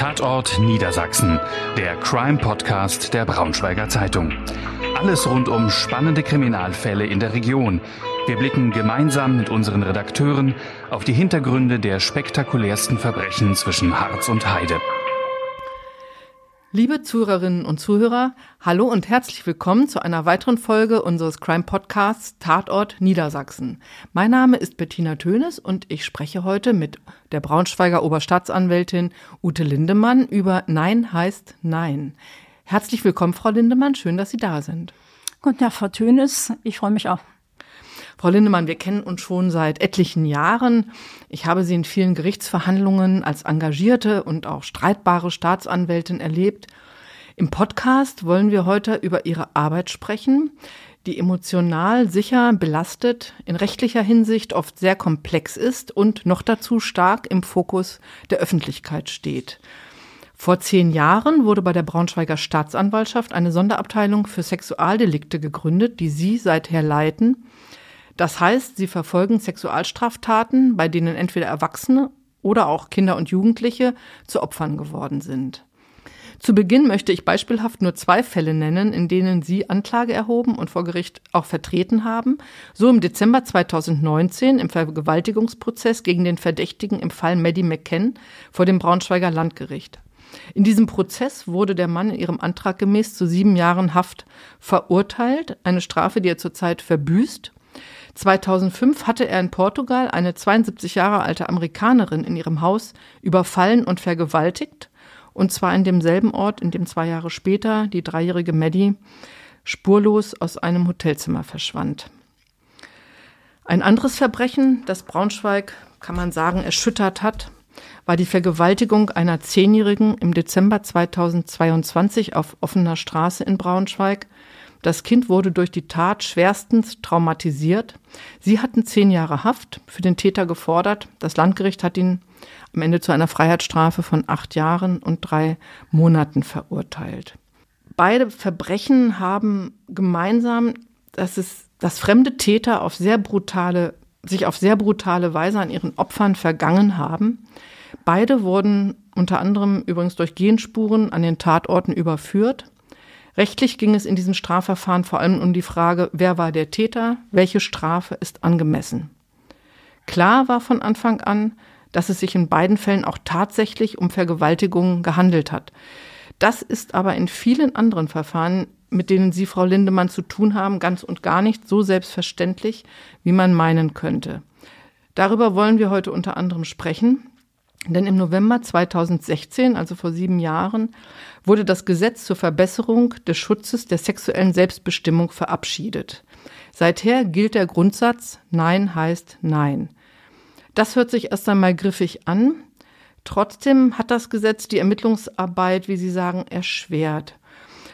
Tatort Niedersachsen, der Crime-Podcast der Braunschweiger Zeitung. Alles rund um spannende Kriminalfälle in der Region. Wir blicken gemeinsam mit unseren Redakteuren auf die Hintergründe der spektakulärsten Verbrechen zwischen Harz und Heide. Liebe Zuhörerinnen und Zuhörer, hallo und herzlich willkommen zu einer weiteren Folge unseres Crime Podcasts Tatort Niedersachsen. Mein Name ist Bettina Tönes und ich spreche heute mit der Braunschweiger Oberstaatsanwältin Ute Lindemann über Nein heißt Nein. Herzlich willkommen, Frau Lindemann. Schön, dass Sie da sind. Guten Tag, Frau Tönes. Ich freue mich auch. Frau Lindemann, wir kennen uns schon seit etlichen Jahren. Ich habe Sie in vielen Gerichtsverhandlungen als engagierte und auch streitbare Staatsanwältin erlebt. Im Podcast wollen wir heute über Ihre Arbeit sprechen, die emotional sicher belastet, in rechtlicher Hinsicht oft sehr komplex ist und noch dazu stark im Fokus der Öffentlichkeit steht. Vor zehn Jahren wurde bei der Braunschweiger Staatsanwaltschaft eine Sonderabteilung für Sexualdelikte gegründet, die Sie seither leiten. Das heißt, sie verfolgen Sexualstraftaten, bei denen entweder Erwachsene oder auch Kinder und Jugendliche zu Opfern geworden sind. Zu Beginn möchte ich beispielhaft nur zwei Fälle nennen, in denen Sie Anklage erhoben und vor Gericht auch vertreten haben. So im Dezember 2019 im Vergewaltigungsprozess gegen den Verdächtigen im Fall Maddie McKen vor dem Braunschweiger Landgericht. In diesem Prozess wurde der Mann in ihrem Antrag gemäß zu sieben Jahren Haft verurteilt, eine Strafe, die er zurzeit verbüßt 2005 hatte er in Portugal eine 72 Jahre alte Amerikanerin in ihrem Haus überfallen und vergewaltigt, und zwar in demselben Ort, in dem zwei Jahre später die dreijährige Maddie spurlos aus einem Hotelzimmer verschwand. Ein anderes Verbrechen, das Braunschweig, kann man sagen, erschüttert hat, war die Vergewaltigung einer Zehnjährigen im Dezember 2022 auf offener Straße in Braunschweig. Das Kind wurde durch die Tat schwerstens traumatisiert. Sie hatten zehn Jahre Haft für den Täter gefordert. Das Landgericht hat ihn am Ende zu einer Freiheitsstrafe von acht Jahren und drei Monaten verurteilt. Beide Verbrechen haben gemeinsam, dass es, dass fremde Täter auf sehr brutale, sich auf sehr brutale Weise an ihren Opfern vergangen haben. Beide wurden unter anderem übrigens durch Genspuren an den Tatorten überführt. Rechtlich ging es in diesem Strafverfahren vor allem um die Frage, wer war der Täter, welche Strafe ist angemessen. Klar war von Anfang an, dass es sich in beiden Fällen auch tatsächlich um Vergewaltigungen gehandelt hat. Das ist aber in vielen anderen Verfahren, mit denen Sie, Frau Lindemann, zu tun haben, ganz und gar nicht so selbstverständlich, wie man meinen könnte. Darüber wollen wir heute unter anderem sprechen. Denn im November 2016, also vor sieben Jahren, wurde das Gesetz zur Verbesserung des Schutzes der sexuellen Selbstbestimmung verabschiedet. Seither gilt der Grundsatz Nein heißt Nein. Das hört sich erst einmal griffig an. Trotzdem hat das Gesetz die Ermittlungsarbeit, wie Sie sagen, erschwert.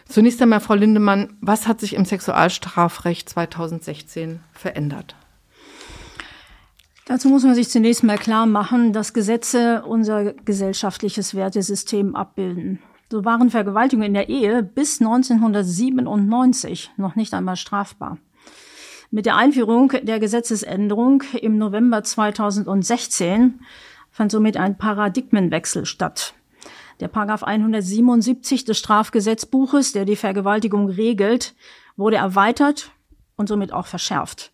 Zunächst einmal, Frau Lindemann, was hat sich im Sexualstrafrecht 2016 verändert? Dazu muss man sich zunächst mal klar machen, dass Gesetze unser gesellschaftliches Wertesystem abbilden. So waren Vergewaltigungen in der Ehe bis 1997 noch nicht einmal strafbar. Mit der Einführung der Gesetzesänderung im November 2016 fand somit ein Paradigmenwechsel statt. Der Paragraph 177 des Strafgesetzbuches, der die Vergewaltigung regelt, wurde erweitert und somit auch verschärft.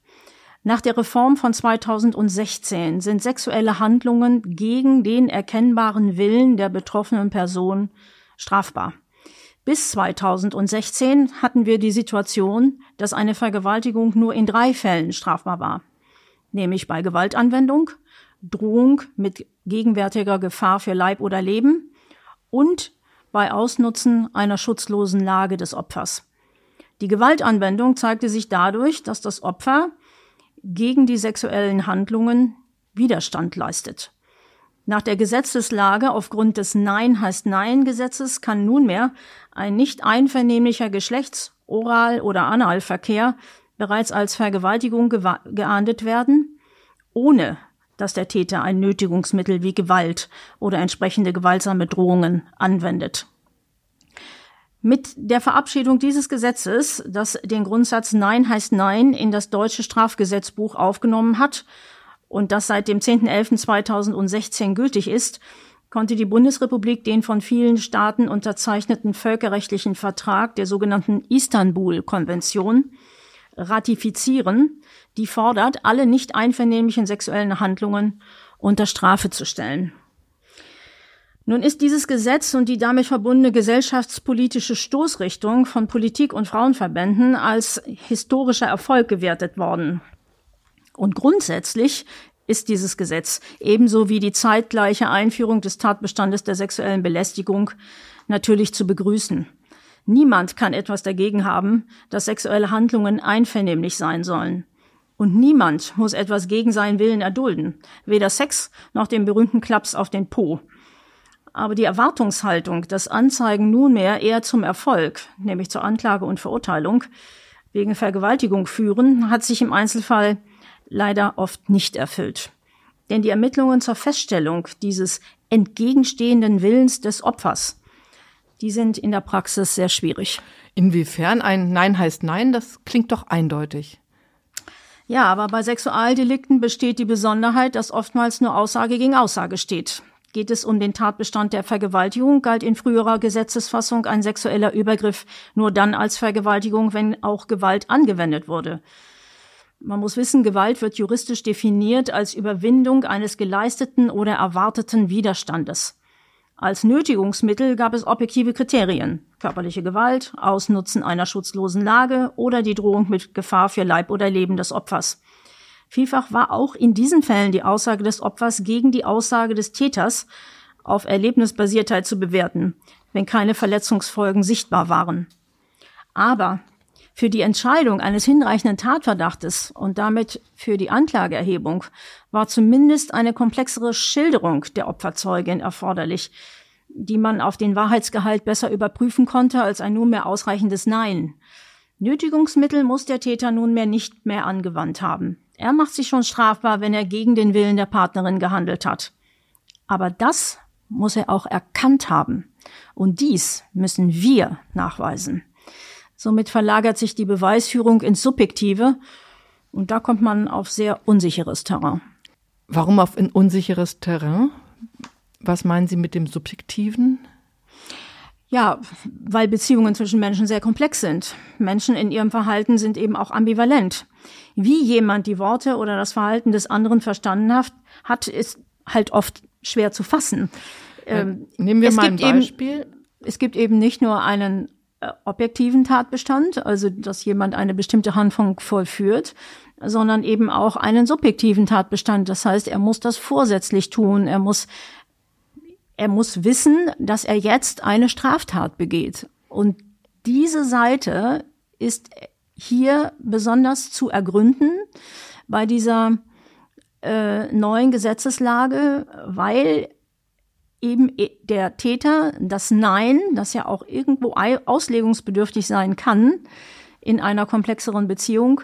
Nach der Reform von 2016 sind sexuelle Handlungen gegen den erkennbaren Willen der betroffenen Person strafbar. Bis 2016 hatten wir die Situation, dass eine Vergewaltigung nur in drei Fällen strafbar war, nämlich bei Gewaltanwendung, Drohung mit gegenwärtiger Gefahr für Leib oder Leben und bei Ausnutzen einer schutzlosen Lage des Opfers. Die Gewaltanwendung zeigte sich dadurch, dass das Opfer gegen die sexuellen Handlungen Widerstand leistet. Nach der Gesetzeslage aufgrund des Nein heißt Nein Gesetzes kann nunmehr ein nicht einvernehmlicher Geschlechts-, Oral- oder Analverkehr bereits als Vergewaltigung geahndet werden, ohne dass der Täter ein Nötigungsmittel wie Gewalt oder entsprechende gewaltsame Drohungen anwendet. Mit der Verabschiedung dieses Gesetzes, das den Grundsatz Nein heißt Nein in das deutsche Strafgesetzbuch aufgenommen hat und das seit dem 10.11.2016 gültig ist, konnte die Bundesrepublik den von vielen Staaten unterzeichneten völkerrechtlichen Vertrag der sogenannten Istanbul-Konvention ratifizieren, die fordert, alle nicht einvernehmlichen sexuellen Handlungen unter Strafe zu stellen. Nun ist dieses Gesetz und die damit verbundene gesellschaftspolitische Stoßrichtung von Politik und Frauenverbänden als historischer Erfolg gewertet worden. Und grundsätzlich ist dieses Gesetz ebenso wie die zeitgleiche Einführung des Tatbestandes der sexuellen Belästigung natürlich zu begrüßen. Niemand kann etwas dagegen haben, dass sexuelle Handlungen einvernehmlich sein sollen. Und niemand muss etwas gegen seinen Willen erdulden, weder Sex noch den berühmten Klaps auf den Po. Aber die Erwartungshaltung, dass Anzeigen nunmehr eher zum Erfolg, nämlich zur Anklage und Verurteilung, wegen Vergewaltigung führen, hat sich im Einzelfall leider oft nicht erfüllt. Denn die Ermittlungen zur Feststellung dieses entgegenstehenden Willens des Opfers, die sind in der Praxis sehr schwierig. Inwiefern ein Nein heißt Nein, das klingt doch eindeutig. Ja, aber bei Sexualdelikten besteht die Besonderheit, dass oftmals nur Aussage gegen Aussage steht. Geht es um den Tatbestand der Vergewaltigung, galt in früherer Gesetzesfassung ein sexueller Übergriff nur dann als Vergewaltigung, wenn auch Gewalt angewendet wurde. Man muss wissen, Gewalt wird juristisch definiert als Überwindung eines geleisteten oder erwarteten Widerstandes. Als Nötigungsmittel gab es objektive Kriterien. Körperliche Gewalt, Ausnutzen einer schutzlosen Lage oder die Drohung mit Gefahr für Leib oder Leben des Opfers. Vielfach war auch in diesen Fällen die Aussage des Opfers gegen die Aussage des Täters auf Erlebnisbasiertheit zu bewerten, wenn keine Verletzungsfolgen sichtbar waren. Aber für die Entscheidung eines hinreichenden Tatverdachtes und damit für die Anklageerhebung war zumindest eine komplexere Schilderung der Opferzeugin erforderlich, die man auf den Wahrheitsgehalt besser überprüfen konnte als ein nunmehr ausreichendes Nein. Nötigungsmittel muss der Täter nunmehr nicht mehr angewandt haben. Er macht sich schon strafbar, wenn er gegen den Willen der Partnerin gehandelt hat. Aber das muss er auch erkannt haben. Und dies müssen wir nachweisen. Somit verlagert sich die Beweisführung ins Subjektive und da kommt man auf sehr unsicheres Terrain. Warum auf ein unsicheres Terrain? Was meinen Sie mit dem Subjektiven? Ja, weil Beziehungen zwischen Menschen sehr komplex sind. Menschen in ihrem Verhalten sind eben auch ambivalent. Wie jemand die Worte oder das Verhalten des anderen verstanden hat, hat ist halt oft schwer zu fassen. Ähm, Nehmen wir mal ein Beispiel. Eben, es gibt eben nicht nur einen äh, objektiven Tatbestand, also dass jemand eine bestimmte Handlung vollführt, sondern eben auch einen subjektiven Tatbestand. Das heißt, er muss das vorsätzlich tun, er muss er muss wissen, dass er jetzt eine Straftat begeht. Und diese Seite ist hier besonders zu ergründen bei dieser äh, neuen Gesetzeslage, weil eben der Täter das Nein, das ja auch irgendwo auslegungsbedürftig sein kann in einer komplexeren Beziehung,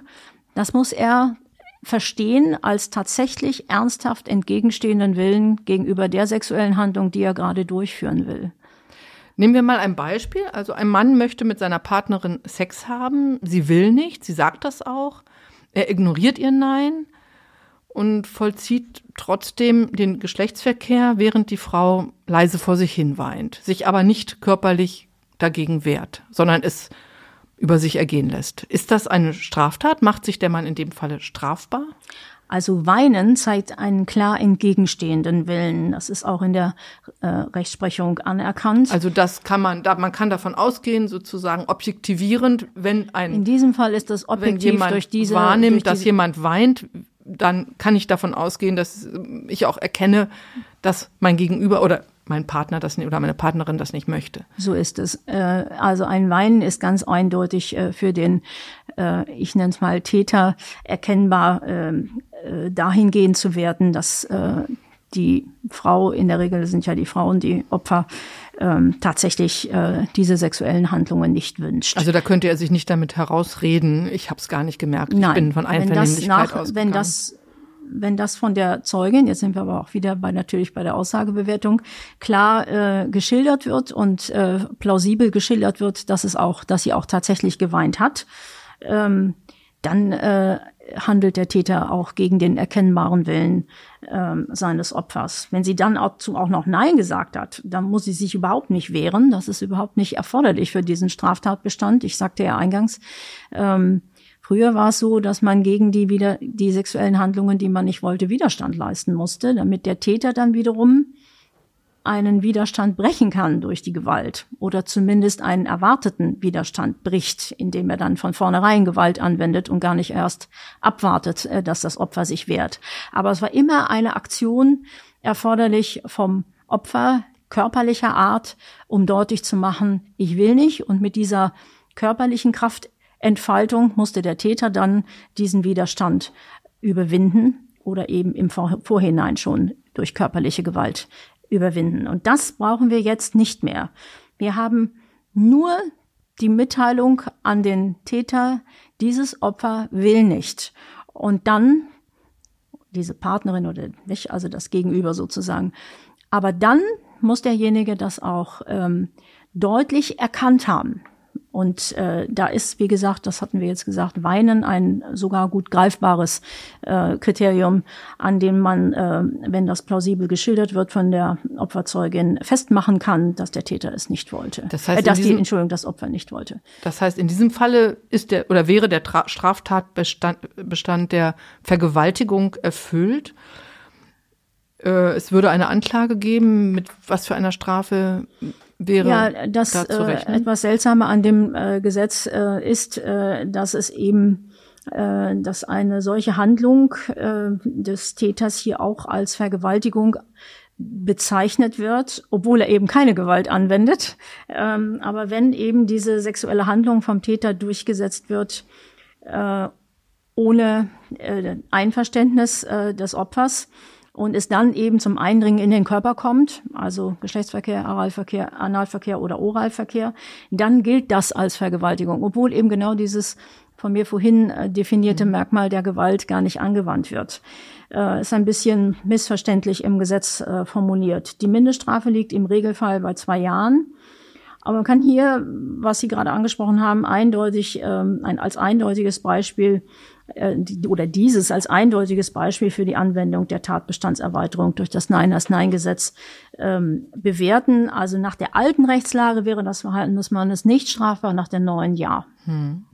das muss er verstehen als tatsächlich ernsthaft entgegenstehenden Willen gegenüber der sexuellen Handlung, die er gerade durchführen will. Nehmen wir mal ein Beispiel. Also ein Mann möchte mit seiner Partnerin Sex haben. Sie will nicht, sie sagt das auch. Er ignoriert ihr Nein und vollzieht trotzdem den Geschlechtsverkehr, während die Frau leise vor sich hin weint, sich aber nicht körperlich dagegen wehrt, sondern es über sich ergehen lässt. Ist das eine Straftat? Macht sich der Mann in dem Falle strafbar? Also Weinen zeigt einen klar entgegenstehenden Willen. Das ist auch in der äh, Rechtsprechung anerkannt. Also das kann man, da, man kann davon ausgehen, sozusagen objektivierend, wenn ein in diesem Fall ist das objektiv durch diese wahrnimmt, durch diese, dass jemand weint, dann kann ich davon ausgehen, dass ich auch erkenne, dass mein Gegenüber oder mein Partner das oder meine Partnerin das nicht möchte. So ist es. Äh, also ein Weinen ist ganz eindeutig äh, für den, äh, ich nenne es mal Täter, erkennbar ähm, dahingehend zu werden, dass die Frau, in der Regel sind ja die Frauen die Opfer, ähm, tatsächlich diese sexuellen Handlungen nicht wünscht. Also da könnte er sich nicht damit herausreden, ich habe es gar nicht gemerkt, Nein, ich bin von Einvernehmlichkeit nach, Wenn das wenn das von der Zeugin, jetzt sind wir aber auch wieder bei natürlich bei der Aussagebewertung, klar äh, geschildert wird und äh, plausibel geschildert wird, dass es auch, dass sie auch tatsächlich geweint hat, ähm, dann äh, handelt der Täter auch gegen den erkennbaren Willen ähm, seines Opfers. Wenn sie dann auch, zu, auch noch Nein gesagt hat, dann muss sie sich überhaupt nicht wehren. Das ist überhaupt nicht erforderlich für diesen Straftatbestand. Ich sagte ja eingangs, ähm, früher war es so, dass man gegen die wieder die sexuellen Handlungen, die man nicht wollte, Widerstand leisten musste, damit der Täter dann wiederum einen Widerstand brechen kann durch die Gewalt oder zumindest einen erwarteten Widerstand bricht, indem er dann von vornherein Gewalt anwendet und gar nicht erst abwartet, äh, dass das Opfer sich wehrt. Aber es war immer eine Aktion erforderlich vom Opfer körperlicher Art, um deutlich zu machen, ich will nicht. Und mit dieser körperlichen Kraftentfaltung musste der Täter dann diesen Widerstand überwinden oder eben im Vorhinein schon durch körperliche Gewalt überwinden. Und das brauchen wir jetzt nicht mehr. Wir haben nur die Mitteilung an den Täter, dieses Opfer will nicht. Und dann diese Partnerin oder nicht, also das Gegenüber sozusagen. Aber dann muss derjenige das auch ähm, deutlich erkannt haben. Und äh, da ist, wie gesagt, das hatten wir jetzt gesagt, Weinen ein sogar gut greifbares äh, Kriterium, an dem man, äh, wenn das plausibel geschildert wird von der Opferzeugin, festmachen kann, dass der Täter es nicht wollte. Das heißt, äh, dass diesem, die Entschuldigung, das Opfer nicht wollte. Das heißt, in diesem Falle ist der oder wäre der Tra Straftatbestand Bestand der Vergewaltigung erfüllt. Äh, es würde eine Anklage geben, mit was für einer Strafe wäre ja, das da zu äh, rechnen? etwas Seltsame an dem äh, Gesetz äh, ist, äh, dass es eben äh, dass eine solche Handlung äh, des Täters hier auch als Vergewaltigung bezeichnet wird, obwohl er eben keine Gewalt anwendet. Ähm, aber wenn eben diese sexuelle Handlung vom Täter durchgesetzt wird, äh, ohne äh, Einverständnis äh, des Opfers, und es dann eben zum Eindringen in den Körper kommt, also Geschlechtsverkehr, Oralverkehr, Analverkehr oder Oralverkehr, dann gilt das als Vergewaltigung, obwohl eben genau dieses von mir vorhin äh, definierte mhm. Merkmal der Gewalt gar nicht angewandt wird. Äh, ist ein bisschen missverständlich im Gesetz äh, formuliert. Die Mindeststrafe liegt im Regelfall bei zwei Jahren. Aber man kann hier, was Sie gerade angesprochen haben, eindeutig ähm, ein, als eindeutiges Beispiel oder dieses als eindeutiges Beispiel für die Anwendung der Tatbestandserweiterung durch das Nein als Nein-Gesetz ähm, bewerten. Also nach der alten Rechtslage wäre das Verhalten des Mannes nicht strafbar, nach der neuen ja. Hm.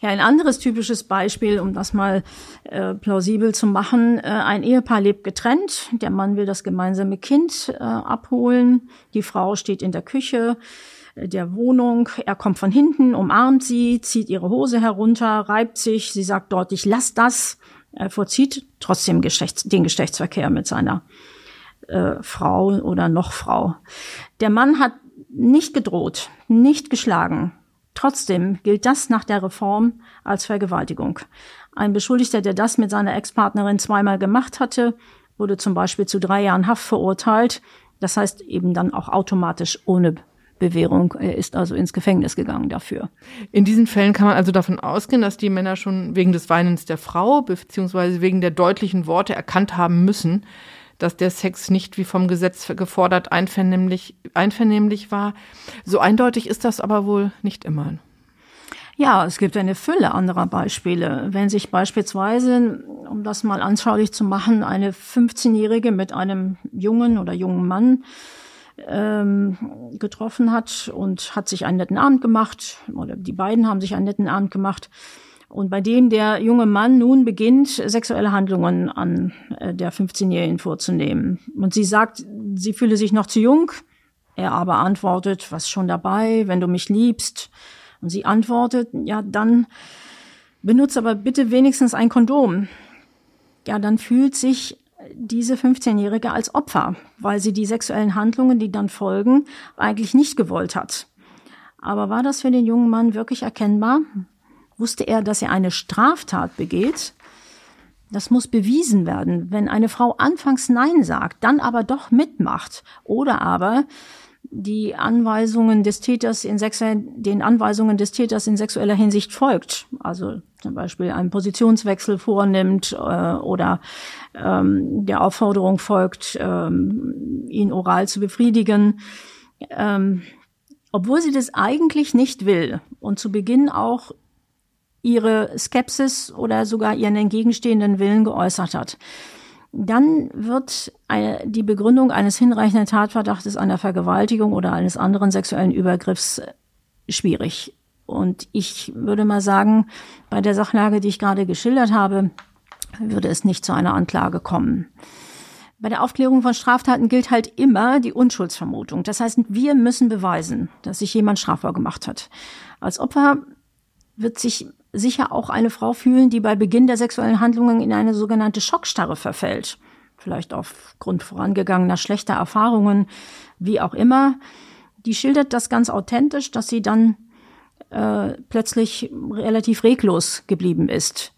Ja, ein anderes typisches Beispiel, um das mal äh, plausibel zu machen. Äh, ein Ehepaar lebt getrennt. Der Mann will das gemeinsame Kind äh, abholen. Die Frau steht in der Küche der Wohnung. Er kommt von hinten, umarmt sie, zieht ihre Hose herunter, reibt sich. Sie sagt deutlich, lass das. Er vollzieht trotzdem Geschlechts den Geschlechtsverkehr mit seiner äh, Frau oder noch Frau. Der Mann hat nicht gedroht, nicht geschlagen. Trotzdem gilt das nach der Reform als Vergewaltigung. Ein Beschuldigter, der das mit seiner Ex-Partnerin zweimal gemacht hatte, wurde zum Beispiel zu drei Jahren Haft verurteilt. Das heißt eben dann auch automatisch ohne Bewährung. Er ist also ins Gefängnis gegangen dafür. In diesen Fällen kann man also davon ausgehen, dass die Männer schon wegen des Weinens der Frau beziehungsweise wegen der deutlichen Worte erkannt haben müssen, dass der Sex nicht wie vom Gesetz gefordert einvernehmlich, einvernehmlich war. So eindeutig ist das aber wohl nicht immer. Ja, es gibt eine Fülle anderer Beispiele. Wenn sich beispielsweise, um das mal anschaulich zu machen, eine 15-Jährige mit einem jungen oder jungen Mann ähm, getroffen hat und hat sich einen netten Abend gemacht, oder die beiden haben sich einen netten Abend gemacht. Und bei dem der junge Mann nun beginnt, sexuelle Handlungen an äh, der 15-Jährigen vorzunehmen. Und sie sagt, sie fühle sich noch zu jung. Er aber antwortet, was schon dabei, wenn du mich liebst. Und sie antwortet, ja, dann benutze aber bitte wenigstens ein Kondom. Ja, dann fühlt sich diese 15-Jährige als Opfer, weil sie die sexuellen Handlungen, die dann folgen, eigentlich nicht gewollt hat. Aber war das für den jungen Mann wirklich erkennbar? Wusste er, dass er eine Straftat begeht? Das muss bewiesen werden. Wenn eine Frau anfangs Nein sagt, dann aber doch mitmacht oder aber die Anweisungen des Täters in den Anweisungen des Täters in sexueller Hinsicht folgt. Also zum Beispiel einen Positionswechsel vornimmt äh, oder ähm, der Aufforderung folgt, ähm, ihn oral zu befriedigen. Ähm, obwohl sie das eigentlich nicht will und zu Beginn auch ihre Skepsis oder sogar ihren entgegenstehenden Willen geäußert hat. Dann wird eine, die Begründung eines hinreichenden Tatverdachtes einer Vergewaltigung oder eines anderen sexuellen Übergriffs schwierig. Und ich würde mal sagen, bei der Sachlage, die ich gerade geschildert habe, würde es nicht zu einer Anklage kommen. Bei der Aufklärung von Straftaten gilt halt immer die Unschuldsvermutung. Das heißt, wir müssen beweisen, dass sich jemand strafbar gemacht hat. Als Opfer wird sich sicher auch eine Frau fühlen, die bei Beginn der sexuellen Handlungen in eine sogenannte Schockstarre verfällt. Vielleicht aufgrund vorangegangener schlechter Erfahrungen, wie auch immer. Die schildert das ganz authentisch, dass sie dann äh, plötzlich relativ reglos geblieben ist.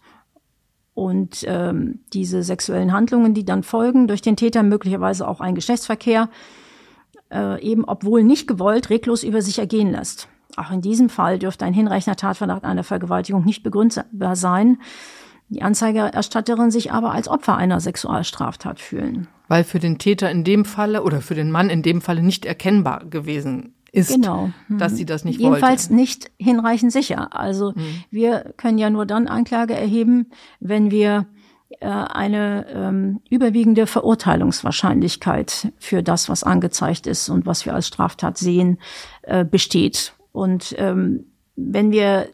Und ähm, diese sexuellen Handlungen, die dann folgen, durch den Täter möglicherweise auch ein Geschlechtsverkehr, äh, eben obwohl nicht gewollt, reglos über sich ergehen lässt. Auch in diesem Fall dürfte ein hinreichender Tatverdacht einer Vergewaltigung nicht begründbar sein. Die Anzeigerstatterin sich aber als Opfer einer Sexualstraftat fühlen. Weil für den Täter in dem Falle oder für den Mann in dem Falle nicht erkennbar gewesen ist, genau. dass sie das nicht Jedenfalls wollte. nicht hinreichend sicher. Also mhm. wir können ja nur dann Anklage erheben, wenn wir äh, eine ähm, überwiegende Verurteilungswahrscheinlichkeit für das, was angezeigt ist und was wir als Straftat sehen, äh, besteht. Und ähm, wenn wir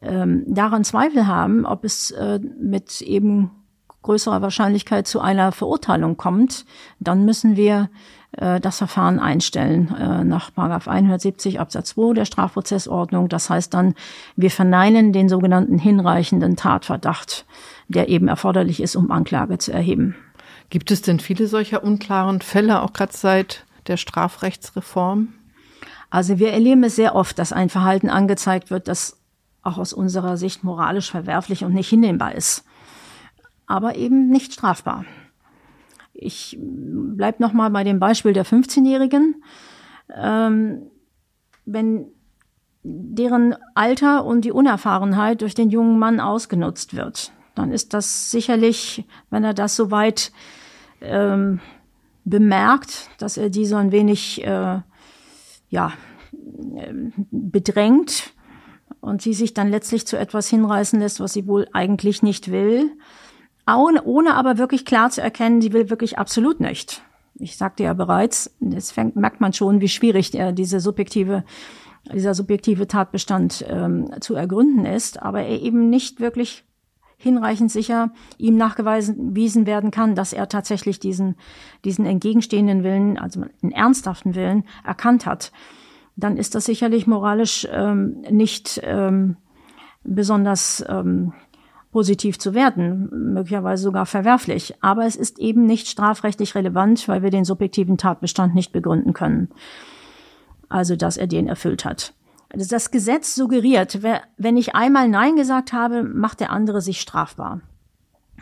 ähm, daran Zweifel haben, ob es äh, mit eben größerer Wahrscheinlichkeit zu einer Verurteilung kommt, dann müssen wir äh, das Verfahren einstellen äh, nach 170 Absatz 2 der Strafprozessordnung. Das heißt dann, wir verneinen den sogenannten hinreichenden Tatverdacht, der eben erforderlich ist, um Anklage zu erheben. Gibt es denn viele solcher unklaren Fälle, auch gerade seit der Strafrechtsreform? Also wir erleben es sehr oft, dass ein Verhalten angezeigt wird, das auch aus unserer Sicht moralisch verwerflich und nicht hinnehmbar ist, aber eben nicht strafbar. Ich bleib noch mal bei dem Beispiel der 15-Jährigen. Ähm, wenn deren Alter und die Unerfahrenheit durch den jungen Mann ausgenutzt wird, dann ist das sicherlich, wenn er das soweit ähm, bemerkt, dass er die so ein wenig äh, ja, bedrängt und sie sich dann letztlich zu etwas hinreißen lässt, was sie wohl eigentlich nicht will, ohne, ohne aber wirklich klar zu erkennen, sie will wirklich absolut nicht. Ich sagte ja bereits, jetzt fängt, merkt man schon, wie schwierig der, diese subjektive, dieser subjektive Tatbestand ähm, zu ergründen ist, aber er eben nicht wirklich hinreichend sicher ihm nachgewiesen werden kann, dass er tatsächlich diesen, diesen entgegenstehenden Willen, also einen ernsthaften Willen, erkannt hat, dann ist das sicherlich moralisch ähm, nicht ähm, besonders ähm, positiv zu werden, möglicherweise sogar verwerflich. Aber es ist eben nicht strafrechtlich relevant, weil wir den subjektiven Tatbestand nicht begründen können. Also, dass er den erfüllt hat. Also das Gesetz suggeriert, wenn ich einmal Nein gesagt habe, macht der andere sich strafbar.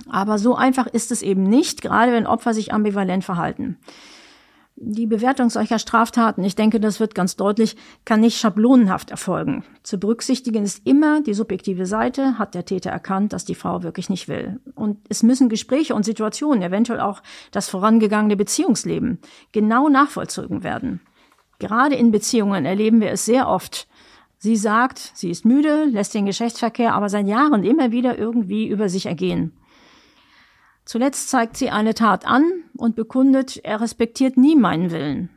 Aber so einfach ist es eben nicht, gerade wenn Opfer sich ambivalent verhalten. Die Bewertung solcher Straftaten, ich denke, das wird ganz deutlich, kann nicht schablonenhaft erfolgen. Zu berücksichtigen ist immer die subjektive Seite, hat der Täter erkannt, dass die Frau wirklich nicht will. Und es müssen Gespräche und Situationen, eventuell auch das vorangegangene Beziehungsleben, genau nachvollzogen werden. Gerade in Beziehungen erleben wir es sehr oft. Sie sagt, sie ist müde, lässt den Geschlechtsverkehr aber seit Jahren immer wieder irgendwie über sich ergehen. Zuletzt zeigt sie eine Tat an und bekundet, er respektiert nie meinen Willen.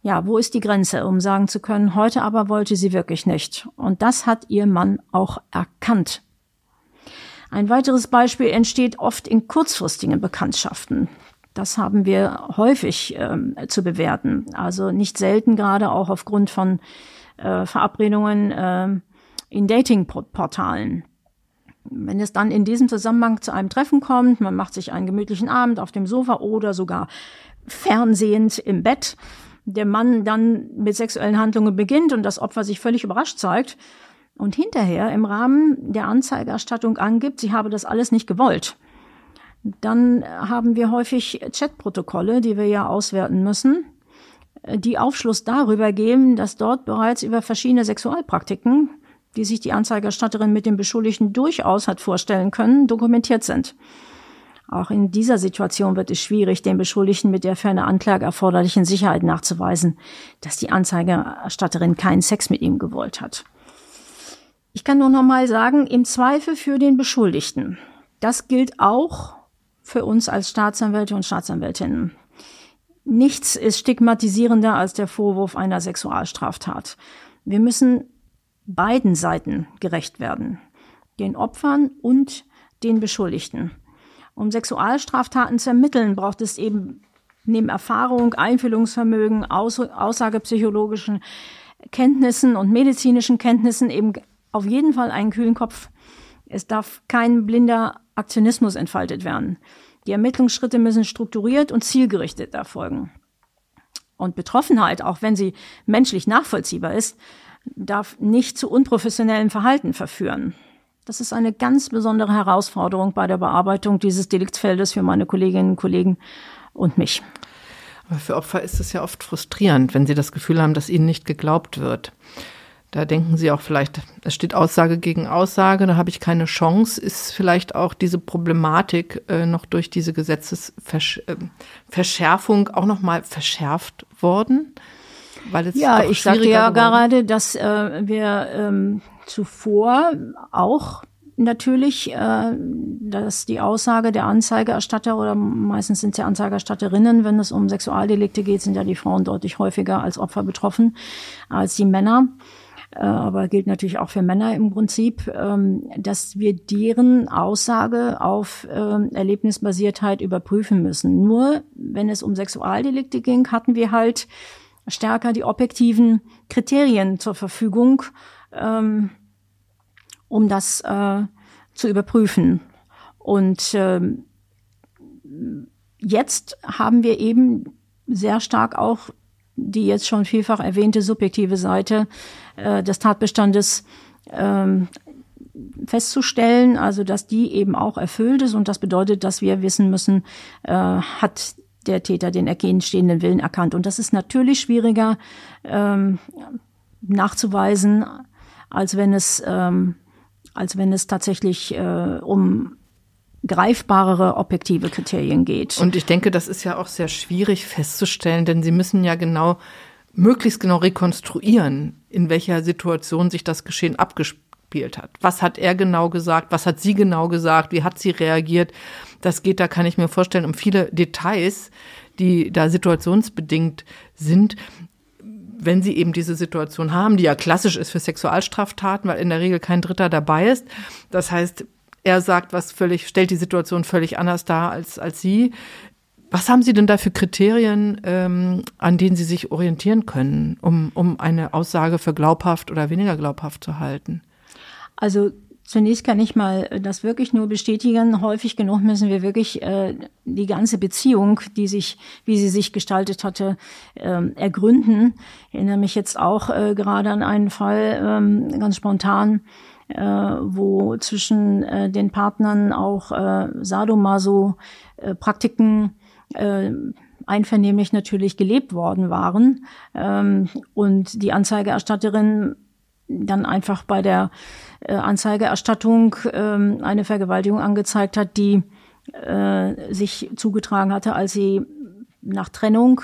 Ja, wo ist die Grenze, um sagen zu können, heute aber wollte sie wirklich nicht. Und das hat ihr Mann auch erkannt. Ein weiteres Beispiel entsteht oft in kurzfristigen Bekanntschaften. Das haben wir häufig ähm, zu bewerten. Also nicht selten gerade auch aufgrund von äh, Verabredungen äh, in Datingportalen. Wenn es dann in diesem Zusammenhang zu einem Treffen kommt, man macht sich einen gemütlichen Abend auf dem Sofa oder sogar fernsehend im Bett, der Mann dann mit sexuellen Handlungen beginnt und das Opfer sich völlig überrascht zeigt und hinterher im Rahmen der Anzeigerstattung angibt, sie habe das alles nicht gewollt. Dann haben wir häufig Chatprotokolle, die wir ja auswerten müssen, die Aufschluss darüber geben, dass dort bereits über verschiedene Sexualpraktiken die sich die Anzeigerstatterin mit dem Beschuldigten durchaus hat vorstellen können, dokumentiert sind. Auch in dieser Situation wird es schwierig, den Beschuldigten mit der für eine Anklage erforderlichen Sicherheit nachzuweisen, dass die Anzeigerstatterin keinen Sex mit ihm gewollt hat. Ich kann nur noch mal sagen, im Zweifel für den Beschuldigten. Das gilt auch für uns als Staatsanwälte und Staatsanwältinnen. Nichts ist stigmatisierender als der Vorwurf einer Sexualstraftat. Wir müssen beiden Seiten gerecht werden. Den Opfern und den Beschuldigten. Um Sexualstraftaten zu ermitteln, braucht es eben neben Erfahrung, Einfühlungsvermögen, Aus aussagepsychologischen Kenntnissen und medizinischen Kenntnissen eben auf jeden Fall einen kühlen Kopf. Es darf kein blinder Aktionismus entfaltet werden. Die Ermittlungsschritte müssen strukturiert und zielgerichtet erfolgen. Und Betroffenheit, auch wenn sie menschlich nachvollziehbar ist, darf nicht zu unprofessionellem Verhalten verführen. Das ist eine ganz besondere Herausforderung bei der Bearbeitung dieses Deliktsfeldes für meine Kolleginnen und Kollegen und mich. Aber für Opfer ist es ja oft frustrierend, wenn sie das Gefühl haben, dass ihnen nicht geglaubt wird. Da denken Sie auch vielleicht, es steht Aussage gegen Aussage, da habe ich keine Chance. Ist vielleicht auch diese Problematik äh, noch durch diese Gesetzesverschärfung äh, auch noch mal verschärft worden? Weil es ja, ich sagte ja geworden. gerade, dass äh, wir ähm, zuvor auch natürlich, äh, dass die Aussage der Anzeigerstatter oder meistens sind es ja Anzeigerstatterinnen, wenn es um Sexualdelikte geht, sind ja die Frauen deutlich häufiger als Opfer betroffen als die Männer. Äh, aber gilt natürlich auch für Männer im Prinzip, ähm, dass wir deren Aussage auf ähm, Erlebnisbasiertheit überprüfen müssen. Nur wenn es um Sexualdelikte ging, hatten wir halt stärker die objektiven Kriterien zur Verfügung, ähm, um das äh, zu überprüfen. Und jetzt haben wir eben sehr stark auch die jetzt schon vielfach erwähnte subjektive Seite äh, des Tatbestandes ähm, festzustellen, also dass die eben auch erfüllt ist und das bedeutet, dass wir wissen müssen, äh, hat der Täter den entstehenden Willen erkannt. Und das ist natürlich schwieriger ähm, nachzuweisen, als wenn es ähm, als wenn es tatsächlich äh, um greifbarere objektive Kriterien geht. Und ich denke, das ist ja auch sehr schwierig festzustellen, denn Sie müssen ja genau, möglichst genau rekonstruieren, in welcher Situation sich das Geschehen abgespielt hat. Was hat er genau gesagt? Was hat sie genau gesagt? Wie hat sie reagiert? Das geht, da kann ich mir vorstellen, um viele Details, die da situationsbedingt sind wenn sie eben diese Situation haben, die ja klassisch ist für Sexualstraftaten, weil in der Regel kein Dritter dabei ist. Das heißt, er sagt was völlig, stellt die Situation völlig anders dar als, als Sie. Was haben Sie denn da für Kriterien, ähm, an denen Sie sich orientieren können, um, um eine Aussage für glaubhaft oder weniger glaubhaft zu halten? Also Zunächst kann ich mal das wirklich nur bestätigen. Häufig genug müssen wir wirklich äh, die ganze Beziehung, die sich, wie sie sich gestaltet hatte, äh, ergründen. Ich erinnere mich jetzt auch äh, gerade an einen Fall ähm, ganz spontan, äh, wo zwischen äh, den Partnern auch äh, Sadomaso-Praktiken äh, einvernehmlich natürlich gelebt worden waren ähm, und die Anzeigerstatterin dann einfach bei der äh, Anzeigerstattung äh, eine Vergewaltigung angezeigt hat, die äh, sich zugetragen hatte, als sie nach Trennung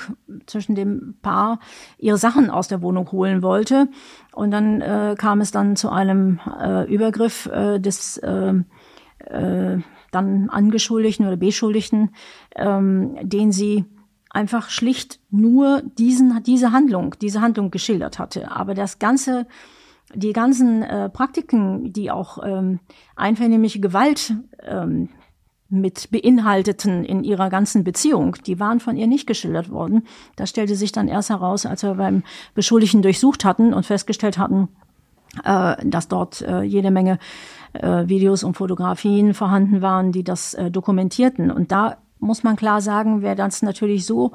zwischen dem Paar ihre Sachen aus der Wohnung holen wollte. Und dann äh, kam es dann zu einem äh, Übergriff äh, des äh, äh, dann Angeschuldigten oder Beschuldigten, ähm, den sie einfach schlicht nur diesen, diese Handlung, diese Handlung geschildert hatte. Aber das ganze, die ganzen äh, Praktiken, die auch ähm, einvernehmliche Gewalt ähm, mit beinhalteten in ihrer ganzen Beziehung, die waren von ihr nicht geschildert worden. Das stellte sich dann erst heraus, als wir beim Beschuldigten durchsucht hatten und festgestellt hatten, äh, dass dort äh, jede Menge äh, Videos und Fotografien vorhanden waren, die das äh, dokumentierten. Und da muss man klar sagen, wer das natürlich so,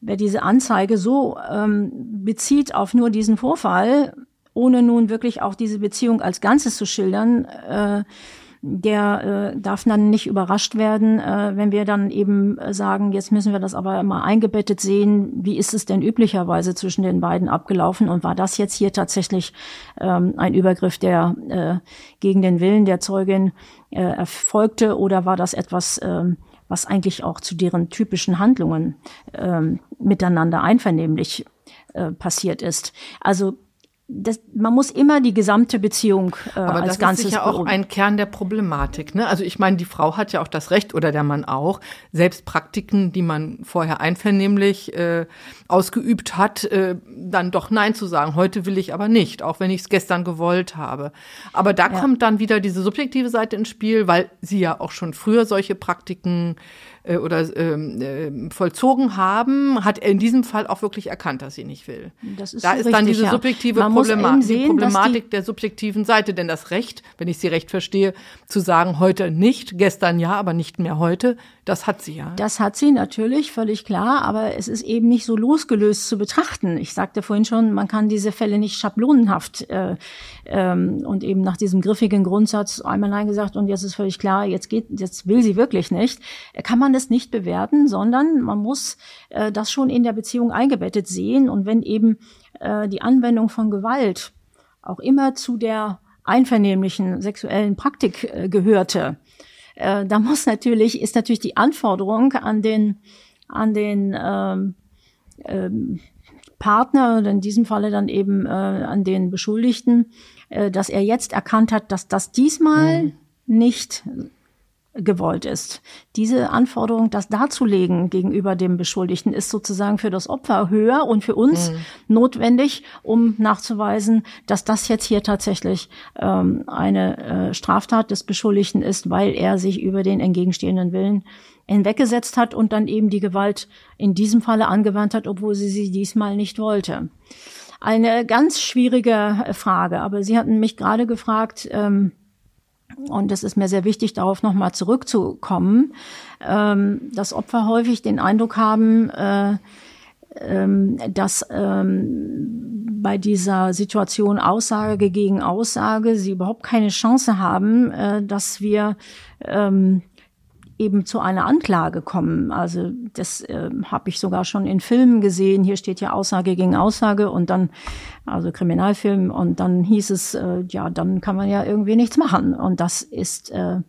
wer diese Anzeige so ähm, bezieht auf nur diesen Vorfall, ohne nun wirklich auch diese Beziehung als Ganzes zu schildern, äh, der äh, darf dann nicht überrascht werden, äh, wenn wir dann eben sagen, jetzt müssen wir das aber mal eingebettet sehen, wie ist es denn üblicherweise zwischen den beiden abgelaufen und war das jetzt hier tatsächlich ähm, ein Übergriff, der äh, gegen den Willen der Zeugin äh, erfolgte oder war das etwas, äh, was eigentlich auch zu deren typischen Handlungen äh, miteinander einvernehmlich äh, passiert ist. Also das, man muss immer die gesamte Beziehung äh, Aber als das Ganzes ist ja auch ein Kern der Problematik. Ne? Also ich meine, die Frau hat ja auch das Recht oder der Mann auch, selbst Praktiken, die man vorher einvernehmlich äh, ausgeübt hat, äh, dann doch Nein zu sagen. Heute will ich aber nicht, auch wenn ich es gestern gewollt habe. Aber da ja. kommt dann wieder diese subjektive Seite ins Spiel, weil sie ja auch schon früher solche Praktiken äh, oder ähm, äh, vollzogen haben, hat er in diesem Fall auch wirklich erkannt, dass sie nicht will. Das ist da so ist dann richtig, diese ja. subjektive muss Problema sehen, die Problematik die- der subjektiven Seite. Denn das Recht, wenn ich sie recht verstehe, zu sagen, heute nicht, gestern ja, aber nicht mehr heute, das hat sie ja. Das hat sie natürlich, völlig klar, aber es ist eben nicht so losgelöst zu betrachten. Ich sagte vorhin schon, man kann diese Fälle nicht schablonenhaft äh, ähm, und eben nach diesem griffigen Grundsatz einmal Nein gesagt und jetzt ist völlig klar, jetzt geht, jetzt will sie wirklich nicht. Kann man das nicht bewerten, sondern man muss äh, das schon in der Beziehung eingebettet sehen. Und wenn eben äh, die Anwendung von Gewalt auch immer zu der einvernehmlichen sexuellen Praktik äh, gehörte, äh, da muss natürlich, ist natürlich die Anforderung an den, an den ähm, ähm, Partner oder in diesem Falle dann eben äh, an den Beschuldigten, äh, dass er jetzt erkannt hat, dass das diesmal nicht gewollt ist. Diese Anforderung, das darzulegen gegenüber dem Beschuldigten, ist sozusagen für das Opfer höher und für uns notwendig, um nachzuweisen, dass das jetzt hier tatsächlich ähm, eine äh, Straftat des Beschuldigten ist, weil er sich über den entgegenstehenden Willen hinweggesetzt hat und dann eben die Gewalt in diesem Falle angewandt hat, obwohl sie sie diesmal nicht wollte. Eine ganz schwierige Frage, aber Sie hatten mich gerade gefragt, ähm, und es ist mir sehr wichtig, darauf nochmal zurückzukommen, ähm, dass Opfer häufig den Eindruck haben, äh, ähm, dass ähm, bei dieser Situation Aussage gegen Aussage sie überhaupt keine Chance haben, äh, dass wir ähm, eben zu einer Anklage kommen. Also das äh, habe ich sogar schon in Filmen gesehen. Hier steht ja Aussage gegen Aussage und dann, also Kriminalfilm, und dann hieß es, äh, ja, dann kann man ja irgendwie nichts machen. Und das ist äh,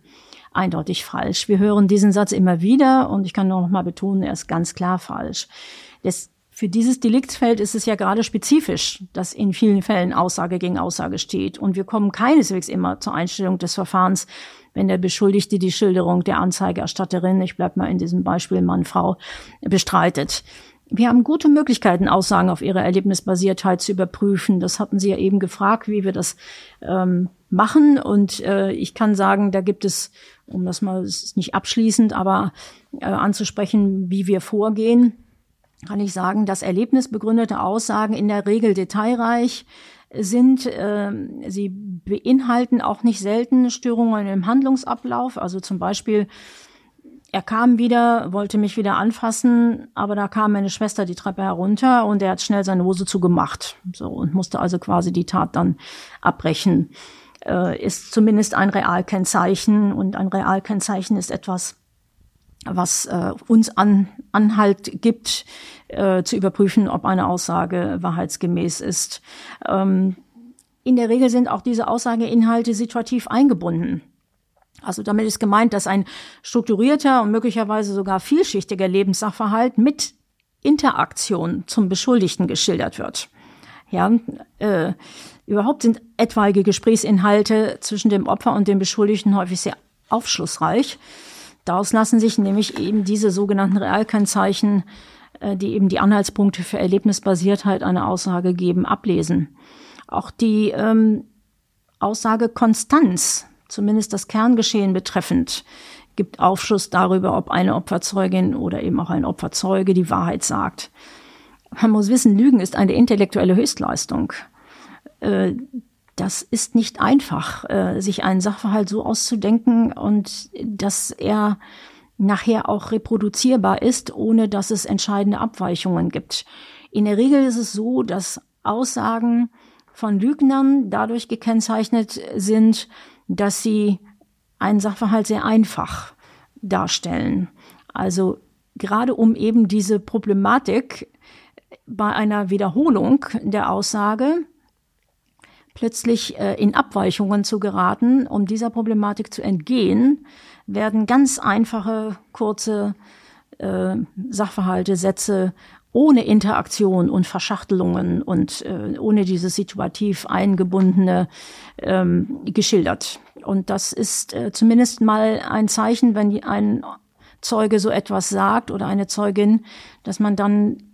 eindeutig falsch. Wir hören diesen Satz immer wieder und ich kann nur noch mal betonen, er ist ganz klar falsch. Das, für dieses Deliktsfeld ist es ja gerade spezifisch, dass in vielen Fällen Aussage gegen Aussage steht. Und wir kommen keineswegs immer zur Einstellung des Verfahrens, wenn der Beschuldigte die Schilderung der Anzeigerstatterin, ich bleib mal in diesem Beispiel Mann, Frau, bestreitet. Wir haben gute Möglichkeiten, Aussagen auf ihre Erlebnisbasiertheit zu überprüfen. Das hatten Sie ja eben gefragt, wie wir das ähm, machen. Und äh, ich kann sagen, da gibt es, um das mal, ist nicht abschließend, aber äh, anzusprechen, wie wir vorgehen, kann ich sagen, dass erlebnisbegründete Aussagen in der Regel detailreich sind. Äh, sie beinhalten auch nicht selten Störungen im Handlungsablauf. Also zum Beispiel, er kam wieder, wollte mich wieder anfassen, aber da kam meine Schwester die Treppe herunter und er hat schnell seine Hose zugemacht. So und musste also quasi die Tat dann abbrechen. Äh, ist zumindest ein Realkennzeichen und ein Realkennzeichen ist etwas, was äh, uns an, Anhalt gibt, äh, zu überprüfen, ob eine Aussage wahrheitsgemäß ist. Ähm, in der Regel sind auch diese Aussageinhalte situativ eingebunden. Also damit ist gemeint, dass ein strukturierter und möglicherweise sogar vielschichtiger Lebenssachverhalt mit Interaktion zum Beschuldigten geschildert wird. Ja, äh, überhaupt sind etwaige Gesprächsinhalte zwischen dem Opfer und dem Beschuldigten häufig sehr aufschlussreich. Daraus lassen sich nämlich eben diese sogenannten Realkennzeichen, äh, die eben die Anhaltspunkte für Erlebnisbasiertheit einer Aussage geben, ablesen. Auch die ähm, Aussage Konstanz, zumindest das Kerngeschehen betreffend, gibt Aufschluss darüber, ob eine Opferzeugin oder eben auch ein Opferzeuge die Wahrheit sagt. Man muss wissen, Lügen ist eine intellektuelle Höchstleistung. Äh, das ist nicht einfach, äh, sich einen Sachverhalt so auszudenken und dass er nachher auch reproduzierbar ist, ohne dass es entscheidende Abweichungen gibt. In der Regel ist es so, dass Aussagen von Lügnern dadurch gekennzeichnet sind, dass sie einen Sachverhalt sehr einfach darstellen. Also gerade um eben diese Problematik bei einer Wiederholung der Aussage plötzlich äh, in Abweichungen zu geraten, um dieser Problematik zu entgehen, werden ganz einfache, kurze äh, Sachverhalte, Sätze ohne Interaktion und Verschachtelungen und äh, ohne dieses situativ eingebundene ähm, geschildert. Und das ist äh, zumindest mal ein Zeichen, wenn ein Zeuge so etwas sagt oder eine Zeugin, dass man dann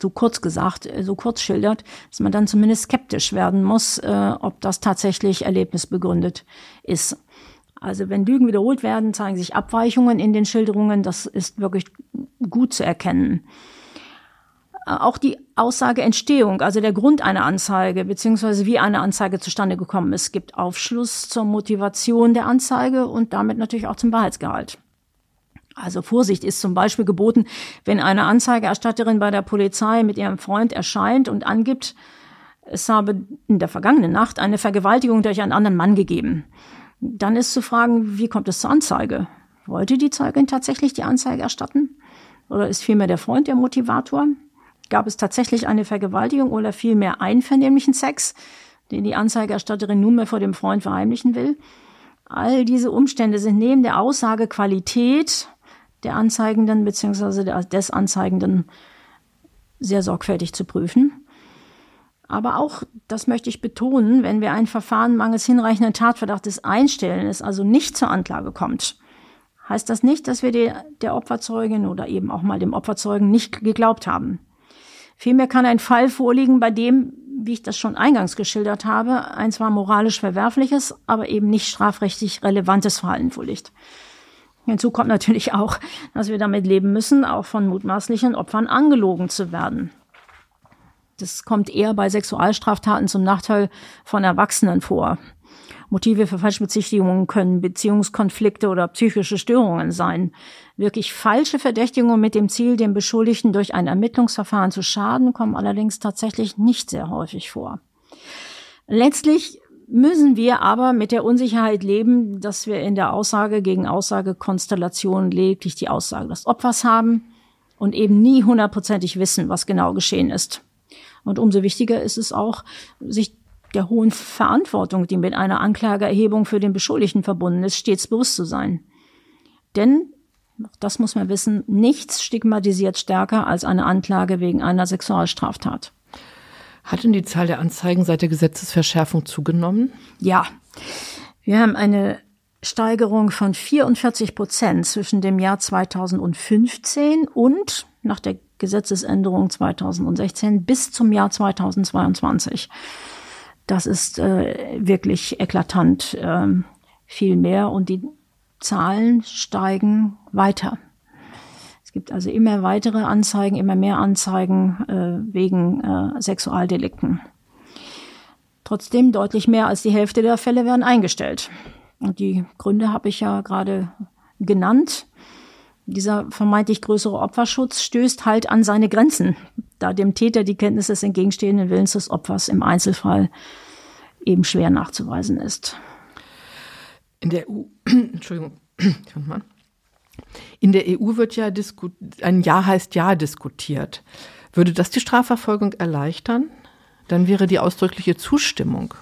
so kurz gesagt, äh, so kurz schildert, dass man dann zumindest skeptisch werden muss, äh, ob das tatsächlich erlebnisbegründet ist. Also wenn Lügen wiederholt werden, zeigen sich Abweichungen in den Schilderungen. Das ist wirklich gut zu erkennen. Äh, auch die Aussageentstehung, also der Grund einer Anzeige, beziehungsweise wie eine Anzeige zustande gekommen ist, gibt Aufschluss zur Motivation der Anzeige und damit natürlich auch zum Wahrheitsgehalt. Also Vorsicht ist zum Beispiel geboten, wenn eine Anzeigerstatterin bei der Polizei mit ihrem Freund erscheint und angibt, es habe in der vergangenen Nacht eine Vergewaltigung durch einen anderen Mann gegeben. Dann ist zu fragen, wie kommt es zur Anzeige? Wollte die Zeugin tatsächlich die Anzeige erstatten? Oder ist vielmehr der Freund der Motivator? Gab es tatsächlich eine Vergewaltigung oder vielmehr einvernehmlichen Sex, den die Anzeigerstatterin nunmehr vor dem Freund verheimlichen will? All diese Umstände sind neben der Aussagequalität der Anzeigenden bzw. des Anzeigenden sehr sorgfältig zu prüfen. Aber auch, das möchte ich betonen, wenn wir ein Verfahren mangels hinreichenden Tatverdachtes einstellen, es also nicht zur Anklage kommt, heißt das nicht, dass wir die, der Opferzeugin oder eben auch mal dem Opferzeugen nicht geglaubt haben. Vielmehr kann ein Fall vorliegen, bei dem, wie ich das schon eingangs geschildert habe, ein zwar moralisch verwerfliches, aber eben nicht strafrechtlich relevantes Verhalten vorliegt. Hinzu kommt natürlich auch, dass wir damit leben müssen, auch von mutmaßlichen Opfern angelogen zu werden. Das kommt eher bei Sexualstraftaten zum Nachteil von Erwachsenen vor. Motive für Falschbezichtigungen können Beziehungskonflikte oder psychische Störungen sein. Wirklich falsche Verdächtigungen mit dem Ziel, dem Beschuldigten durch ein Ermittlungsverfahren zu schaden, kommen allerdings tatsächlich nicht sehr häufig vor. Letztlich müssen wir aber mit der Unsicherheit leben, dass wir in der Aussage gegen Aussagekonstellation lediglich die Aussage des Opfers haben und eben nie hundertprozentig wissen, was genau geschehen ist. Und umso wichtiger ist es auch, sich der hohen Verantwortung, die mit einer Anklageerhebung für den Beschuldigten verbunden ist, stets bewusst zu sein. Denn, das muss man wissen, nichts stigmatisiert stärker als eine Anklage wegen einer Sexualstraftat. Hat denn die Zahl der Anzeigen seit der Gesetzesverschärfung zugenommen? Ja. Wir haben eine Steigerung von 44 Prozent zwischen dem Jahr 2015 und nach der Gesetzesänderung 2016 bis zum Jahr 2022. Das ist äh, wirklich eklatant äh, viel mehr und die Zahlen steigen weiter. Es gibt also immer weitere Anzeigen, immer mehr Anzeigen äh, wegen äh, Sexualdelikten. Trotzdem deutlich mehr als die Hälfte der Fälle werden eingestellt. Und die Gründe habe ich ja gerade genannt. Dieser vermeintlich größere Opferschutz stößt halt an seine Grenzen, da dem Täter die Kenntnis des entgegenstehenden Willens des Opfers im Einzelfall eben schwer nachzuweisen ist. In der EU, Entschuldigung, in der EU wird ja ein Ja heißt Ja diskutiert. Würde das die Strafverfolgung erleichtern? Dann wäre die ausdrückliche Zustimmung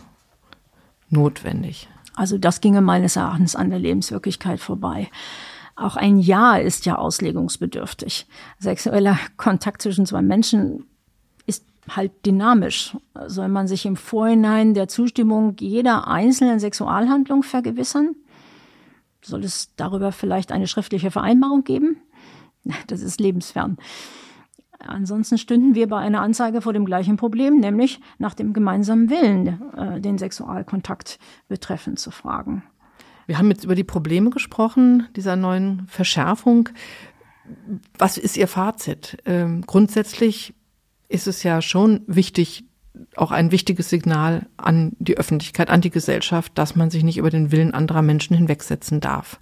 notwendig. Also das ginge meines Erachtens an der Lebenswirklichkeit vorbei. Auch ein Ja ist ja auslegungsbedürftig. Sexueller Kontakt zwischen zwei Menschen ist halt dynamisch. Soll man sich im Vorhinein der Zustimmung jeder einzelnen Sexualhandlung vergewissern? Soll es darüber vielleicht eine schriftliche Vereinbarung geben? Das ist lebensfern. Ansonsten stünden wir bei einer Anzeige vor dem gleichen Problem, nämlich nach dem gemeinsamen Willen, äh, den Sexualkontakt betreffend zu fragen. Wir haben jetzt über die Probleme gesprochen, dieser neuen Verschärfung. Was ist Ihr Fazit? Ähm, grundsätzlich ist es ja schon wichtig, auch ein wichtiges Signal an die Öffentlichkeit, an die Gesellschaft, dass man sich nicht über den Willen anderer Menschen hinwegsetzen darf.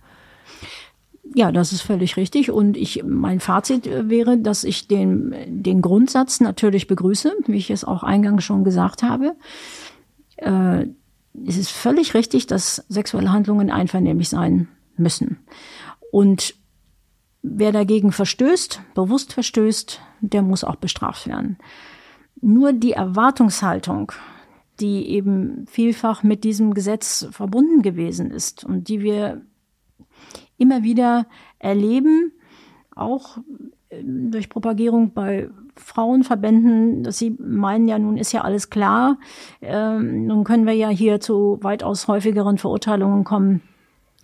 Ja, das ist völlig richtig. Und ich, mein Fazit wäre, dass ich den, den Grundsatz natürlich begrüße, wie ich es auch eingangs schon gesagt habe. Äh, es ist völlig richtig, dass sexuelle Handlungen einvernehmlich sein müssen. Und wer dagegen verstößt, bewusst verstößt, der muss auch bestraft werden. Nur die Erwartungshaltung, die eben vielfach mit diesem Gesetz verbunden gewesen ist und die wir immer wieder erleben, auch äh, durch Propagierung bei Frauenverbänden, dass sie meinen ja, nun ist ja alles klar. Ähm, nun können wir ja hier zu weitaus häufigeren Verurteilungen kommen.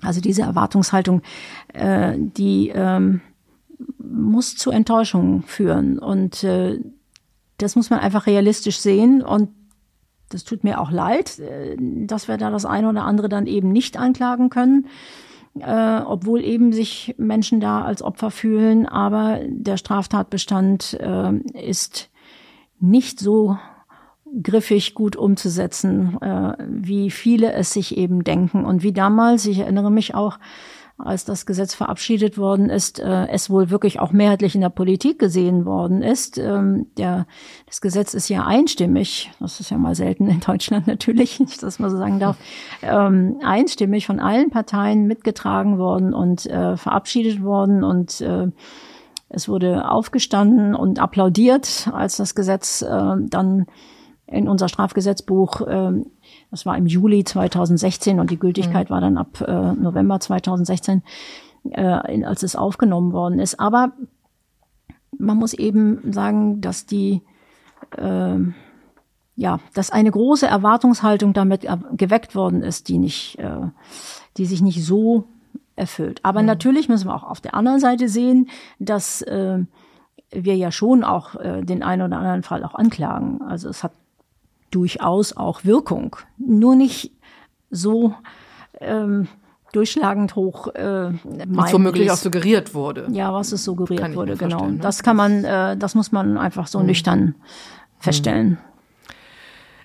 Also diese Erwartungshaltung, äh, die ähm, muss zu Enttäuschungen führen. Und äh, das muss man einfach realistisch sehen. Und das tut mir auch leid, äh, dass wir da das eine oder andere dann eben nicht anklagen können äh, obwohl eben sich Menschen da als Opfer fühlen. Aber der Straftatbestand äh, ist nicht so griffig gut umzusetzen, wie viele es sich eben denken. Und wie damals, ich erinnere mich auch, als das Gesetz verabschiedet worden ist, äh, es wohl wirklich auch mehrheitlich in der Politik gesehen worden ist. Ähm, der, das Gesetz ist ja einstimmig, das ist ja mal selten in Deutschland natürlich, nicht, dass man so sagen darf, ähm, einstimmig von allen Parteien mitgetragen worden und äh, verabschiedet worden und äh, es wurde aufgestanden und applaudiert, als das Gesetz äh, dann in unser Strafgesetzbuch ähm, das war im Juli 2016 und die Gültigkeit mhm. war dann ab äh, November 2016, äh, in, als es aufgenommen worden ist. Aber man muss eben sagen, dass die äh, ja, dass eine große Erwartungshaltung damit geweckt worden ist, die nicht, äh, die sich nicht so erfüllt. Aber mhm. natürlich müssen wir auch auf der anderen Seite sehen, dass äh, wir ja schon auch äh, den einen oder anderen Fall auch anklagen. Also es hat durchaus auch Wirkung. Nur nicht so ähm, durchschlagend hoch. Äh, was womöglich auch suggeriert wurde. Ja, was es suggeriert wurde, genau. Ne? Das kann man, äh, das muss man einfach so hm. nüchtern feststellen.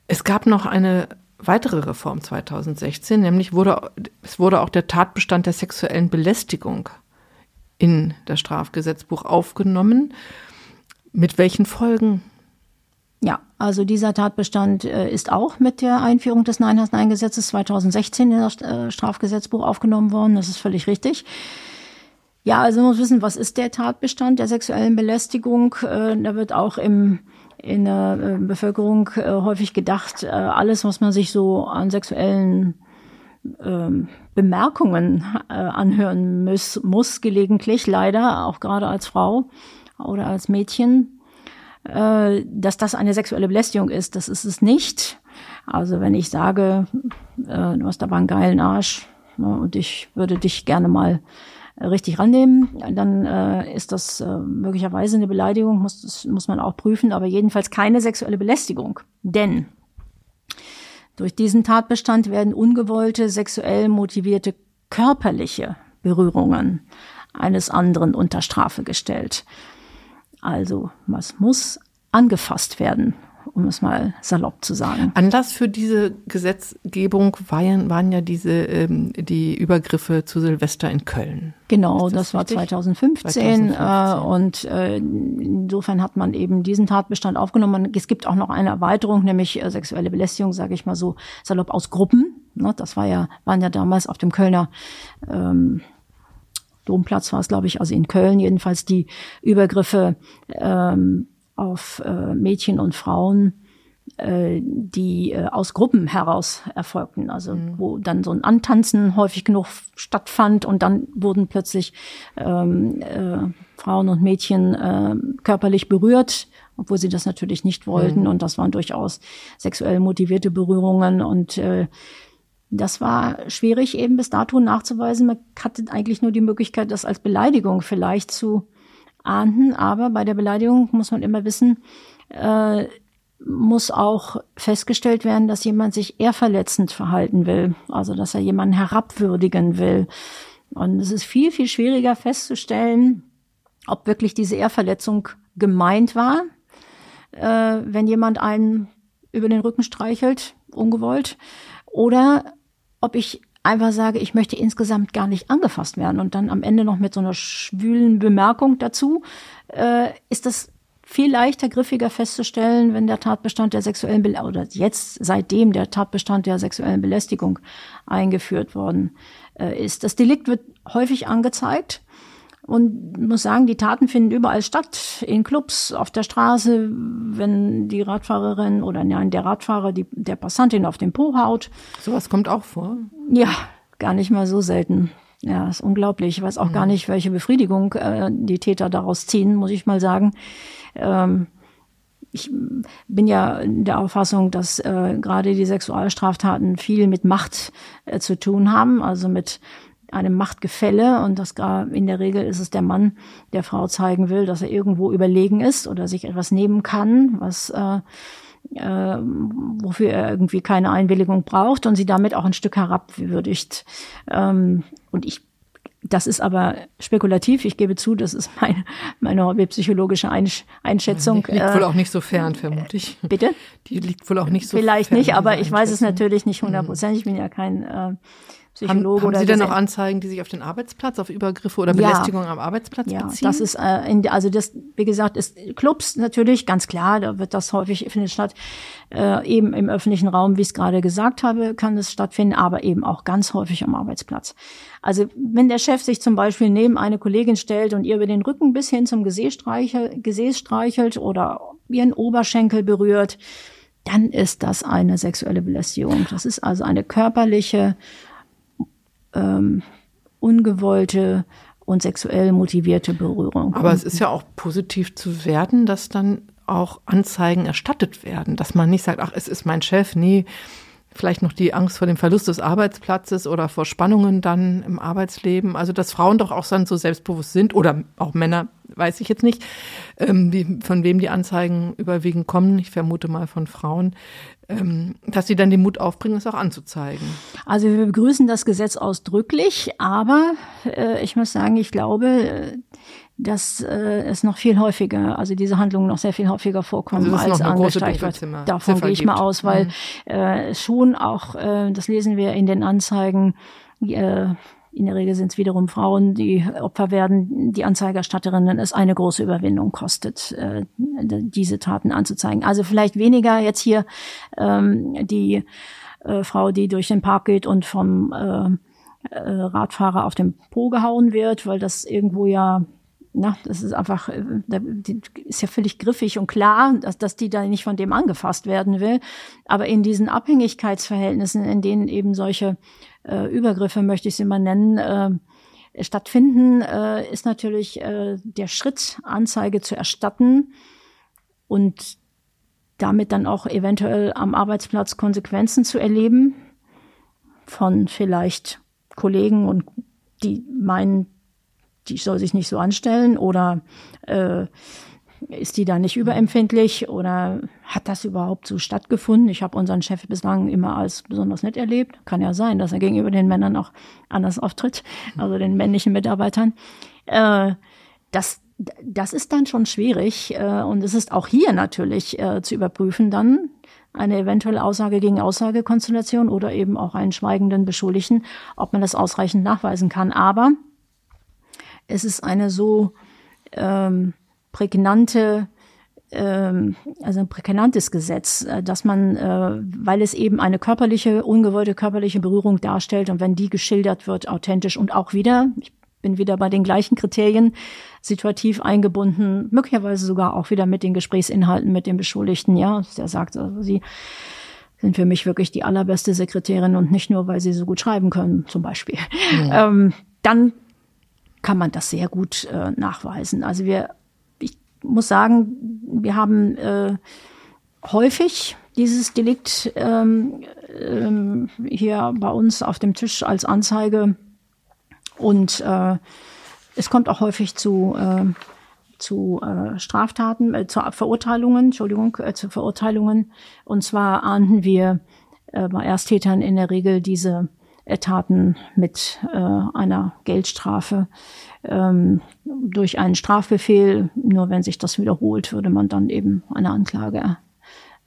Es gab noch eine weitere Reform 2016, nämlich wurde, es wurde auch der Tatbestand der sexuellen Belästigung in das Strafgesetzbuch aufgenommen. Mit welchen Folgen ja, also dieser Tatbestand äh, ist auch mit der Einführung des Nein hast Nein Gesetzes 2016 in das äh, Strafgesetzbuch aufgenommen worden. Das ist völlig richtig. Ja, also man muss wissen, was ist der Tatbestand der sexuellen Belästigung? Äh, da wird auch im in der Bevölkerung häufig gedacht, alles, was man sich so an sexuellen ähm, Bemerkungen anhören muss, muss gelegentlich leider, auch gerade als Frau oder als Mädchen, äh, dass das eine sexuelle Belästigung ist. Das ist es nicht. Also wenn ich sage, äh, du hast aber einen geilen Arsch ne, und ich würde dich gerne mal richtig rannehmen, dann äh, ist das äh, möglicherweise eine Beleidigung, muss, das muss man auch prüfen, aber jedenfalls keine sexuelle Belästigung. Denn durch diesen Tatbestand werden ungewollte, sexuell motivierte körperliche Berührungen eines anderen unter Strafe gestellt. Also, was muss angefasst werden, um es mal salopp zu sagen. Anlass für diese Gesetzgebung waren, waren ja diese ähm, die Übergriffe zu Silvester in Köln. Genau, das, das, war 2015, 2015. Äh, und äh, insofern hat man eben diesen Tatbestand aufgenommen. Es gibt auch noch eine Erweiterung, nämlich äh, sexuelle Belästigung, sage ich mal so salopp aus Gruppen. Ne, das war ja waren ja damals auf dem Kölner ähm, Domplatz war es, glaube ich, also in Köln jedenfalls die Übergriffe ähm, auf äh, Mädchen und Frauen, äh, die äh, aus Gruppen heraus erfolgten. Also mhm. wo dann so ein Antanzen häufig genug stattfand und dann wurden plötzlich ähm, äh, Frauen und Mädchen äh, körperlich berührt obwohl sie das natürlich nicht wollten. Mhm. Und das waren durchaus sexuell motivierte Berührungen. Und äh, das war schwierig eben bis dato nachzuweisen. Man hatte eigentlich nur die Möglichkeit, das als Beleidigung vielleicht zu ahnden. Aber bei der Beleidigung muss man immer wissen, äh, muss auch festgestellt werden, dass jemand sich eher verletzend verhalten will. Also, dass er jemanden herabwürdigen will. Und es ist viel, viel schwieriger festzustellen, ob wirklich diese Ehrverletzung gemeint war, äh, wenn jemand einen über den Rücken streichelt, ungewollt, oder ob ich einfach sage, ich möchte insgesamt gar nicht angefasst werden und dann am Ende noch mit so einer schwülen Bemerkung dazu, äh, ist das viel leichter, griffiger festzustellen, wenn der Tatbestand der sexuellen Be oder jetzt seitdem der Tatbestand der sexuellen Belästigung eingeführt worden äh, ist. Das Delikt wird häufig angezeigt und muss sagen, die Taten finden überall statt. In Clubs, auf der Straße, wenn die Radfahrerin oder nein, der Radfahrer die, der Passantin auf den Po haut. Sowas kommt auch vor? Ja, gar nicht mal so selten. Ja, ist unglaublich. Ich weiß auch mhm. gar nicht, welche Befriedigung äh, die Täter daraus ziehen, muss ich mal sagen. Ähm, ich bin ja der Auffassung, dass äh, gerade die Sexualstraftaten viel mit Macht äh, zu tun haben, also mit einem Machtgefälle und das gar in der Regel ist es der Mann, der Frau zeigen will, dass er irgendwo überlegen ist oder sich etwas nehmen kann, was äh, äh, wofür er irgendwie keine Einwilligung braucht und sie damit auch ein Stück herabwürdigt. Ähm, und ich das ist aber spekulativ. Ich gebe zu, das ist meine, meine hobbypsychologische Einschätzung. Die liegt wohl auch nicht so fern, vermute ich. Bitte? Die liegt wohl auch nicht so Vielleicht fern, nicht, aber ich weiß es natürlich nicht hundertprozentig. Ich bin ja kein äh, Psychologe haben, haben Sie denn noch Anzeigen, die sich auf den Arbeitsplatz, auf Übergriffe oder Belästigung ja, am Arbeitsplatz ja, beziehen? das ist, äh, in, also das, wie gesagt, ist Clubs natürlich, ganz klar, da wird das häufig, findet statt, äh, eben im öffentlichen Raum, wie ich es gerade gesagt habe, kann das stattfinden, aber eben auch ganz häufig am Arbeitsplatz. Also wenn der Chef sich zum Beispiel neben eine Kollegin stellt und ihr über den Rücken bis hin zum Gesäß streichelt, Gesäß streichelt oder ihren Oberschenkel berührt, dann ist das eine sexuelle Belästigung. Das ist also eine körperliche ähm, ungewollte und sexuell motivierte Berührung. Aber es ist ja auch positiv zu werden, dass dann auch Anzeigen erstattet werden, dass man nicht sagt, ach, es ist mein Chef, nee, vielleicht noch die Angst vor dem Verlust des Arbeitsplatzes oder vor Spannungen dann im Arbeitsleben. Also dass Frauen doch auch dann so selbstbewusst sind oder auch Männer, weiß ich jetzt nicht, ähm, wie, von wem die Anzeigen überwiegend kommen. Ich vermute mal von Frauen, dass sie dann den Mut aufbringen, es auch anzuzeigen. Also wir begrüßen das Gesetz ausdrücklich, aber äh, ich muss sagen, ich glaube, äh, dass äh, es noch viel häufiger, also diese Handlungen noch sehr viel häufiger vorkommen also als angestreicht wird. Davon gehe ich mal aus, weil mhm. äh, schon auch, äh, das lesen wir in den Anzeigen, äh, in der Regel sind es wiederum Frauen, die Opfer werden, die Anzeigerstatterinnen es eine große Überwindung kostet, äh, diese Taten anzuzeigen. Also vielleicht weniger jetzt hier ähm, die äh, Frau, die durch den Park geht und vom äh, äh, Radfahrer auf den Po gehauen wird, weil das irgendwo ja na, das ist einfach, äh, ist ja völlig griffig und klar, dass, dass die da nicht von dem angefasst werden will. Aber in diesen Abhängigkeitsverhältnissen, in denen eben solche äh, Übergriffe, möchte ich sie mal nennen, äh, stattfinden, äh, ist natürlich äh, der Schritt, Anzeige zu erstatten und damit dann auch eventuell am Arbeitsplatz Konsequenzen zu erleben von vielleicht Kollegen und die meinen, die soll sich nicht so anstellen oder äh, ist die da nicht überempfindlich oder hat das überhaupt so stattgefunden? Ich habe unseren Chef bislang immer als besonders nett erlebt. Kann ja sein, dass er gegenüber den Männern auch anders auftritt, also den männlichen Mitarbeitern. Äh, das, das ist dann schon schwierig äh, und es ist auch hier natürlich äh, zu überprüfen dann eine eventuelle Aussage gegen Aussagekonstellation oder eben auch einen schweigenden Beschuldigten, ob man das ausreichend nachweisen kann. Aber es ist eine so ähm, prägnante ähm, also ein prägnantes Gesetz, äh, dass man, äh, weil es eben eine körperliche, ungewollte körperliche Berührung darstellt und wenn die geschildert wird, authentisch und auch wieder, ich bin wieder bei den gleichen Kriterien, situativ eingebunden, möglicherweise sogar auch wieder mit den Gesprächsinhalten mit dem Beschuldigten, ja, der sagt, also sie sind für mich wirklich die allerbeste Sekretärin und nicht nur, weil sie so gut schreiben können, zum Beispiel. Ja. Ähm, dann kann man das sehr gut äh, nachweisen. Also wir, muss sagen, wir haben äh, häufig dieses Delikt ähm, ähm, hier bei uns auf dem Tisch als Anzeige und äh, es kommt auch häufig zu äh, zu äh, Straftaten, äh, zu Verurteilungen, Entschuldigung, äh, zu Verurteilungen. Und zwar ahnden wir äh, bei Ersttätern in der Regel diese Taten mit äh, einer Geldstrafe ähm, durch einen Strafbefehl. Nur wenn sich das wiederholt, würde man dann eben eine Anklage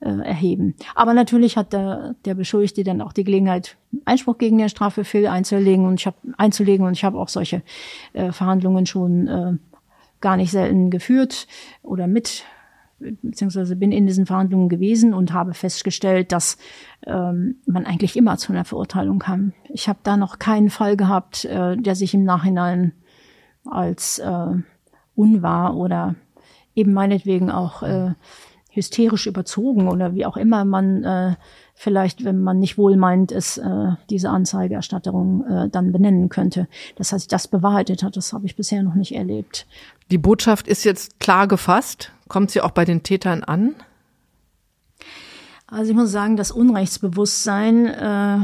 äh, erheben. Aber natürlich hat der, der Beschuldigte dann auch die Gelegenheit, Einspruch gegen den Strafbefehl einzulegen und ich habe einzulegen und ich habe auch solche äh, Verhandlungen schon äh, gar nicht selten geführt oder mit beziehungsweise bin in diesen Verhandlungen gewesen und habe festgestellt, dass ähm, man eigentlich immer zu einer Verurteilung kam. Ich habe da noch keinen Fall gehabt, äh, der sich im Nachhinein als äh, unwahr oder eben meinetwegen auch äh, hysterisch überzogen oder wie auch immer man äh, vielleicht, wenn man nicht wohlmeint ist, äh, diese Anzeigeerstatterung äh, dann benennen könnte. Das heißt, das bewahrheitet hat, das habe ich bisher noch nicht erlebt. Die Botschaft ist jetzt klar gefasst. Kommt sie auch bei den Tätern an? Also ich muss sagen, das Unrechtsbewusstsein äh,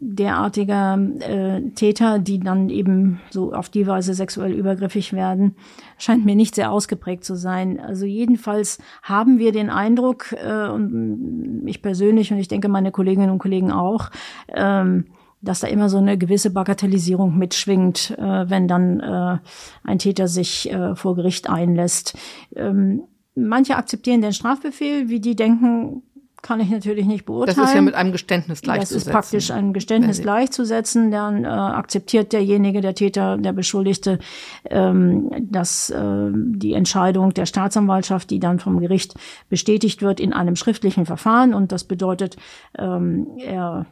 derartiger äh, Täter, die dann eben so auf die Weise sexuell übergriffig werden, scheint mir nicht sehr ausgeprägt zu sein. Also jedenfalls haben wir den Eindruck, äh, und ich persönlich und ich denke meine Kolleginnen und Kollegen auch, ähm, dass da immer so eine gewisse Bagatellisierung mitschwingt, äh, wenn dann äh, ein Täter sich äh, vor Gericht einlässt. Ähm, manche akzeptieren den Strafbefehl, wie die denken, kann ich natürlich nicht beurteilen. Das ist ja mit einem Geständnis gleichzusetzen. Das ist praktisch ein Geständnis gleichzusetzen. Dann äh, akzeptiert derjenige, der Täter, der Beschuldigte, ähm, dass äh, die Entscheidung der Staatsanwaltschaft, die dann vom Gericht bestätigt wird, in einem schriftlichen Verfahren. Und das bedeutet, ähm, er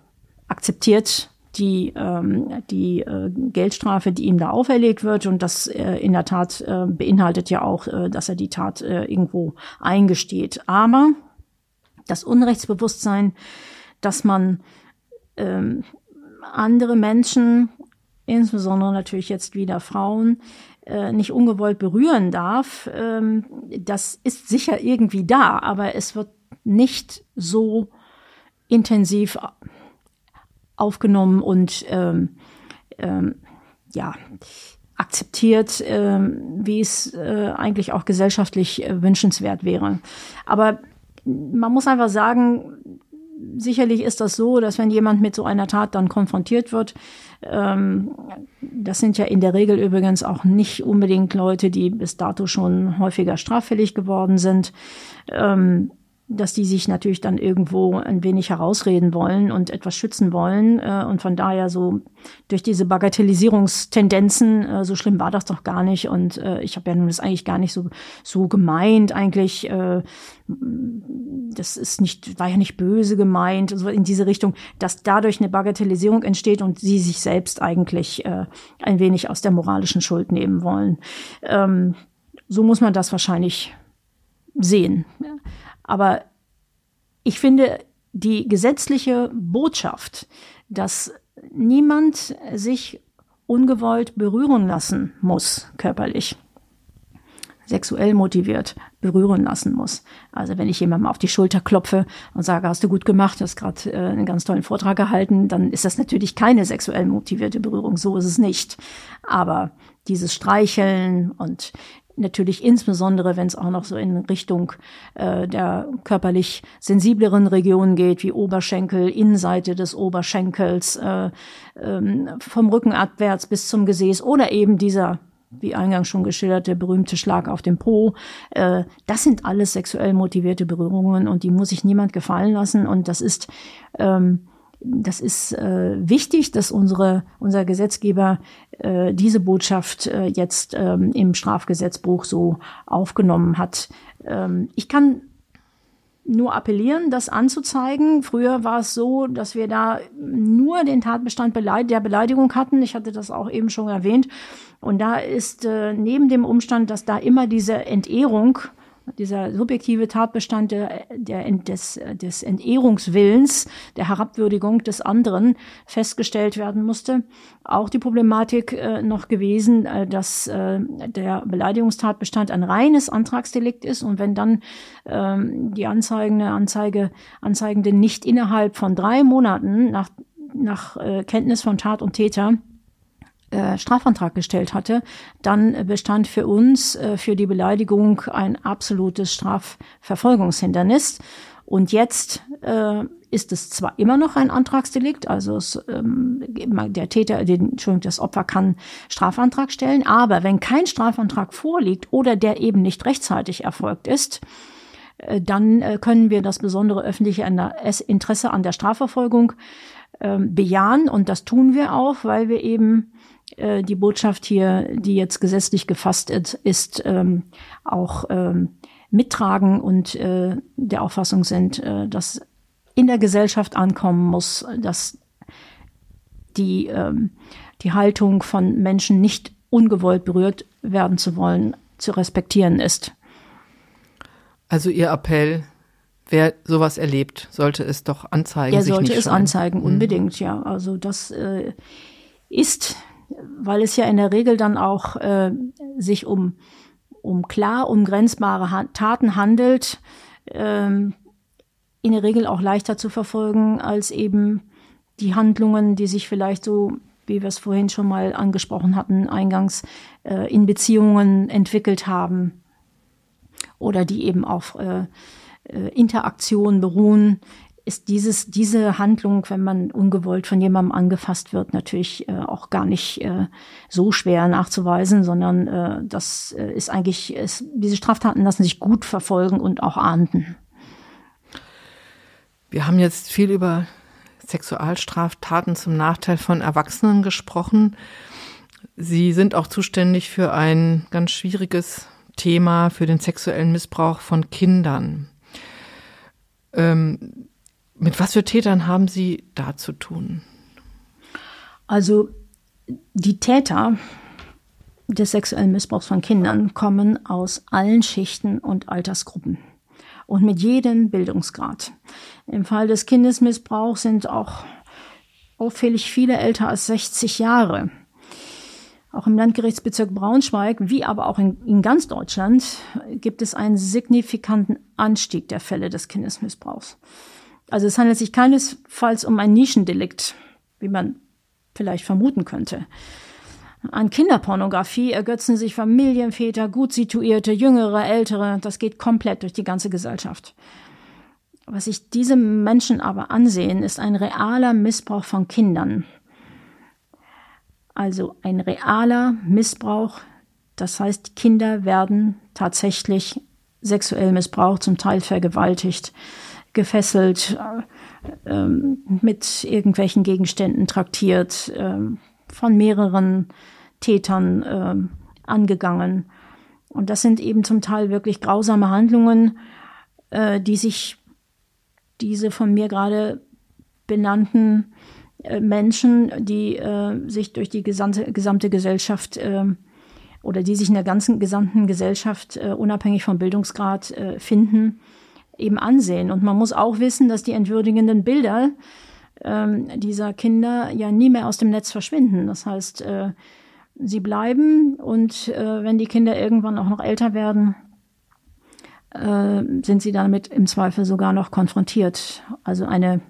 akzeptiert die, ähm, die äh, Geldstrafe, die ihm da auferlegt wird. Und das äh, in der Tat äh, beinhaltet ja auch, äh, dass er die Tat äh, irgendwo eingesteht. Aber das Unrechtsbewusstsein, dass man ähm, andere Menschen, insbesondere natürlich jetzt wieder Frauen, äh, nicht ungewollt berühren darf, ähm, das ist sicher irgendwie da, aber es wird nicht so intensiv aufgenommen und ähm, ähm, ja akzeptiert, ähm, wie es äh, eigentlich auch gesellschaftlich äh, wünschenswert wäre. Aber man muss einfach sagen, sicherlich ist das so, dass wenn jemand mit so einer Tat dann konfrontiert wird, ähm, das sind ja in der Regel übrigens auch nicht unbedingt Leute, die bis dato schon häufiger straffällig geworden sind, ähm, dass die sich natürlich dann irgendwo ein wenig herausreden wollen und etwas schützen wollen. Äh, und von daher so durch diese Bagatellisierungstendenzen, äh, so schlimm war das doch gar nicht. Und äh, ich habe ja nun das eigentlich gar nicht so, so gemeint, eigentlich. Äh, das ist nicht, war ja nicht böse gemeint, so in diese Richtung, dass dadurch eine Bagatellisierung entsteht und sie sich selbst eigentlich äh, ein wenig aus der moralischen Schuld nehmen wollen. Ähm, so muss man das wahrscheinlich sehen. Aber ich finde, die gesetzliche Botschaft, dass niemand sich ungewollt berühren lassen muss, körperlich, sexuell motiviert berühren lassen muss. Also wenn ich jemandem auf die Schulter klopfe und sage, hast du gut gemacht, hast gerade äh, einen ganz tollen Vortrag gehalten, dann ist das natürlich keine sexuell motivierte Berührung, so ist es nicht. Aber dieses Streicheln und natürlich insbesondere, wenn es auch noch so in Richtung äh, der körperlich sensibleren Regionen geht, wie Oberschenkel, Innenseite des Oberschenkels, äh, ähm, vom Rücken abwärts bis zum Gesäß oder eben dieser wie eingangs schon geschildert, der berühmte Schlag auf dem Po. Äh, das sind alles sexuell motivierte Berührungen und die muss sich niemand gefallen lassen. Und das ist ähm, das ist äh, wichtig, dass unsere, unser Gesetzgeber äh, diese Botschaft äh, jetzt ähm, im Strafgesetzbuch so aufgenommen hat. Ähm, ich kann nur appellieren, das anzuzeigen. Früher war es so, dass wir da nur den Tatbestand der Beleidigung hatten. Ich hatte das auch eben schon erwähnt. Und da ist äh, neben dem Umstand, dass da immer diese Entehrung dieser subjektive Tatbestand der, der, des, des Entehrungswillens, der Herabwürdigung des anderen festgestellt werden musste. Auch die Problematik äh, noch gewesen, äh, dass äh, der Beleidigungstatbestand ein reines Antragsdelikt ist und wenn dann ähm, die anzeigende Anzeige, Anzeigende nicht innerhalb von drei Monaten nach, nach äh, Kenntnis von Tat und Täter äh, Strafantrag gestellt hatte, dann bestand für uns äh, für die Beleidigung ein absolutes Strafverfolgungshindernis. Und jetzt äh, ist es zwar immer noch ein Antragsdelikt, also es, ähm, der Täter, den, Entschuldigung, das Opfer kann Strafantrag stellen, aber wenn kein Strafantrag vorliegt oder der eben nicht rechtzeitig erfolgt ist, äh, dann äh, können wir das besondere öffentliche Interesse an der Strafverfolgung äh, bejahen und das tun wir auch, weil wir eben äh, die Botschaft hier, die jetzt gesetzlich gefasst ist, ist ähm, auch ähm, mittragen und äh, der Auffassung sind, äh, dass in der Gesellschaft ankommen muss, dass die, ähm, die Haltung von Menschen nicht ungewollt berührt werden zu wollen, zu respektieren ist. Also Ihr Appell, wer sowas erlebt, sollte es doch anzeigen. Er sollte es anzeigen, mhm. unbedingt, ja. Also das äh, ist weil es ja in der Regel dann auch äh, sich um, um klar umgrenzbare Taten handelt, ähm, in der Regel auch leichter zu verfolgen als eben die Handlungen, die sich vielleicht so, wie wir es vorhin schon mal angesprochen hatten, eingangs äh, in Beziehungen entwickelt haben oder die eben auf äh, äh, Interaktion beruhen, ist dieses, diese Handlung, wenn man ungewollt von jemandem angefasst wird, natürlich äh, auch gar nicht äh, so schwer nachzuweisen, sondern äh, das äh, ist eigentlich, ist, diese Straftaten lassen sich gut verfolgen und auch ahnden. Wir haben jetzt viel über Sexualstraftaten zum Nachteil von Erwachsenen gesprochen. Sie sind auch zuständig für ein ganz schwieriges Thema, für den sexuellen Missbrauch von Kindern. Ähm, mit was für Tätern haben Sie da zu tun? Also die Täter des sexuellen Missbrauchs von Kindern kommen aus allen Schichten und Altersgruppen und mit jedem Bildungsgrad. Im Fall des Kindesmissbrauchs sind auch auffällig viele älter als 60 Jahre. Auch im Landgerichtsbezirk Braunschweig, wie aber auch in, in, ganz Deutschland, gibt es einen signifikanten Anstieg der Fälle des Kindesmissbrauchs. Also es handelt sich keinesfalls um ein Nischendelikt, wie man vielleicht vermuten könnte. An Kinderpornografie ergötzen sich Familienväter, gut situierte, jüngere, ältere. Das geht komplett durch die ganze Gesellschaft. Was sich diese Menschen aber ansehen, ist ein realer Missbrauch von Kindern. Also ein realer Missbrauch. Das heißt, Kinder werden tatsächlich sexuell missbraucht, zum Teil vergewaltigt gefesselt, äh, ähm, mit irgendwelchen Gegenständen traktiert, äh, von mehreren Tätern äh, angegangen. Und das sind eben zum Teil wirklich grausame Handlungen, äh, die sich diese von mir gerade benannten äh, Menschen, die sich durch die gesamte, gesamte Gesellschaft oder die sich in der ganzen gesamten Gesellschaft unabhängig vom Bildungsgrad finden, eben ansehen. Und man muss auch wissen, dass die entwürdigenden Bilder ähm, dieser Kinder ja nie mehr aus dem Netz verschwinden. Das heißt, äh, sie bleiben und äh, wenn die Kinder irgendwann auch noch älter werden, äh, sind sie damit im Zweifel sogar noch konfrontiert. Also eine,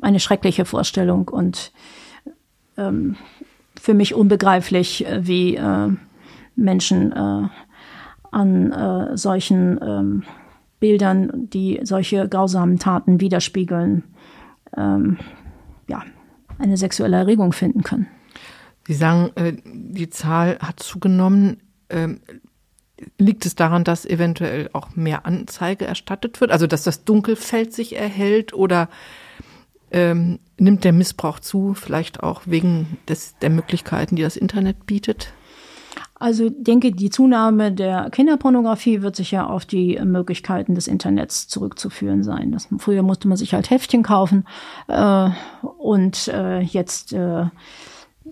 eine schreckliche Vorstellung und ähm, für mich unbegreiflich, äh, wie äh, Menschen äh, an solchen ähm, Bildern, die solche grausamen Taten widerspiegeln, ähm, ja, eine sexuelle Erregung finden können. Sie sagen, äh, die Zahl hat zugenommen. Ähm, liegt es daran, dass eventuell auch mehr Anzeige erstattet wird? Also dass das Dunkelfeld sich erhält oder ähm, nimmt der Missbrauch zu, vielleicht auch wegen des, der Möglichkeiten, die das Internet bietet? Also denke, die Zunahme der Kinderpornografie wird sicher auf die Möglichkeiten des Internets zurückzuführen sein. Das, früher musste man sich halt Heftchen kaufen äh, und äh, jetzt äh,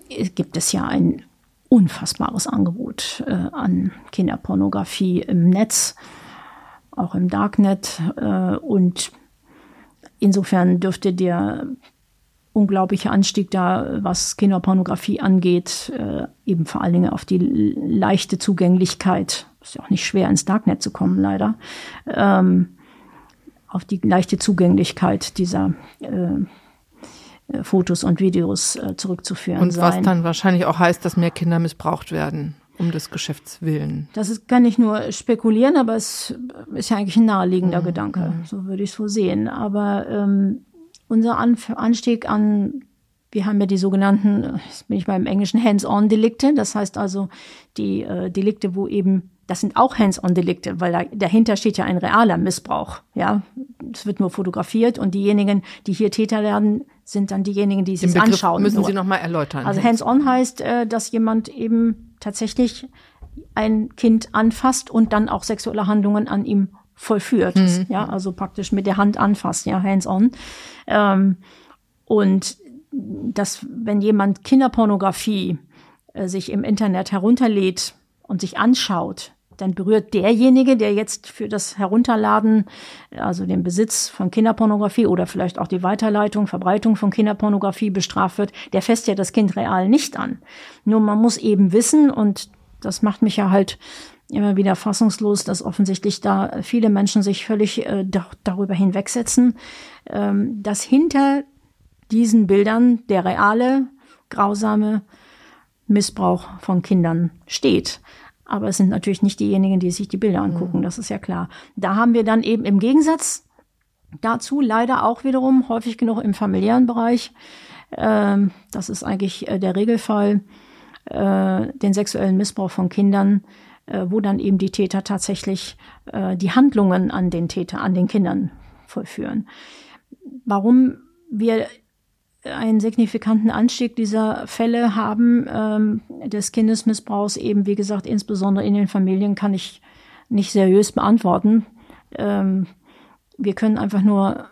gibt es ja ein unfassbares Angebot äh, an Kinderpornografie im Netz, auch im Darknet äh, und insofern dürfte der unglaubliche Anstieg da, was Kinderpornografie angeht, äh, eben vor allen Dingen auf die leichte Zugänglichkeit, ist ja auch nicht schwer ins Darknet zu kommen, leider, ähm, auf die leichte Zugänglichkeit dieser äh, Fotos und Videos äh, zurückzuführen. Und was sein. dann wahrscheinlich auch heißt, dass mehr Kinder missbraucht werden um des Geschäfts willen. Das ist, kann ich nur spekulieren, aber es ist ja eigentlich ein naheliegender mhm. Gedanke. So würde ich es so sehen. Aber ähm, unser Anstieg an, wir haben ja die sogenannten, jetzt bin ich beim Englischen Hands-on-Delikte, das heißt also die äh, Delikte, wo eben, das sind auch Hands-on-Delikte, weil da, dahinter steht ja ein realer Missbrauch, ja. Es wird nur fotografiert und diejenigen, die hier Täter werden, sind dann diejenigen, die sich anschauen. Müssen nur. Sie nochmal erläutern. Also Hands-on heißt, äh, dass jemand eben tatsächlich ein Kind anfasst und dann auch sexuelle Handlungen an ihm vollführt. Mhm. Ja, also praktisch mit der Hand anfasst, ja, hands-on. Ähm, und dass, wenn jemand Kinderpornografie äh, sich im Internet herunterlädt und sich anschaut, dann berührt derjenige, der jetzt für das Herunterladen, also den Besitz von Kinderpornografie oder vielleicht auch die Weiterleitung, Verbreitung von Kinderpornografie bestraft wird, der fässt ja das Kind real nicht an. Nur man muss eben wissen, und das macht mich ja halt immer wieder fassungslos, dass offensichtlich da viele Menschen sich völlig äh, darüber hinwegsetzen, ähm, dass hinter diesen Bildern der reale, grausame Missbrauch von Kindern steht. Aber es sind natürlich nicht diejenigen, die sich die Bilder angucken, mhm. das ist ja klar. Da haben wir dann eben im Gegensatz dazu leider auch wiederum häufig genug im familiären Bereich, ähm, das ist eigentlich äh, der Regelfall, äh, den sexuellen Missbrauch von Kindern, äh, wo dann eben die Täter tatsächlich äh, die Handlungen an den Täter, an den Kindern vollführen. Warum wir einen signifikanten Anstieg dieser Fälle haben, ähm, des Kindesmissbrauchs eben, wie gesagt, insbesondere in den Familien, kann ich nicht seriös beantworten. Ähm, wir können einfach nur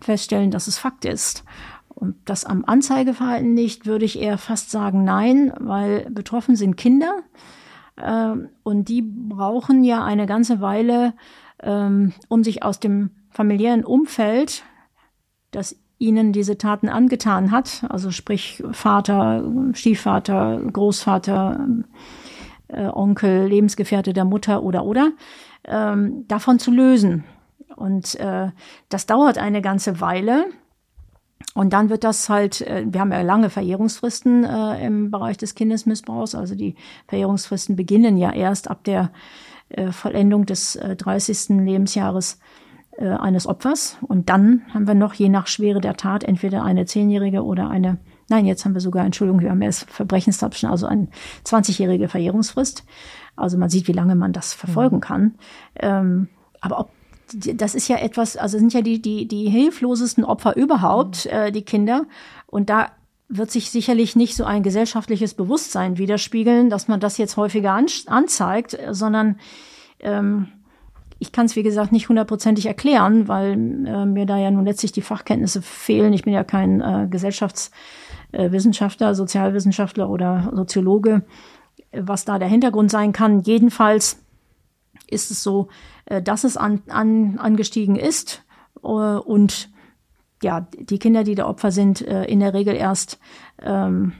feststellen, dass es Fakt ist. Und das am Anzeigeverhalten nicht, würde ich eher fast sagen nein, weil betroffen sind Kinder. Ähm, und die brauchen ja eine ganze Weile, ähm, um sich aus dem familiären Umfeld, das ihnen diese Taten angetan hat, also sprich Vater, Stiefvater, Großvater, äh, Onkel, Lebensgefährte der Mutter oder oder, ähm, davon zu lösen. Und äh, das dauert eine ganze Weile. Und dann wird das halt, äh, wir haben ja lange Verjährungsfristen äh, im Bereich des Kindesmissbrauchs. Also die Verjährungsfristen beginnen ja erst ab der äh, Vollendung des äh, 30. Lebensjahres äh, eines Opfers. Und dann haben wir noch je nach Schwere der Tat entweder eine zehnjährige oder eine, nein, jetzt haben wir sogar, Entschuldigung, wir haben erst Verbrechenstabschen, also eine 20-jährige Verjährungsfrist. Also man sieht, wie lange man das verfolgen mhm. kann. Ähm, aber ob das ist ja etwas, also sind ja die, die, die hilflosesten Opfer überhaupt, mhm. äh, die Kinder. Und da wird sich sicherlich nicht so ein gesellschaftliches Bewusstsein widerspiegeln, dass man das jetzt häufiger an, anzeigt, sondern ähm, ich kann es, wie gesagt, nicht hundertprozentig erklären, weil äh, mir da ja nun letztlich die Fachkenntnisse fehlen. Ich bin ja kein äh, Gesellschaftswissenschaftler, äh, Sozialwissenschaftler oder Soziologe, was da der Hintergrund sein kann. Jedenfalls ist es so, äh, dass es an, an, angestiegen ist äh, und ja, die Kinder, die der Opfer sind, äh, in der Regel erst ähm,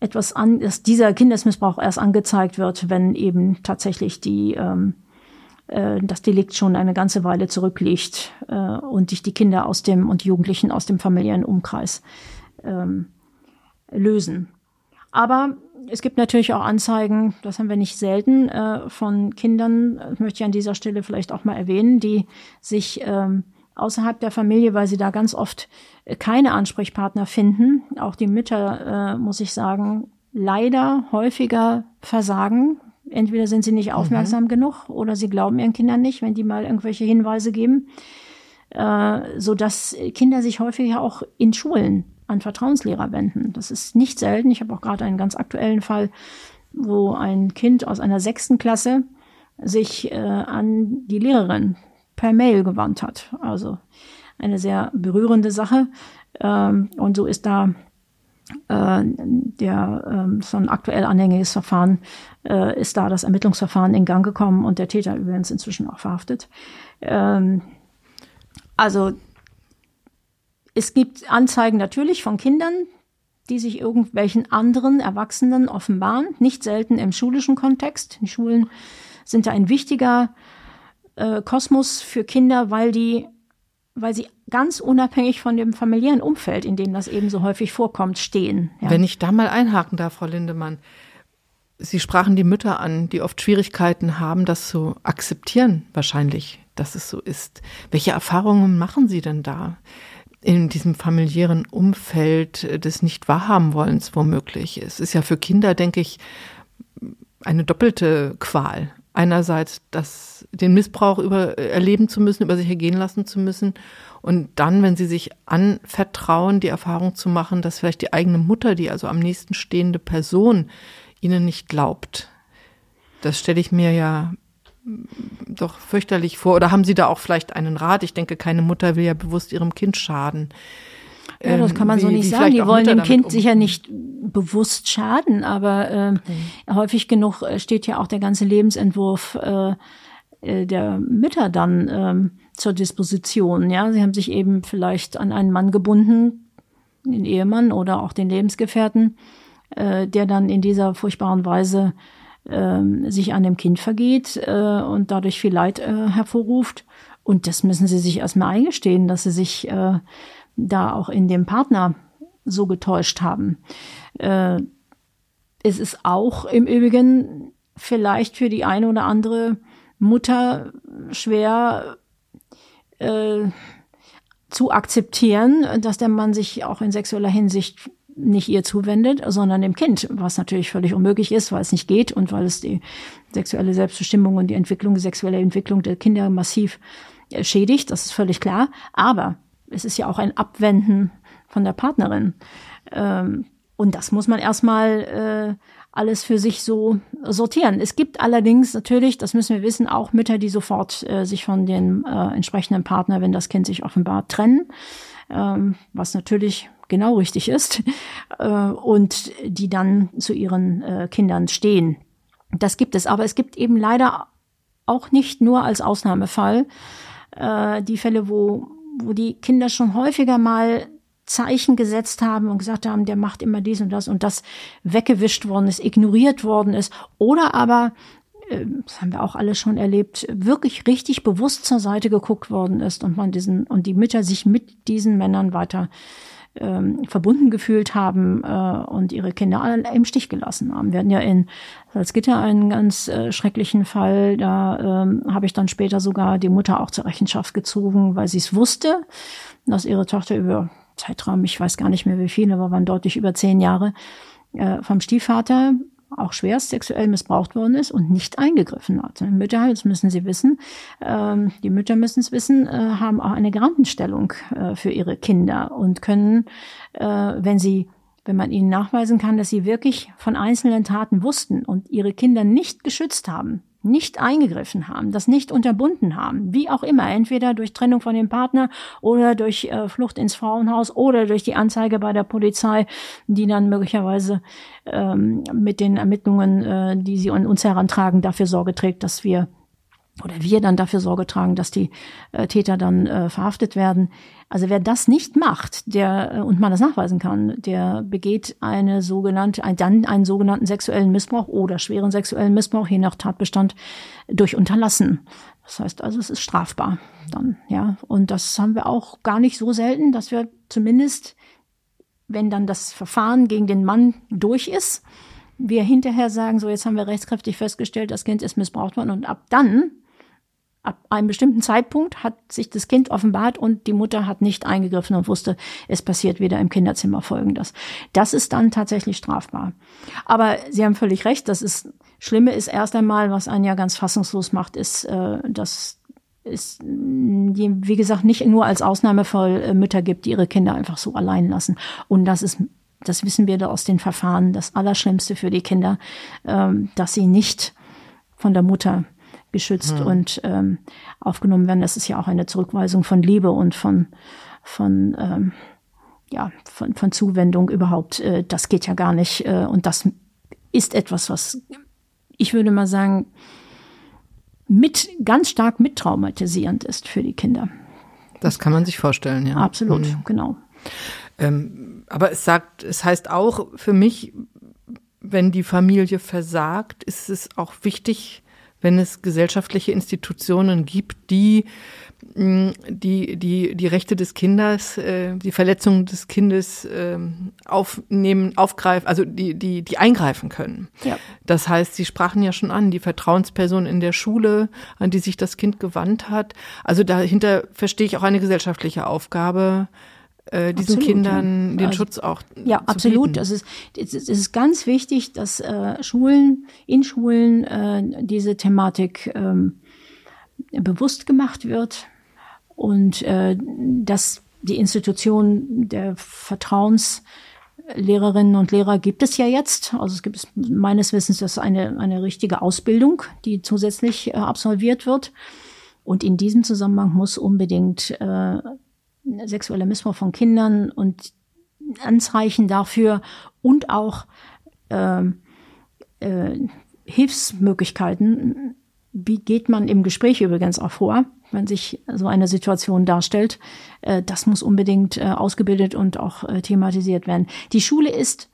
etwas an, dass dieser Kindesmissbrauch erst angezeigt wird, wenn eben tatsächlich die ähm, äh, das Delikt schon eine ganze Weile zurückliegt äh, und sich die Kinder aus dem und Jugendlichen aus dem familiären Umkreis ähm, lösen. Aber es gibt natürlich auch Anzeigen, das haben wir nicht selten, äh, von Kindern, das möchte ich an dieser Stelle vielleicht auch mal erwähnen, die sich ähm, außerhalb der Familie, weil sie da ganz oft keine Ansprechpartner finden, auch die Mütter, äh, muss ich sagen, leider häufiger versagen. Entweder sind sie nicht mhm. aufmerksam mhm. genug oder sie glauben ihren Kindern nicht, wenn die mal irgendwelche Hinweise geben, äh, so dass Kinder sich häufiger auch in Schulen an Vertrauenslehrer wenden. Das ist nicht selten. Ich habe auch gerade einen ganz aktuellen Fall, wo ein Kind aus einer sechsten Klasse sich äh, an die Lehrerin per Mail gewandt hat. Also eine sehr berührende Sache. Ähm, und so ist da äh, der ähm, so ein aktuell anhängiges Verfahren äh, ist da das Ermittlungsverfahren in Gang gekommen und der Täter übrigens inzwischen auch verhaftet. Ähm, also es gibt Anzeigen natürlich von Kindern, die sich irgendwelchen anderen Erwachsenen offenbaren, nicht selten im schulischen Kontext. Die Schulen sind da ein wichtiger äh, Kosmos für Kinder, weil die, weil sie ganz unabhängig von dem familiären Umfeld, in dem das eben so häufig vorkommt, stehen. Ja. Wenn ich da mal einhaken darf, Frau Lindemann. Sie sprachen die Mütter an, die oft Schwierigkeiten haben, das zu akzeptieren, wahrscheinlich, dass es so ist. Welche Erfahrungen machen Sie denn da? In diesem familiären Umfeld des Nicht-Wahrhaben-Wollens womöglich. Es ist ja für Kinder, denke ich, eine doppelte Qual. Einerseits das, den Missbrauch über, erleben zu müssen, über sich ergehen lassen zu müssen und dann, wenn sie sich anvertrauen, die Erfahrung zu machen, dass vielleicht die eigene Mutter, die also am nächsten stehende Person, ihnen nicht glaubt. Das stelle ich mir ja doch fürchterlich vor. Oder haben Sie da auch vielleicht einen Rat? Ich denke, keine Mutter will ja bewusst ihrem Kind schaden. Ja, das kann man wie, so nicht sagen. Die wollen dem Kind um sicher nicht bewusst schaden, aber äh, mhm. häufig genug äh, steht ja auch der ganze Lebensentwurf äh, äh, der Mütter dann äh, zur Disposition. Ja, sie haben sich eben vielleicht an einen Mann gebunden, den Ehemann oder auch den Lebensgefährten, äh, der dann in dieser furchtbaren Weise äh, sich an dem Kind vergeht äh, und dadurch viel Leid äh, hervorruft. Und das müssen sie sich erstmal eingestehen, dass sie sich äh, da auch in dem Partner so getäuscht haben. Äh, es ist auch im Übrigen vielleicht für die eine oder andere Mutter schwer äh, zu akzeptieren, dass der Mann sich auch in sexueller Hinsicht nicht ihr zuwendet, sondern dem Kind, was natürlich völlig unmöglich ist, weil es nicht geht und weil es die sexuelle Selbstbestimmung und die Entwicklung, die sexuelle Entwicklung der Kinder massiv äh, schädigt, das ist völlig klar. Aber es ist ja auch ein Abwenden von der Partnerin. Ähm, und das muss man erstmal äh, alles für sich so sortieren. Es gibt allerdings natürlich, das müssen wir wissen, auch Mütter, die sofort äh, sich von dem entsprechenden Partner, wenn das Kind sich offenbart, trennen, ähm, was natürlich genau richtig ist, äh, und die dann zu ihren äh, Kindern stehen. Das gibt es, aber es gibt eben leider auch nicht nur als Ausnahmefall äh, die Fälle, wo, wo die Kinder schon häufiger mal Zeichen gesetzt haben und gesagt haben, der macht immer dies und das und das weggewischt worden ist, ignoriert worden ist. Oder aber, äh, das haben wir auch alle schon erlebt, wirklich richtig bewusst zur Seite geguckt worden ist und man diesen, und die Mütter sich mit diesen Männern weiter ähm, verbunden gefühlt haben äh, und ihre Kinder alle im Stich gelassen haben. Wir hatten ja in Salzgitter einen ganz äh, schrecklichen Fall. Da ähm, habe ich dann später sogar die Mutter auch zur Rechenschaft gezogen, weil sie es wusste, dass ihre Tochter über Zeitraum, ich weiß gar nicht mehr wie viele, aber waren deutlich über zehn Jahre, äh, vom Stiefvater auch schwerst sexuell missbraucht worden ist und nicht eingegriffen hat. Mütter, das müssen Sie wissen, ähm, die Mütter müssen es wissen, äh, haben auch eine Garantenstellung äh, für ihre Kinder und können, äh, wenn sie wenn man ihnen nachweisen kann, dass sie wirklich von einzelnen Taten wussten und ihre Kinder nicht geschützt haben, nicht eingegriffen haben, das nicht unterbunden haben, wie auch immer, entweder durch Trennung von dem Partner oder durch äh, Flucht ins Frauenhaus oder durch die Anzeige bei der Polizei, die dann möglicherweise ähm, mit den Ermittlungen, äh, die sie an uns herantragen, dafür Sorge trägt, dass wir oder wir dann dafür Sorge tragen, dass die äh, Täter dann äh, verhaftet werden. Also wer das nicht macht, der äh, und man das nachweisen kann, der begeht eine sogenannte, ein, dann einen sogenannten sexuellen Missbrauch oder schweren sexuellen Missbrauch, je nach Tatbestand, durch Unterlassen. Das heißt also, es ist strafbar dann, ja. Und das haben wir auch gar nicht so selten, dass wir zumindest, wenn dann das Verfahren gegen den Mann durch ist, wir hinterher sagen, so jetzt haben wir rechtskräftig festgestellt, das Kind ist missbraucht worden und ab dann ab einem bestimmten Zeitpunkt hat sich das Kind offenbart und die Mutter hat nicht eingegriffen und wusste, es passiert wieder im Kinderzimmer folgendes. Das ist dann tatsächlich strafbar. Aber Sie haben völlig recht, das ist, Schlimme ist erst einmal, was einen ja ganz fassungslos macht, ist, äh, dass es, wie gesagt, nicht nur als Ausnahmefall äh, Mütter gibt, die ihre Kinder einfach so allein lassen. Und das ist das wissen wir da aus den Verfahren, das Allerschlimmste für die Kinder, ähm, dass sie nicht von der Mutter geschützt hm. und ähm, aufgenommen werden. Das ist ja auch eine Zurückweisung von Liebe und von, von, ähm, ja, von, von Zuwendung überhaupt. Äh, das geht ja gar nicht. Äh, und das ist etwas, was ich würde mal sagen, mit ganz stark mittraumatisierend ist für die Kinder. Das kann man sich vorstellen, ja. Absolut, mhm. genau. Ähm, aber es sagt, es heißt auch für mich, wenn die Familie versagt, ist es auch wichtig, wenn es gesellschaftliche Institutionen gibt, die mm, die, die, die Rechte des Kindes, äh, die Verletzung des Kindes äh, aufnehmen, aufgreifen, also die, die, die eingreifen können. Ja. Das heißt, Sie sprachen ja schon an, die Vertrauensperson in der Schule, an die sich das Kind gewandt hat. Also dahinter verstehe ich auch eine gesellschaftliche Aufgabe, äh, diesen absolut, Kindern ja. den also, Schutz auch ja absolut das ist es ist ganz wichtig dass äh, Schulen in Schulen äh, diese Thematik ähm, bewusst gemacht wird und äh, dass die Institution der Vertrauenslehrerinnen und Lehrer gibt es ja jetzt. Also es gibt meines Wissens das eine, eine richtige Ausbildung, die zusätzlich äh, absolviert wird. Und in diesem Zusammenhang muss unbedingt äh, sexueller Missbrauch von Kindern und Anzeichen dafür und auch äh, äh, Hilfsmöglichkeiten. Wie geht man im Gespräch übrigens auch vor, wenn sich so eine Situation darstellt? Äh, das muss unbedingt äh, ausgebildet und auch äh, thematisiert werden. Die Schule ist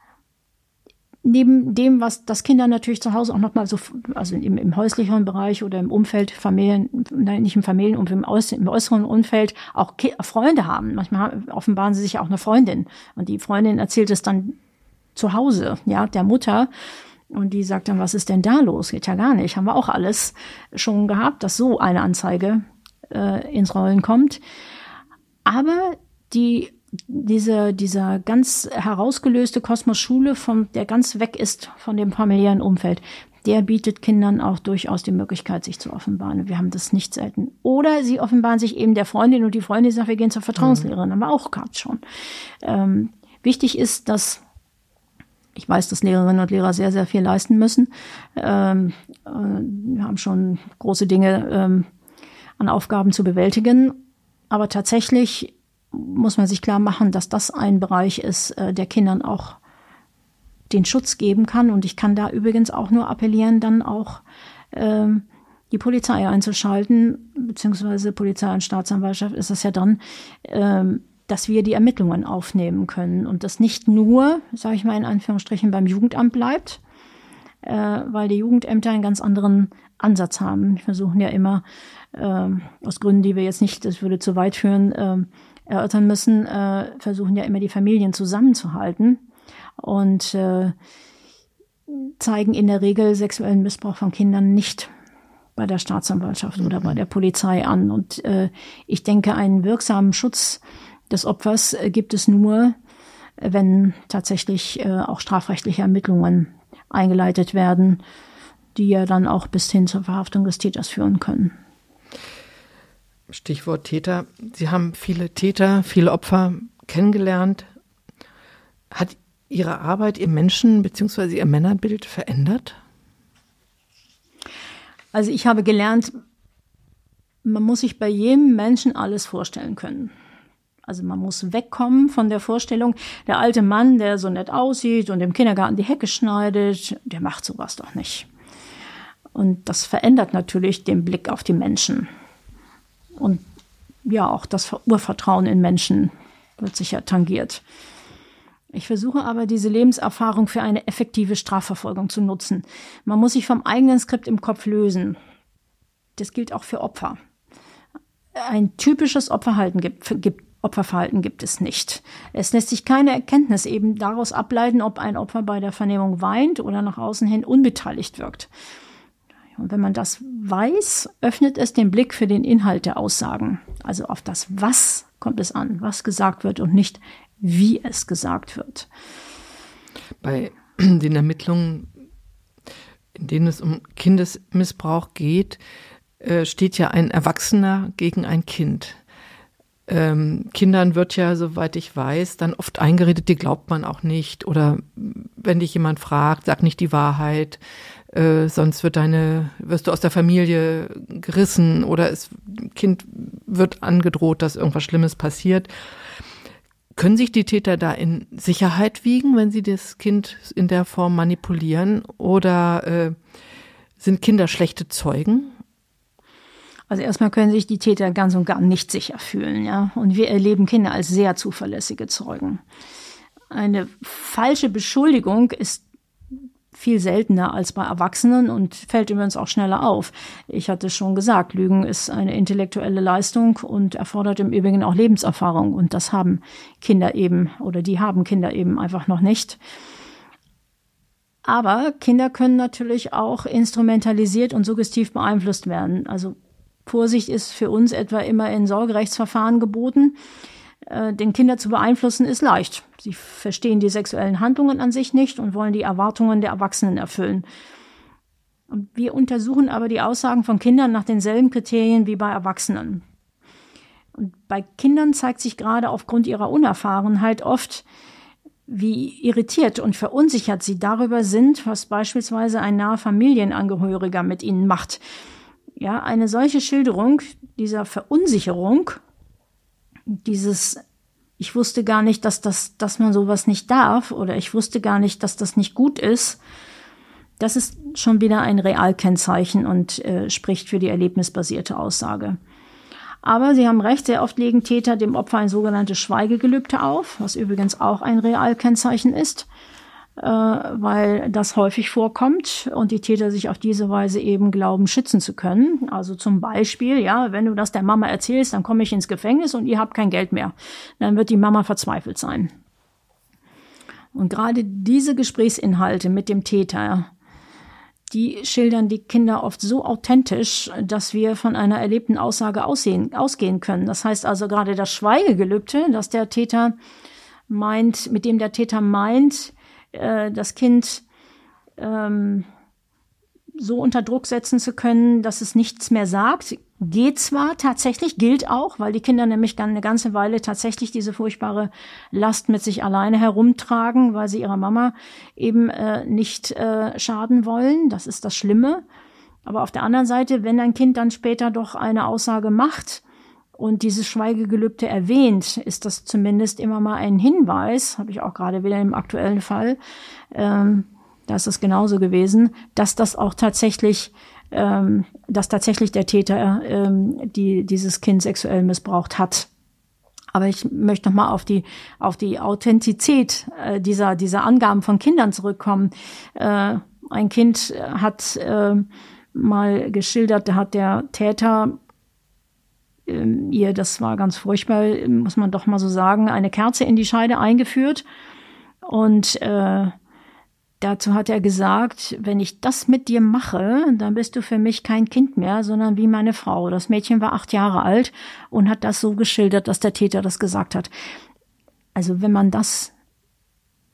neben dem, was das Kinder natürlich zu Hause auch nochmal so, also im, im häuslichen Bereich oder im Umfeld, Familien, nein, nicht im Familienumfeld, im, Äuß im äußeren Umfeld auch Ki Freunde haben. Manchmal offenbaren sie sich auch eine Freundin und die Freundin erzählt es dann zu Hause, ja, der Mutter. Und die sagt dann, was ist denn da los? Geht ja gar nicht. Haben wir auch alles schon gehabt, dass so eine Anzeige äh, ins Rollen kommt. Aber die diese, dieser ganz herausgelöste Kosmos Schule, vom, der ganz weg ist von dem familiären Umfeld, der bietet Kindern auch durchaus die Möglichkeit, sich zu offenbaren. Wir haben das nicht selten. Oder sie offenbaren sich eben der Freundin und die Freundin sagt, wir gehen zur Vertrauenslehrerin. Mhm. Haben wir auch gehabt schon. Ähm, wichtig ist, dass ich weiß, dass Lehrerinnen und Lehrer sehr, sehr viel leisten müssen. Ähm, äh, wir haben schon große Dinge ähm, an Aufgaben zu bewältigen. Aber tatsächlich muss man sich klar machen, dass das ein Bereich ist, äh, der Kindern auch den Schutz geben kann. Und ich kann da übrigens auch nur appellieren, dann auch ähm, die Polizei einzuschalten, beziehungsweise Polizei und Staatsanwaltschaft ist das ja dann, ähm, dass wir die Ermittlungen aufnehmen können und das nicht nur, sage ich mal in Anführungsstrichen, beim Jugendamt bleibt, äh, weil die Jugendämter einen ganz anderen Ansatz haben. Wir versuchen ja immer, äh, aus Gründen, die wir jetzt nicht, das würde zu weit führen, äh, erörtern müssen, äh, versuchen ja immer die Familien zusammenzuhalten und äh, zeigen in der Regel sexuellen Missbrauch von Kindern nicht bei der Staatsanwaltschaft oder bei der Polizei an. Und äh, ich denke, einen wirksamen Schutz des Opfers äh, gibt es nur, wenn tatsächlich äh, auch strafrechtliche Ermittlungen eingeleitet werden, die ja dann auch bis hin zur Verhaftung des Täters führen können. Stichwort Täter. Sie haben viele Täter, viele Opfer kennengelernt. Hat Ihre Arbeit Ihr Menschen- bzw. Ihr Männerbild verändert? Also ich habe gelernt, man muss sich bei jedem Menschen alles vorstellen können. Also man muss wegkommen von der Vorstellung, der alte Mann, der so nett aussieht und im Kindergarten die Hecke schneidet, der macht sowas doch nicht. Und das verändert natürlich den Blick auf die Menschen. Ja, auch das Urvertrauen in Menschen wird sicher tangiert. Ich versuche aber, diese Lebenserfahrung für eine effektive Strafverfolgung zu nutzen. Man muss sich vom eigenen Skript im Kopf lösen. Das gilt auch für Opfer. Ein typisches Opferverhalten gibt, gibt, Opferverhalten gibt es nicht. Es lässt sich keine Erkenntnis eben daraus ableiten, ob ein Opfer bei der Vernehmung weint oder nach außen hin unbeteiligt wirkt. Und wenn man das weiß, öffnet es den Blick für den Inhalt der Aussagen. Also auf das Was kommt es an, was gesagt wird und nicht wie es gesagt wird. Bei den Ermittlungen, in denen es um Kindesmissbrauch geht, äh, steht ja ein Erwachsener gegen ein Kind. Ähm, Kindern wird ja, soweit ich weiß, dann oft eingeredet, die glaubt man auch nicht. Oder wenn dich jemand fragt, sag nicht die Wahrheit äh, sonst wird deine, wirst du aus der Familie gerissen oder es Kind wird angedroht, dass irgendwas Schlimmes passiert. Können sich die Täter da in Sicherheit wiegen, wenn sie das Kind in der Form manipulieren? Oder äh, sind Kinder schlechte Zeugen? Also erstmal können sich die Täter ganz und gar nicht sicher fühlen, ja. Und wir erleben Kinder als sehr zuverlässige Zeugen. Eine falsche Beschuldigung ist viel seltener als bei Erwachsenen und fällt übrigens auch schneller auf. Ich hatte schon gesagt, Lügen ist eine intellektuelle Leistung und erfordert im Übrigen auch Lebenserfahrung. Und das haben Kinder eben oder die haben Kinder eben einfach noch nicht. Aber Kinder können natürlich auch instrumentalisiert und suggestiv beeinflusst werden. Also Vorsicht ist für uns etwa immer in Sorgerechtsverfahren geboten. Äh, den Kinder zu beeinflussen ist leicht. Sie verstehen die sexuellen Handlungen an sich nicht und wollen die Erwartungen der Erwachsenen erfüllen. Wir untersuchen aber die Aussagen von Kindern nach denselben Kriterien wie bei Erwachsenen. Und bei Kindern zeigt sich gerade aufgrund ihrer Unerfahrenheit oft, wie irritiert und verunsichert sie darüber sind, was beispielsweise ein naher Familienangehöriger mit ihnen macht. Ja, eine solche Schilderung dieser Verunsicherung dieses, ich wusste gar nicht, dass das, dass man sowas nicht darf oder ich wusste gar nicht, dass das nicht gut ist. Das ist schon wieder ein Realkennzeichen und äh, spricht für die erlebnisbasierte Aussage. Aber Sie haben recht, sehr oft legen Täter dem Opfer ein sogenanntes Schweigegelübde auf, was übrigens auch ein Realkennzeichen ist. Äh, weil das häufig vorkommt und die Täter sich auf diese Weise eben glauben, schützen zu können. Also zum Beispiel, ja, wenn du das der Mama erzählst, dann komme ich ins Gefängnis und ihr habt kein Geld mehr. Dann wird die Mama verzweifelt sein. Und gerade diese Gesprächsinhalte mit dem Täter, die schildern die Kinder oft so authentisch, dass wir von einer erlebten Aussage aussehen, ausgehen können. Das heißt also gerade das Schweigegelübde, dass der Täter meint, mit dem der Täter meint, äh, das Kind ähm, so unter Druck setzen zu können, dass es nichts mehr sagt. Geht zwar tatsächlich, gilt auch, weil die Kinder nämlich eine ganze Weile tatsächlich diese furchtbare Last mit sich alleine herumtragen, weil sie ihrer Mama eben äh, nicht äh, schaden wollen. Das ist das Schlimme. Aber auf der anderen Seite, wenn ein Kind dann später doch eine Aussage macht und dieses Schweigegelübde erwähnt, ist das zumindest immer mal ein Hinweis, habe ich auch gerade wieder im aktuellen Fall, ähm, da ist es genauso gewesen, dass das auch tatsächlich, ähm, dass tatsächlich der Täter ähm, die, dieses Kind sexuell missbraucht hat. Aber ich möchte noch mal auf die auf die Authentizität äh, dieser dieser Angaben von Kindern zurückkommen. Äh, ein Kind hat äh, mal geschildert, da hat der Täter ihr, das war ganz furchtbar, muss man doch mal so sagen, eine Kerze in die Scheide eingeführt und äh, Dazu hat er gesagt, wenn ich das mit dir mache, dann bist du für mich kein Kind mehr, sondern wie meine Frau. Das Mädchen war acht Jahre alt und hat das so geschildert, dass der Täter das gesagt hat. Also wenn man das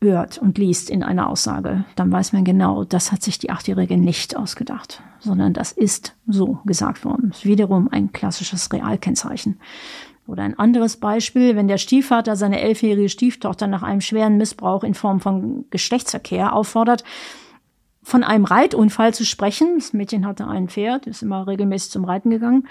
hört und liest in einer Aussage, dann weiß man genau, das hat sich die Achtjährige nicht ausgedacht, sondern das ist so gesagt worden. Ist wiederum ein klassisches Realkennzeichen. Oder ein anderes Beispiel, wenn der Stiefvater seine elfjährige Stieftochter nach einem schweren Missbrauch in Form von Geschlechtsverkehr auffordert, von einem Reitunfall zu sprechen. Das Mädchen hatte ein Pferd, ist immer regelmäßig zum Reiten gegangen.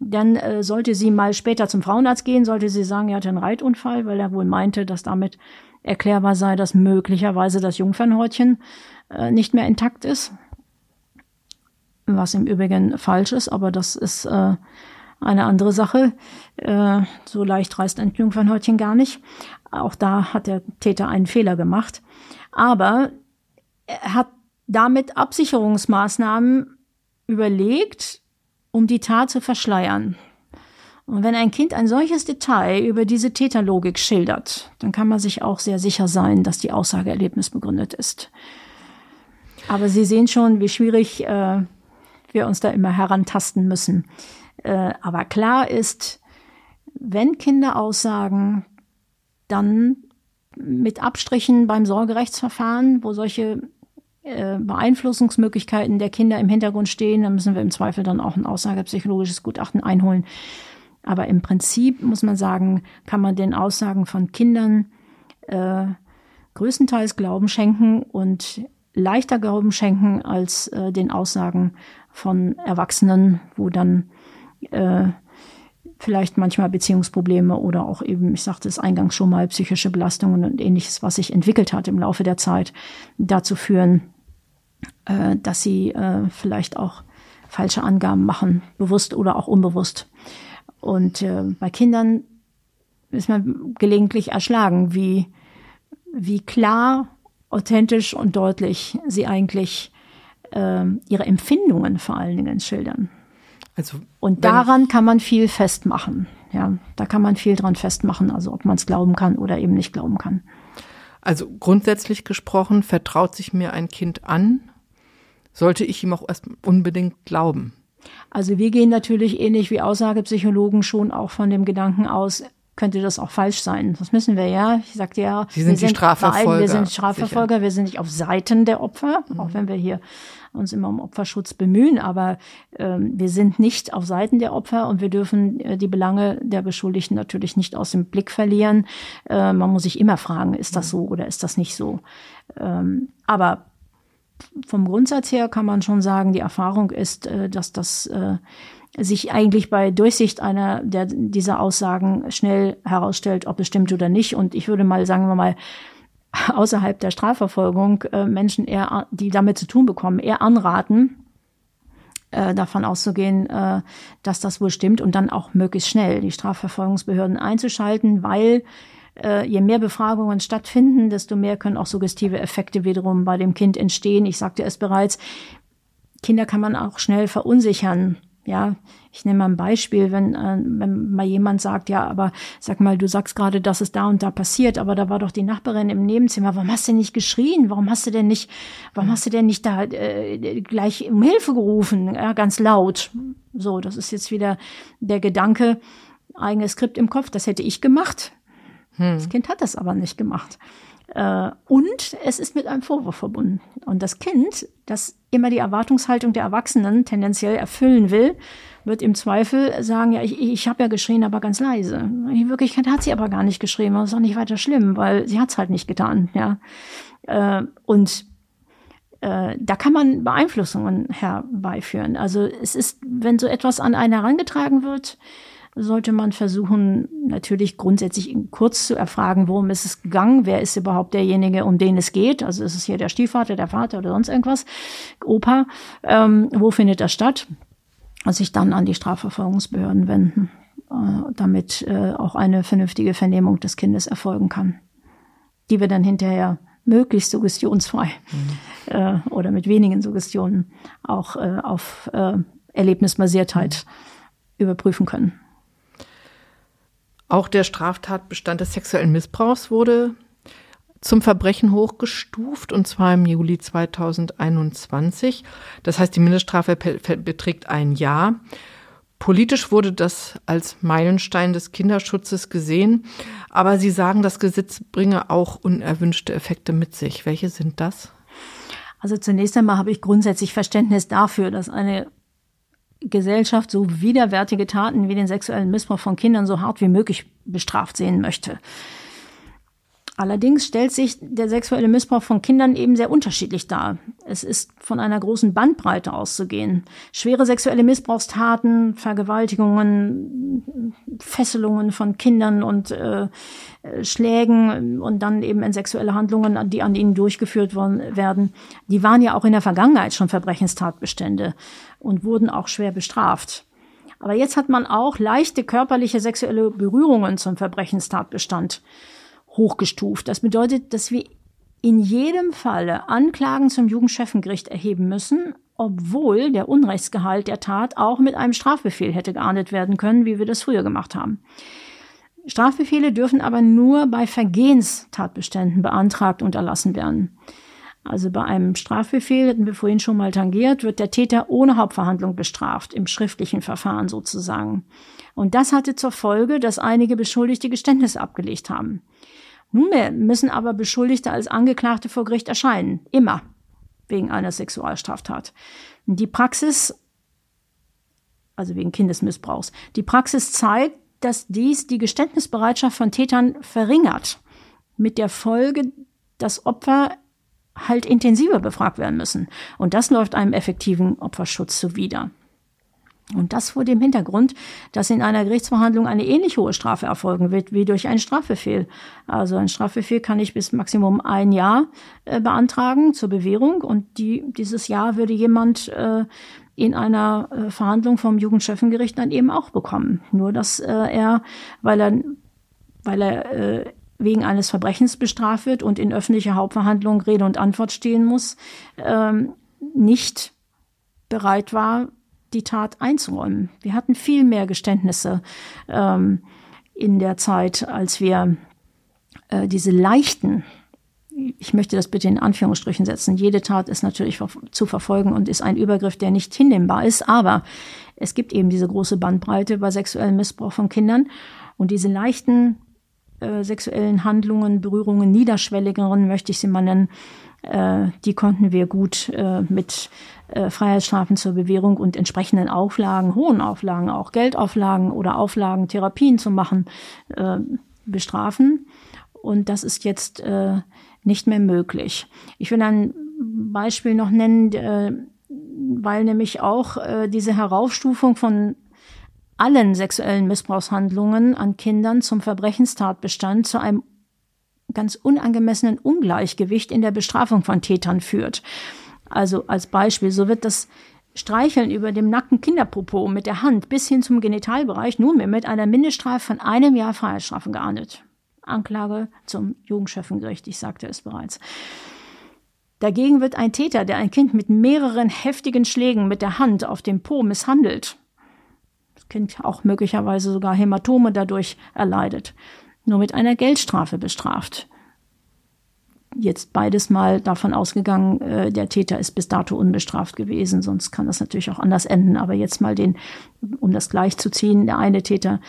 Dann äh, sollte sie mal später zum Frauenarzt gehen, sollte sie sagen, er hatte einen Reitunfall, weil er wohl meinte, dass damit erklärbar sei, dass möglicherweise das Jungfernhäutchen äh, nicht mehr intakt ist. Was im Übrigen falsch ist, aber das ist äh, eine andere Sache. Äh, so leicht reißt ein Jungfernhäutchen gar nicht. Auch da hat der Täter einen Fehler gemacht. Aber er hat damit Absicherungsmaßnahmen überlegt, um die Tat zu verschleiern. Und wenn ein Kind ein solches Detail über diese Täterlogik schildert, dann kann man sich auch sehr sicher sein, dass die Aussage erlebnisbegründet ist. Aber Sie sehen schon, wie schwierig äh, wir uns da immer herantasten müssen. Äh, aber klar ist, wenn Kinder aussagen, dann mit Abstrichen beim Sorgerechtsverfahren, wo solche äh, Beeinflussungsmöglichkeiten der Kinder im Hintergrund stehen, dann müssen wir im Zweifel dann auch ein aussagepsychologisches Gutachten einholen. Aber im Prinzip muss man sagen, kann man den Aussagen von Kindern äh, größtenteils Glauben schenken und leichter Glauben schenken als äh, den Aussagen von Erwachsenen, wo dann äh, vielleicht manchmal Beziehungsprobleme oder auch eben, ich sagte es eingangs schon mal, psychische Belastungen und ähnliches, was sich entwickelt hat im Laufe der Zeit, dazu führen, äh, dass sie äh, vielleicht auch falsche Angaben machen, bewusst oder auch unbewusst. Und äh, bei Kindern ist man gelegentlich erschlagen, wie, wie klar, authentisch und deutlich sie eigentlich äh, ihre Empfindungen vor allen Dingen schildern. Also, und daran kann man viel festmachen. Ja, da kann man viel dran festmachen, also ob man es glauben kann oder eben nicht glauben kann. Also grundsätzlich gesprochen, vertraut sich mir ein Kind an, sollte ich ihm auch erst unbedingt glauben. Also wir gehen natürlich ähnlich wie Aussagepsychologen schon auch von dem Gedanken aus, könnte das auch falsch sein. Das müssen wir ja. Ich sagte ja, Sie sind wir sind Strafverfolger. wir sind Strafverfolger, sicher. wir sind nicht auf Seiten der Opfer, mhm. auch wenn wir hier uns immer um Opferschutz bemühen, aber ähm, wir sind nicht auf Seiten der Opfer und wir dürfen äh, die Belange der Beschuldigten natürlich nicht aus dem Blick verlieren. Äh, man muss sich immer fragen, ist das so oder ist das nicht so? Ähm, aber vom Grundsatz her kann man schon sagen, die Erfahrung ist, äh, dass das äh, sich eigentlich bei Durchsicht einer der, dieser Aussagen schnell herausstellt, ob es stimmt oder nicht. Und ich würde mal, sagen wir mal, außerhalb der Strafverfolgung äh, Menschen eher, die damit zu tun bekommen, eher anraten, davon auszugehen, dass das wohl stimmt und dann auch möglichst schnell die Strafverfolgungsbehörden einzuschalten, weil äh, je mehr Befragungen stattfinden, desto mehr können auch suggestive Effekte wiederum bei dem Kind entstehen. Ich sagte es bereits, Kinder kann man auch schnell verunsichern. Ja, ich nehme mal ein Beispiel, wenn, äh, wenn mal jemand sagt, ja, aber sag mal, du sagst gerade, dass es da und da passiert, aber da war doch die Nachbarin im Nebenzimmer. Warum hast du denn nicht geschrien? Warum hast du denn nicht, warum hast du denn nicht da äh, gleich um Hilfe gerufen? Ja, ganz laut. So, das ist jetzt wieder der Gedanke, eigenes Skript im Kopf, das hätte ich gemacht. Hm. Das Kind hat das aber nicht gemacht. Äh, und es ist mit einem Vorwurf verbunden. Und das Kind, das immer die Erwartungshaltung der Erwachsenen tendenziell erfüllen will, wird im Zweifel sagen, ja, ich, ich habe ja geschrien, aber ganz leise. In Wirklichkeit hat sie aber gar nicht geschrien, das ist auch nicht weiter schlimm, weil sie hat es halt nicht getan. Ja. Äh, und äh, da kann man Beeinflussungen herbeiführen. Also es ist, wenn so etwas an einen herangetragen wird, sollte man versuchen, natürlich grundsätzlich kurz zu erfragen, worum ist es gegangen, wer ist überhaupt derjenige, um den es geht. Also ist es hier der Stiefvater, der Vater oder sonst irgendwas, Opa, ähm, wo findet das statt? Und sich dann an die Strafverfolgungsbehörden wenden, äh, damit äh, auch eine vernünftige Vernehmung des Kindes erfolgen kann, die wir dann hinterher möglichst suggestionsfrei mhm. äh, oder mit wenigen Suggestionen auch äh, auf äh, Erlebnisbasiertheit überprüfen können. Auch der Straftatbestand des sexuellen Missbrauchs wurde zum Verbrechen hochgestuft und zwar im Juli 2021. Das heißt, die Mindeststrafe beträgt ein Jahr. Politisch wurde das als Meilenstein des Kinderschutzes gesehen, aber Sie sagen, das Gesetz bringe auch unerwünschte Effekte mit sich. Welche sind das? Also zunächst einmal habe ich grundsätzlich Verständnis dafür, dass eine Gesellschaft so widerwärtige Taten wie den sexuellen Missbrauch von Kindern so hart wie möglich bestraft sehen möchte. Allerdings stellt sich der sexuelle Missbrauch von Kindern eben sehr unterschiedlich dar. Es ist von einer großen Bandbreite auszugehen. Schwere sexuelle Missbrauchstaten, Vergewaltigungen, Fesselungen von Kindern und äh, Schlägen und dann eben in sexuelle Handlungen, die an ihnen durchgeführt worden werden, die waren ja auch in der Vergangenheit schon Verbrechenstatbestände und wurden auch schwer bestraft. Aber jetzt hat man auch leichte körperliche sexuelle Berührungen zum Verbrechenstatbestand hochgestuft. Das bedeutet, dass wir in jedem Falle Anklagen zum Jugendchefengericht erheben müssen, obwohl der Unrechtsgehalt der Tat auch mit einem Strafbefehl hätte geahndet werden können, wie wir das früher gemacht haben. Strafbefehle dürfen aber nur bei Vergehenstatbeständen beantragt und erlassen werden. Also bei einem Strafbefehl, hatten wir vorhin schon mal tangiert, wird der Täter ohne Hauptverhandlung bestraft, im schriftlichen Verfahren sozusagen. Und das hatte zur Folge, dass einige Beschuldigte Geständnisse abgelegt haben. Nunmehr müssen aber Beschuldigte als Angeklagte vor Gericht erscheinen. Immer. Wegen einer Sexualstraftat. Die Praxis, also wegen Kindesmissbrauchs, die Praxis zeigt, dass dies die Geständnisbereitschaft von Tätern verringert. Mit der Folge, dass Opfer halt intensiver befragt werden müssen. Und das läuft einem effektiven Opferschutz zuwider. Und das vor dem Hintergrund, dass in einer Gerichtsverhandlung eine ähnlich hohe Strafe erfolgen wird wie durch einen Strafbefehl. Also ein Strafbefehl kann ich bis Maximum ein Jahr äh, beantragen zur Bewährung und die, dieses Jahr würde jemand äh, in einer äh, Verhandlung vom Jugendchefengericht dann eben auch bekommen. Nur dass äh, er, weil er, weil er äh, wegen eines Verbrechens bestraft wird und in öffentlicher Hauptverhandlung Rede und Antwort stehen muss, ähm, nicht bereit war, die Tat einzuräumen. Wir hatten viel mehr Geständnisse ähm, in der Zeit, als wir äh, diese leichten, ich möchte das bitte in Anführungsstrichen setzen, jede Tat ist natürlich zu verfolgen und ist ein Übergriff, der nicht hinnehmbar ist, aber es gibt eben diese große Bandbreite bei sexuellem Missbrauch von Kindern und diese leichten äh, sexuellen Handlungen, Berührungen, niederschwelligeren, möchte ich sie mal nennen, die konnten wir gut äh, mit äh, Freiheitsstrafen zur Bewährung und entsprechenden Auflagen, hohen Auflagen, auch Geldauflagen oder Auflagen, Therapien zu machen, äh, bestrafen. Und das ist jetzt äh, nicht mehr möglich. Ich will ein Beispiel noch nennen, äh, weil nämlich auch äh, diese Heraufstufung von allen sexuellen Missbrauchshandlungen an Kindern zum Verbrechenstatbestand zu einem ganz unangemessenen Ungleichgewicht in der Bestrafung von Tätern führt. Also als Beispiel, so wird das Streicheln über dem nackten Kinderpopo mit der Hand bis hin zum Genitalbereich nunmehr mit einer Mindeststrafe von einem Jahr Freiheitsstrafe geahndet. Anklage zum Jugendschöffengericht, ich sagte es bereits. Dagegen wird ein Täter, der ein Kind mit mehreren heftigen Schlägen mit der Hand auf dem Po misshandelt, das Kind auch möglicherweise sogar Hämatome dadurch erleidet, nur mit einer Geldstrafe bestraft. Jetzt beides mal davon ausgegangen, äh, der Täter ist bis dato unbestraft gewesen, sonst kann das natürlich auch anders enden. Aber jetzt mal den, um das gleich zu ziehen, der eine Täter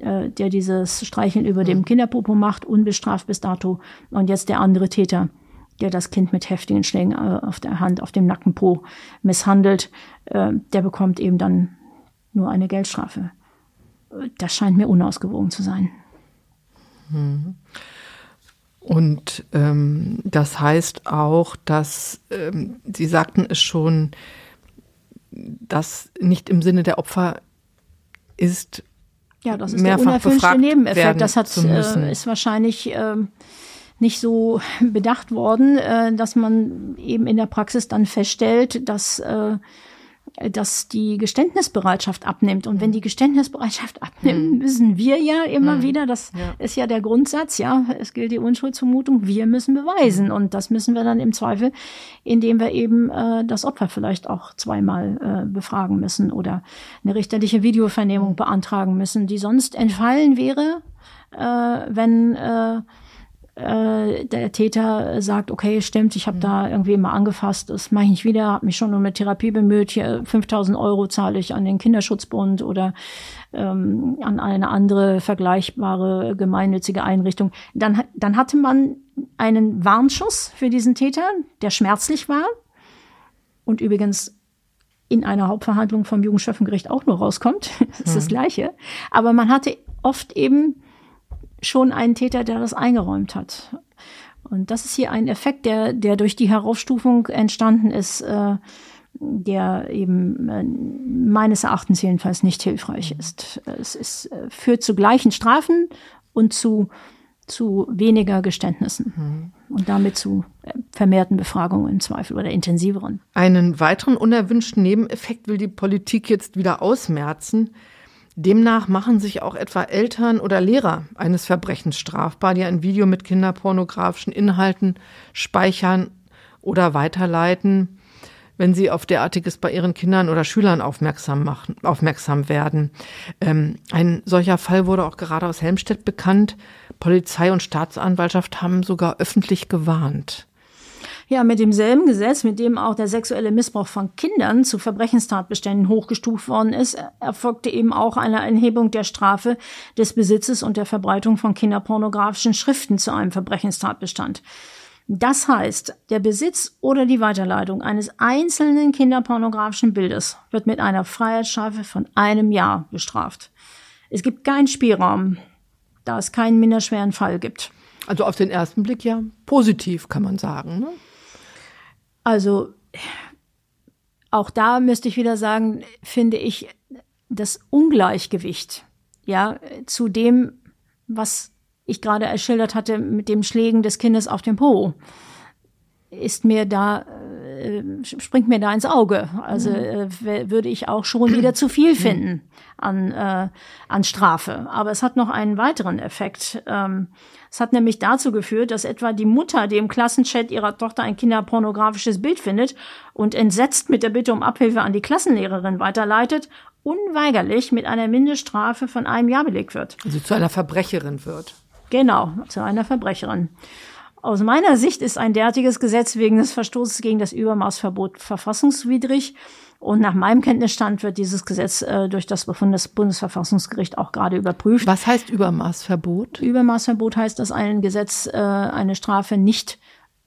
äh, der dieses Streicheln über dem Kinderpopo macht, unbestraft bis dato. Und jetzt der andere Täter, der das Kind mit heftigen Schlägen äh, auf der Hand, auf dem Nackenpo misshandelt, äh, der bekommt eben dann nur eine Geldstrafe. Das scheint mir unausgewogen zu sein. Und ähm, das heißt auch, dass ähm, Sie sagten es schon, dass nicht im Sinne der Opfer ist, ja, das ist der unerwünschte Nebeneffekt. Das hat, äh, ist wahrscheinlich äh, nicht so bedacht worden, äh, dass man eben in der Praxis dann feststellt, dass äh, dass die Geständnisbereitschaft abnimmt. Und wenn die Geständnisbereitschaft abnimmt, müssen wir ja immer hm. wieder, das ja. ist ja der Grundsatz, ja, es gilt die Unschuldsvermutung, wir müssen beweisen. Und das müssen wir dann im Zweifel, indem wir eben äh, das Opfer vielleicht auch zweimal äh, befragen müssen oder eine richterliche Videovernehmung hm. beantragen müssen, die sonst entfallen wäre, äh, wenn äh, äh, der Täter sagt, okay, stimmt, ich habe mhm. da irgendwie mal angefasst, das mache ich nicht wieder, habe mich schon um eine Therapie bemüht, hier 5000 Euro zahle ich an den Kinderschutzbund oder ähm, an eine andere vergleichbare gemeinnützige Einrichtung. Dann, dann hatte man einen Warnschuss für diesen Täter, der schmerzlich war und übrigens in einer Hauptverhandlung vom Jugendschöffengericht auch nur rauskommt. Das ist mhm. das Gleiche. Aber man hatte oft eben schon einen Täter, der das eingeräumt hat. Und das ist hier ein Effekt, der, der durch die Heraufstufung entstanden ist, äh, der eben äh, meines Erachtens jedenfalls nicht hilfreich ist. Es ist, äh, führt zu gleichen Strafen und zu, zu weniger Geständnissen mhm. und damit zu äh, vermehrten Befragungen im Zweifel oder intensiveren. Einen weiteren unerwünschten Nebeneffekt will die Politik jetzt wieder ausmerzen. Demnach machen sich auch etwa Eltern oder Lehrer eines Verbrechens strafbar, die ein Video mit kinderpornografischen Inhalten speichern oder weiterleiten, wenn sie auf derartiges bei ihren Kindern oder Schülern aufmerksam machen, aufmerksam werden. Ähm, ein solcher Fall wurde auch gerade aus Helmstedt bekannt. Polizei und Staatsanwaltschaft haben sogar öffentlich gewarnt. Ja, mit demselben Gesetz, mit dem auch der sexuelle Missbrauch von Kindern zu Verbrechenstatbeständen hochgestuft worden ist, erfolgte eben auch eine Erhebung der Strafe des Besitzes und der Verbreitung von kinderpornografischen Schriften zu einem Verbrechenstatbestand. Das heißt, der Besitz oder die Weiterleitung eines einzelnen kinderpornografischen Bildes wird mit einer Freiheitsstrafe von einem Jahr bestraft. Es gibt keinen Spielraum, da es keinen minderschweren Fall gibt. Also auf den ersten Blick ja positiv, kann man sagen. Ne? Also auch da müsste ich wieder sagen, finde ich das Ungleichgewicht, ja, zu dem, was ich gerade erschildert hatte mit dem Schlägen des Kindes auf dem Po, ist mir da, äh, springt mir da ins Auge. Also mhm. äh, würde ich auch schon wieder zu viel mhm. finden an, äh, an Strafe. Aber es hat noch einen weiteren Effekt. Ähm, es hat nämlich dazu geführt, dass etwa die Mutter, die im Klassenchat ihrer Tochter ein kinderpornografisches Bild findet und entsetzt mit der Bitte um Abhilfe an die Klassenlehrerin weiterleitet, unweigerlich mit einer Mindeststrafe von einem Jahr belegt wird. Also zu einer Verbrecherin wird. Genau, zu einer Verbrecherin. Aus meiner Sicht ist ein derartiges Gesetz wegen des Verstoßes gegen das Übermaßverbot verfassungswidrig. Und nach meinem Kenntnisstand wird dieses Gesetz äh, durch das Bundesverfassungsgericht auch gerade überprüft. Was heißt Übermaßverbot? Übermaßverbot heißt, dass ein Gesetz äh, eine Strafe nicht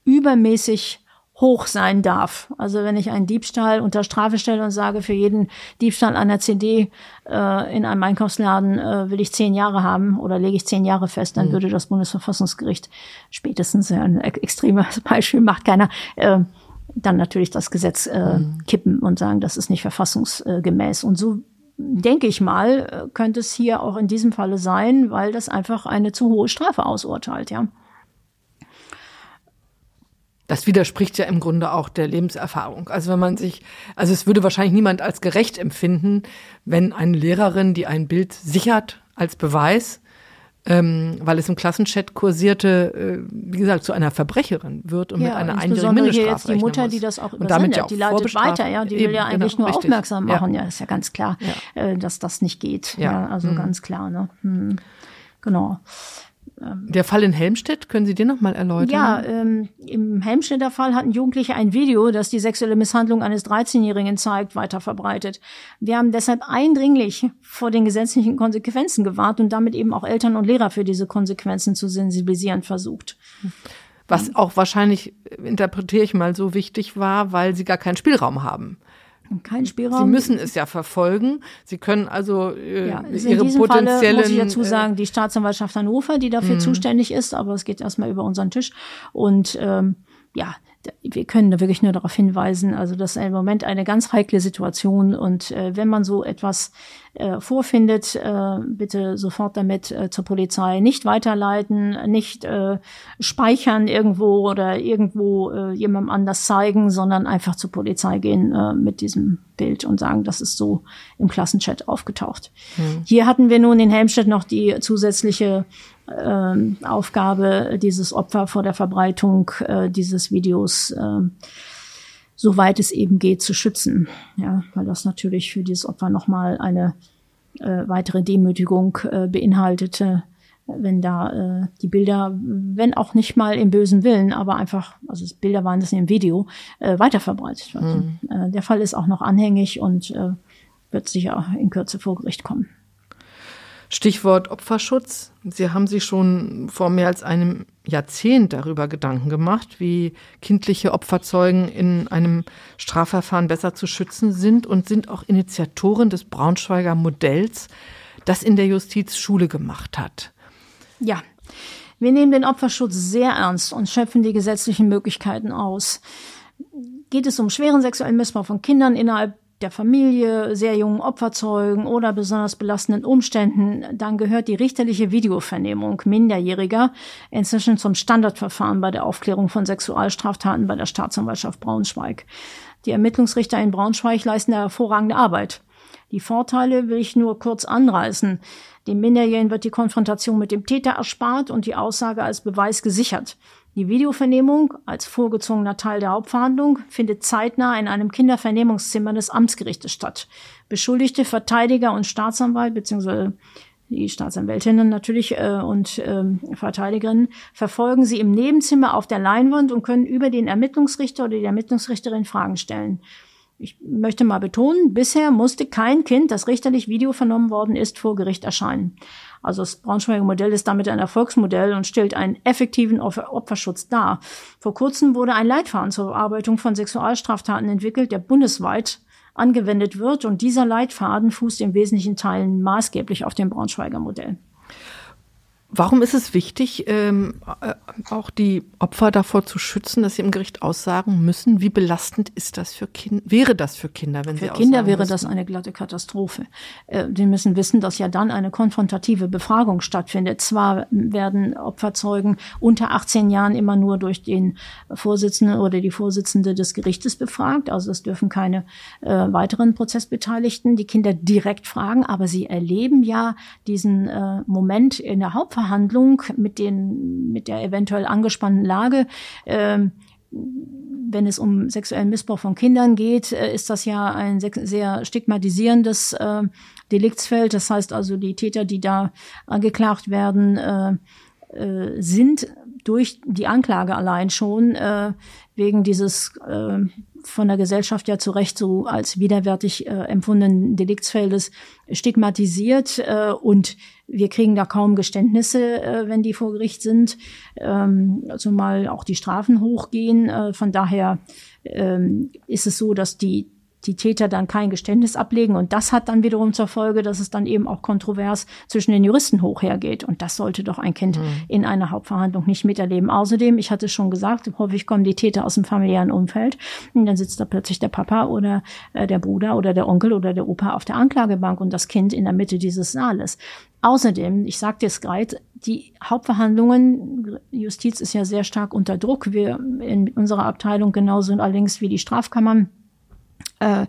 übermäßig hoch sein darf. Also wenn ich einen Diebstahl unter Strafe stelle und sage, für jeden Diebstahl einer CD äh, in einem Einkaufsladen äh, will ich zehn Jahre haben oder lege ich zehn Jahre fest, dann mhm. würde das Bundesverfassungsgericht spätestens ein extremes Beispiel macht keiner. Äh, dann natürlich das Gesetz äh, mhm. kippen und sagen, das ist nicht verfassungsgemäß. Und so denke ich mal, äh, könnte es hier auch in diesem Falle sein, weil das einfach eine zu hohe Strafe ausurteilt, ja. Das widerspricht ja im Grunde auch der Lebenserfahrung. Also wenn man sich, also es würde wahrscheinlich niemand als gerecht empfinden, wenn eine Lehrerin, die ein Bild sichert als Beweis, ähm, weil es im Klassenchat kursierte, äh, wie gesagt, zu einer Verbrecherin wird und ja, mit einer einjährigen Mindeststrafe jetzt die Mutter, muss. die das auch und damit ja auch die leitet weiter, ja, die will ja eigentlich genau, nur richtig. aufmerksam machen, ja. Ja. ist ja ganz klar, Ja. äh, dass das nicht geht, ja, Ja. also Mhm. ganz klar, ne, hm. genau. Der Fall in Helmstedt, können Sie den noch mal erläutern? Ja, ähm, im Helmstedter Fall hatten Jugendliche ein Video, das die sexuelle Misshandlung eines 13-Jährigen zeigt, weiter verbreitet. Wir haben deshalb eindringlich vor den gesetzlichen Konsequenzen gewahrt und damit eben auch Eltern und Lehrer für diese Konsequenzen zu sensibilisieren versucht. Was auch wahrscheinlich, interpretiere ich mal so wichtig war, weil sie gar keinen Spielraum haben. Kein Sie Spielraum. müssen es ja verfolgen. Sie können also äh, Ja, es ist in ihre diesem Falle, potenziellen muss ich dazu äh, sagen, die Staatsanwaltschaft Hannover, die dafür zuständig ist, aber es geht erstmal über unseren Tisch. Und ähm, ja, wir können da wirklich nur darauf hinweisen, also das ist im Moment eine ganz heikle Situation und äh, wenn man so etwas äh, vorfindet, äh, bitte sofort damit äh, zur Polizei nicht weiterleiten, nicht äh, speichern irgendwo oder irgendwo äh, jemandem anders zeigen, sondern einfach zur Polizei gehen mit diesem Bild und sagen, das ist so im Klassenchat aufgetaucht. Hier hatten wir nun in Helmstedt noch die zusätzliche ähm, Aufgabe, dieses Opfer vor der Verbreitung äh, dieses Videos ähm, soweit es eben geht, zu schützen. Ja, weil das natürlich für dieses Opfer nochmal eine äh, weitere Demütigung äh, beinhaltete, wenn da äh, die Bilder, wenn auch nicht mal im bösen Willen, aber einfach, also Bilder waren das im Video, äh, weiterverbreitet werden. Äh, der Fall ist auch noch anhängig und äh, wird sicher in Kürze vor Gericht kommen. Stichwort Opferschutz. Sie haben sich schon vor mehr als einem Jahrzehnt darüber Gedanken gemacht, wie kindliche Opferzeugen in einem Strafverfahren besser zu schützen sind und sind auch Initiatoren des Braunschweiger Modells, das in der Justiz Schule gemacht hat. Ja, wir nehmen den Opferschutz sehr ernst und schöpfen die gesetzlichen Möglichkeiten aus. Geht es um schweren sexuellen Missbrauch von Kindern innerhalb der Familie, sehr jungen Opferzeugen oder besonders belastenden Umständen, dann gehört die richterliche Videovernehmung Minderjähriger inzwischen zum Standardverfahren bei der Aufklärung von Sexualstraftaten bei der Staatsanwaltschaft Braunschweig. Die Ermittlungsrichter in Braunschweig leisten da hervorragende Arbeit. Die Vorteile will ich nur kurz anreißen. Dem Minderjährigen wird die Konfrontation mit dem Täter erspart und die Aussage als Beweis gesichert. Die Videovernehmung als vorgezogener Teil der Hauptverhandlung findet zeitnah in einem Kindervernehmungszimmer des Amtsgerichtes statt. Beschuldigte, Verteidiger und Staatsanwalt bzw. die Staatsanwältinnen natürlich äh, und ähm, Verteidigerinnen verfolgen sie im Nebenzimmer auf der Leinwand und können über den Ermittlungsrichter oder die Ermittlungsrichterin Fragen stellen. Ich möchte mal betonen, bisher musste kein Kind, das richterlich Video vernommen worden ist, vor Gericht erscheinen. Also das Braunschweiger Modell ist damit ein Erfolgsmodell und stellt einen effektiven Opfer Opferschutz dar. Vor kurzem wurde ein Leitfaden zur Bearbeitung von Sexualstraftaten entwickelt, der bundesweit angewendet wird und dieser Leitfaden fußt in wesentlichen Teilen maßgeblich auf dem Braunschweiger Modell. Warum ist es wichtig, ähm, äh, auch die Opfer davor zu schützen, dass sie im Gericht aussagen müssen? Wie belastend ist das für Kinder? Wäre das für Kinder, wenn Für sie Kinder aussagen wäre müssen? das eine glatte Katastrophe. Äh, Die müssen wissen, dass ja dann eine konfrontative Befragung stattfindet. Zwar werden Opferzeugen unter 18 Jahren immer nur durch den Vorsitzenden oder die Vorsitzende des Gerichtes befragt. Also es dürfen keine äh, weiteren Prozessbeteiligten die Kinder direkt fragen, aber sie erleben ja diesen äh, Moment in der Hauptverhandlung mit den mit der eventuell angespannten Lage. Ähm, wenn es um sexuellen Missbrauch von Kindern geht, äh, ist das ja ein sehr stigmatisierendes äh, Deliktsfeld. Das heißt also, die Täter, die da angeklagt werden, äh, äh, sind durch die Anklage allein schon äh, wegen dieses äh, von der Gesellschaft ja zu Recht so als widerwärtig äh, empfundenen Deliktsfeldes stigmatisiert äh, und wir kriegen da kaum Geständnisse, äh, wenn die vor Gericht sind, ähm, zumal auch die Strafen hochgehen. Äh, von daher ähm, ist es so, dass die die Täter dann kein Geständnis ablegen und das hat dann wiederum zur Folge, dass es dann eben auch kontrovers zwischen den Juristen hoch hergeht und das sollte doch ein Kind in einer Hauptverhandlung nicht miterleben. Außerdem, ich hatte es schon gesagt, häufig kommen die Täter aus dem familiären Umfeld und dann sitzt da plötzlich der Papa oder äh, der Bruder oder der Onkel oder der Opa auf der Anklagebank und das Kind in der Mitte dieses Saales. Außerdem, ich sagte es gerade, die Hauptverhandlungen, Justiz ist ja sehr stark unter Druck. Wir in unserer Abteilung genauso allerdings wie die Strafkammern äh,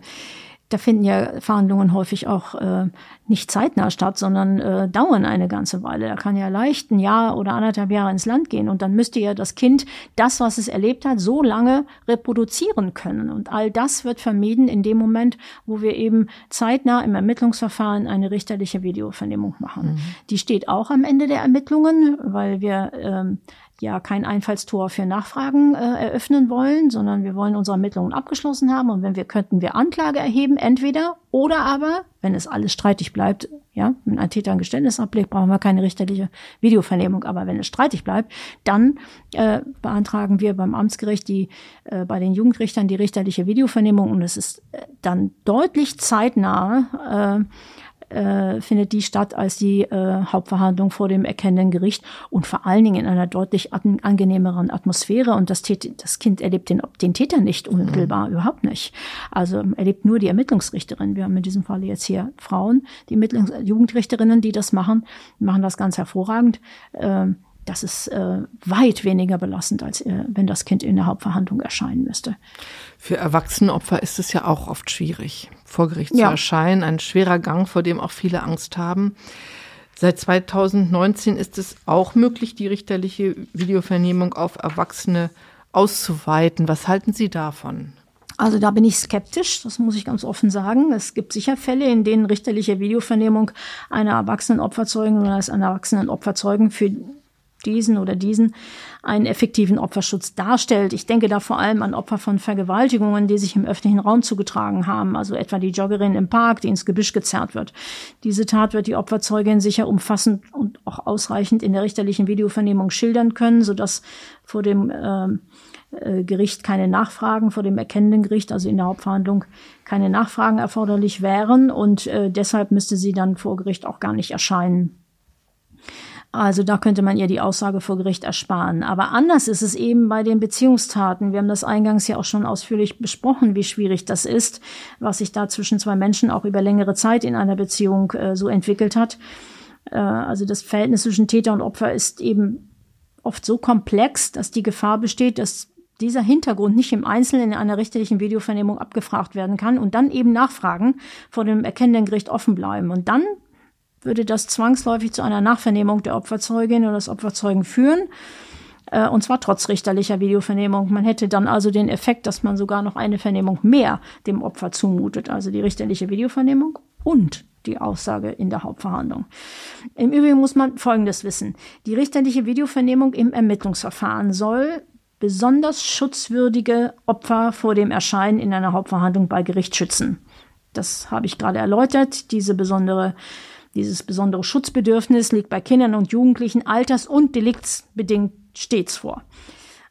da finden ja Verhandlungen häufig auch äh, nicht zeitnah statt, sondern äh, dauern eine ganze Weile. Da kann ja leicht ein Jahr oder anderthalb Jahre ins Land gehen und dann müsste ja das Kind das, was es erlebt hat, so lange reproduzieren können. Und all das wird vermieden in dem Moment, wo wir eben zeitnah im Ermittlungsverfahren eine richterliche Videovernehmung machen. Mhm. Die steht auch am Ende der Ermittlungen, weil wir ähm, ja kein Einfallstor für Nachfragen äh, eröffnen wollen, sondern wir wollen unsere Ermittlungen abgeschlossen haben. Und wenn wir könnten wir Anklage erheben, entweder oder aber, wenn es alles streitig bleibt, ja, wenn ein Täter ein Geständnis ablegt, brauchen wir keine richterliche Videovernehmung, aber wenn es streitig bleibt, dann äh, beantragen wir beim Amtsgericht die äh, bei den Jugendrichtern die richterliche Videovernehmung. Und es ist äh, dann deutlich zeitnah äh, äh, findet die statt als die äh, Hauptverhandlung vor dem erkennenden Gericht und vor allen Dingen in einer deutlich an, angenehmeren Atmosphäre. Und das, das Kind erlebt den, den Täter nicht unmittelbar, mhm. überhaupt nicht. Also erlebt nur die Ermittlungsrichterin. Wir haben in diesem Fall jetzt hier Frauen, die Ermittlungs Jugendrichterinnen, die das machen, machen das ganz hervorragend. Ähm, das ist äh, weit weniger belastend, als äh, wenn das Kind in der Hauptverhandlung erscheinen müsste. Für Erwachsenenopfer ist es ja auch oft schwierig, vor Gericht ja. zu erscheinen. Ein schwerer Gang, vor dem auch viele Angst haben. Seit 2019 ist es auch möglich, die richterliche Videovernehmung auf Erwachsene auszuweiten. Was halten Sie davon? Also da bin ich skeptisch, das muss ich ganz offen sagen. Es gibt sicher Fälle, in denen richterliche Videovernehmung einer erwachsenen Opferzeugen oder eines erwachsenen Opferzeugen für diesen oder diesen einen effektiven Opferschutz darstellt. Ich denke da vor allem an Opfer von Vergewaltigungen, die sich im öffentlichen Raum zugetragen haben, also etwa die Joggerin im Park, die ins Gebüsch gezerrt wird. Diese Tat wird die Opferzeugin sicher umfassend und auch ausreichend in der richterlichen Videovernehmung schildern können, sodass vor dem ähm, äh, Gericht keine Nachfragen, vor dem erkennenden Gericht, also in der Hauptverhandlung, keine Nachfragen erforderlich wären und äh, deshalb müsste sie dann vor Gericht auch gar nicht erscheinen. Also da könnte man ihr die Aussage vor Gericht ersparen. Aber anders ist es eben bei den Beziehungstaten. Wir haben das eingangs ja auch schon ausführlich besprochen, wie schwierig das ist, was sich da zwischen zwei Menschen auch über längere Zeit in einer Beziehung äh, so entwickelt hat. Äh, also das Verhältnis zwischen Täter und Opfer ist eben oft so komplex, dass die Gefahr besteht, dass dieser Hintergrund nicht im Einzelnen in einer richterlichen Videovernehmung abgefragt werden kann und dann eben Nachfragen vor dem erkennenden Gericht offen bleiben. Und dann würde das zwangsläufig zu einer Nachvernehmung der Opferzeugin oder des Opferzeugen führen. Äh, und zwar trotz richterlicher Videovernehmung. Man hätte dann also den Effekt, dass man sogar noch eine Vernehmung mehr dem Opfer zumutet, also die richterliche Videovernehmung und die Aussage in der Hauptverhandlung. Im Übrigen muss man Folgendes wissen. Die richterliche Videovernehmung im Ermittlungsverfahren soll besonders schutzwürdige Opfer vor dem Erscheinen in einer Hauptverhandlung bei Gericht schützen. Das habe ich gerade erläutert. Diese besondere dieses besondere Schutzbedürfnis liegt bei Kindern und Jugendlichen alters- und deliktsbedingt stets vor.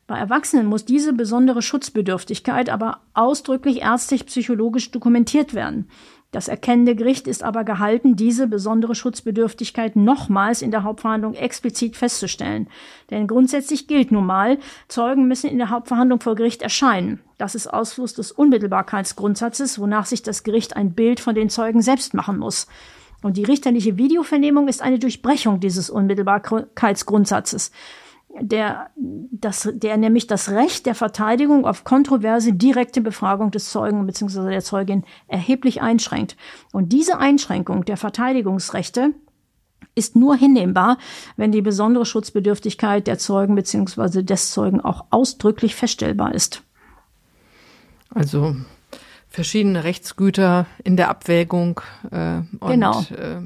Bei Erwachsenen muss diese besondere Schutzbedürftigkeit aber ausdrücklich ärztlich-psychologisch dokumentiert werden. Das erkennende Gericht ist aber gehalten, diese besondere Schutzbedürftigkeit nochmals in der Hauptverhandlung explizit festzustellen. Denn grundsätzlich gilt nun mal, Zeugen müssen in der Hauptverhandlung vor Gericht erscheinen. Das ist Ausfluss des Unmittelbarkeitsgrundsatzes, wonach sich das Gericht ein Bild von den Zeugen selbst machen muss. Und die richterliche Videovernehmung ist eine Durchbrechung dieses Unmittelbarkeitsgrundsatzes, der, das, der nämlich das Recht der Verteidigung auf kontroverse direkte Befragung des Zeugen bzw. der Zeugin erheblich einschränkt. Und diese Einschränkung der Verteidigungsrechte ist nur hinnehmbar, wenn die besondere Schutzbedürftigkeit der Zeugen bzw. des Zeugen auch ausdrücklich feststellbar ist. Also verschiedene Rechtsgüter in der Abwägung. Äh, und, genau. Äh,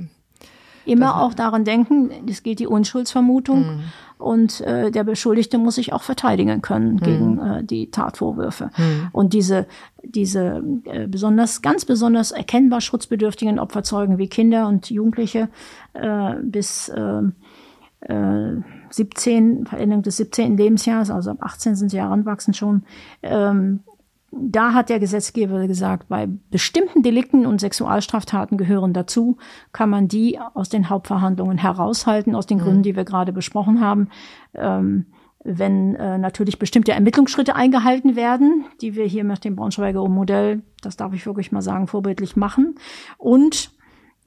Immer auch daran denken, es gilt die Unschuldsvermutung mhm. und äh, der Beschuldigte muss sich auch verteidigen können mhm. gegen äh, die Tatvorwürfe. Mhm. Und diese, diese äh, besonders, ganz besonders erkennbar schutzbedürftigen Opferzeugen wie Kinder und Jugendliche äh, bis äh, äh, 17, Veränderung des 17. Lebensjahres, also ab 18 sind sie heranwachsen schon, ähm, da hat der Gesetzgeber gesagt, bei bestimmten Delikten und Sexualstraftaten gehören dazu, kann man die aus den Hauptverhandlungen heraushalten, aus den mhm. Gründen, die wir gerade besprochen haben. Ähm, wenn äh, natürlich bestimmte Ermittlungsschritte eingehalten werden, die wir hier mit dem Braunschweiger Modell, das darf ich wirklich mal sagen, vorbildlich machen. Und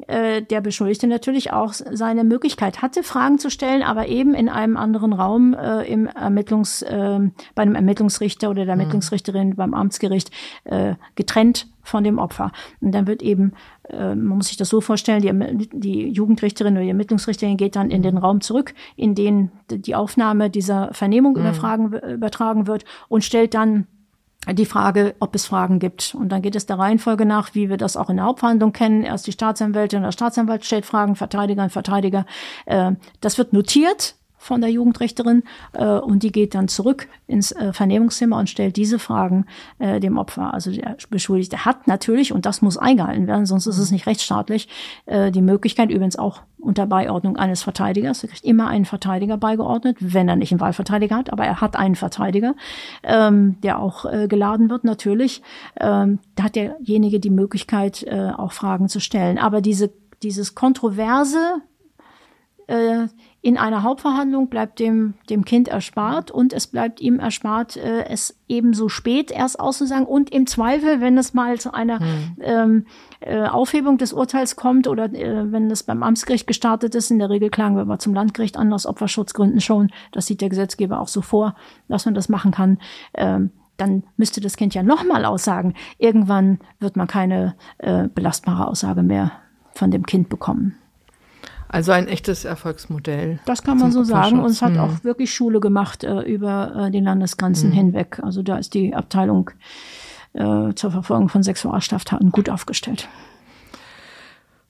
äh, der Beschuldigte natürlich auch seine Möglichkeit hatte, Fragen zu stellen, aber eben in einem anderen Raum äh, im Ermittlungs, äh, bei einem Ermittlungsrichter oder der mhm. Ermittlungsrichterin beim Amtsgericht äh, getrennt von dem Opfer. Und dann wird eben, äh, man muss sich das so vorstellen, die, die Jugendrichterin oder die Ermittlungsrichterin geht dann in den Raum zurück, in den die Aufnahme dieser Vernehmung mhm. übertragen wird und stellt dann die Frage, ob es Fragen gibt. Und dann geht es der Reihenfolge nach, wie wir das auch in der Hauptverhandlung kennen. Erst die Staatsanwältin oder der Staatsanwalt stellt Fragen, Verteidiger und Verteidiger. Äh, das wird notiert von der Jugendrichterin äh, und die geht dann zurück ins äh, Vernehmungszimmer und stellt diese Fragen äh, dem Opfer. Also der Beschuldigte hat natürlich, und das muss eingehalten werden, sonst ist es nicht rechtsstaatlich, äh, die Möglichkeit, übrigens auch unter Beiordnung eines Verteidigers, er kriegt immer einen Verteidiger beigeordnet, wenn er nicht einen Wahlverteidiger hat, aber er hat einen Verteidiger, ähm, der auch äh, geladen wird natürlich. Ähm, da hat derjenige die Möglichkeit, äh, auch Fragen zu stellen. Aber diese, dieses kontroverse äh, in einer Hauptverhandlung bleibt dem, dem Kind erspart und es bleibt ihm erspart, äh, es ebenso spät erst auszusagen und im Zweifel, wenn es mal zu einer hm. ähm, äh, Aufhebung des Urteils kommt oder äh, wenn das beim Amtsgericht gestartet ist, in der Regel klagen wir aber zum Landgericht an aus Opferschutzgründen schon, das sieht der Gesetzgeber auch so vor, dass man das machen kann, ähm, dann müsste das Kind ja nochmal aussagen. Irgendwann wird man keine äh, belastbare Aussage mehr von dem Kind bekommen. Also ein echtes Erfolgsmodell. Das kann man so sagen. Und es hat auch wirklich Schule gemacht äh, über äh, die Landesgrenzen mhm. hinweg. Also da ist die Abteilung äh, zur Verfolgung von Sexualstraftaten gut aufgestellt.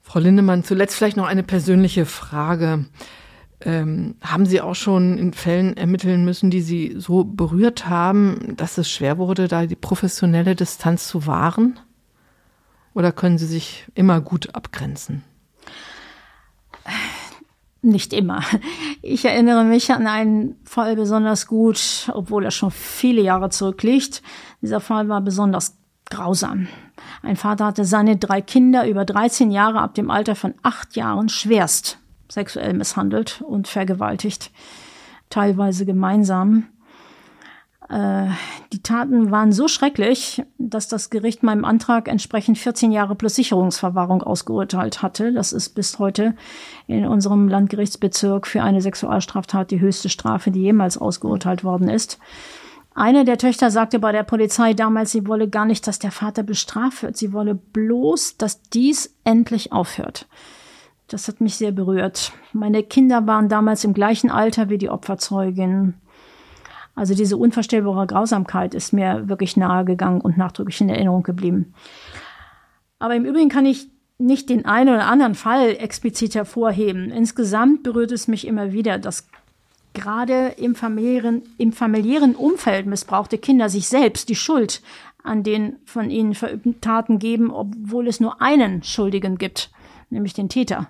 Frau Lindemann, zuletzt vielleicht noch eine persönliche Frage. Ähm, haben Sie auch schon in Fällen ermitteln müssen, die Sie so berührt haben, dass es schwer wurde, da die professionelle Distanz zu wahren? Oder können Sie sich immer gut abgrenzen? Nicht immer. Ich erinnere mich an einen Fall besonders gut, obwohl er schon viele Jahre zurückliegt. Dieser Fall war besonders grausam. Ein Vater hatte seine drei Kinder über 13 Jahre ab dem Alter von acht Jahren schwerst sexuell misshandelt und vergewaltigt, teilweise gemeinsam. Äh, die Taten waren so schrecklich, dass das Gericht meinem Antrag entsprechend 14 Jahre plus Sicherungsverwahrung ausgeurteilt hatte. Das ist bis heute in unserem Landgerichtsbezirk für eine Sexualstraftat die höchste Strafe, die jemals ausgeurteilt worden ist. Eine der Töchter sagte bei der Polizei damals, sie wolle gar nicht, dass der Vater bestraft wird. Sie wolle bloß, dass dies endlich aufhört. Das hat mich sehr berührt. Meine Kinder waren damals im gleichen Alter wie die Opferzeugin. Also diese unvorstellbare Grausamkeit ist mir wirklich nahe gegangen und nachdrücklich in Erinnerung geblieben. Aber im Übrigen kann ich nicht den einen oder anderen Fall explizit hervorheben. Insgesamt berührt es mich immer wieder, dass gerade im familiären, im familiären Umfeld missbrauchte Kinder sich selbst die Schuld an den von ihnen verübten Taten geben, obwohl es nur einen Schuldigen gibt, nämlich den Täter.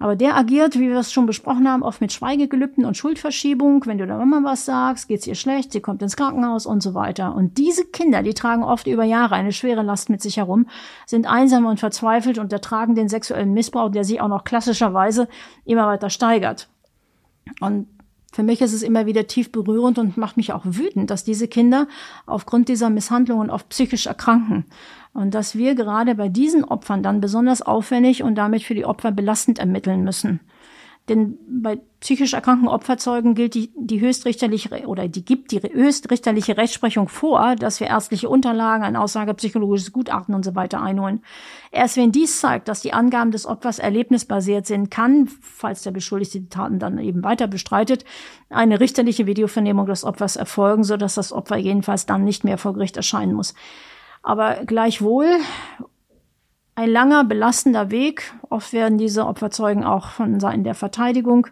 Aber der agiert, wie wir es schon besprochen haben, oft mit Schweigegelübden und Schuldverschiebung. Wenn du der Mama was sagst, geht's ihr schlecht, sie kommt ins Krankenhaus und so weiter. Und diese Kinder, die tragen oft über Jahre eine schwere Last mit sich herum, sind einsam und verzweifelt und ertragen den sexuellen Missbrauch, der sich auch noch klassischerweise immer weiter steigert. Und für mich ist es immer wieder tief berührend und macht mich auch wütend, dass diese Kinder aufgrund dieser Misshandlungen oft psychisch erkranken. Und dass wir gerade bei diesen Opfern dann besonders aufwendig und damit für die Opfer belastend ermitteln müssen. Denn bei psychisch erkrankten Opferzeugen gilt die, die höchstrichterliche oder die gibt die höchstrichterliche Rechtsprechung vor, dass wir ärztliche Unterlagen, ein aussagepsychologisches Gutachten und so weiter einholen. Erst wenn dies zeigt, dass die Angaben des Opfers erlebnisbasiert sind, kann, falls der Beschuldigte die Taten dann eben weiter bestreitet, eine richterliche Videovernehmung des Opfers erfolgen, sodass das Opfer jedenfalls dann nicht mehr vor Gericht erscheinen muss. Aber gleichwohl ein langer, belastender Weg. Oft werden diese Opferzeugen auch von Seiten der Verteidigung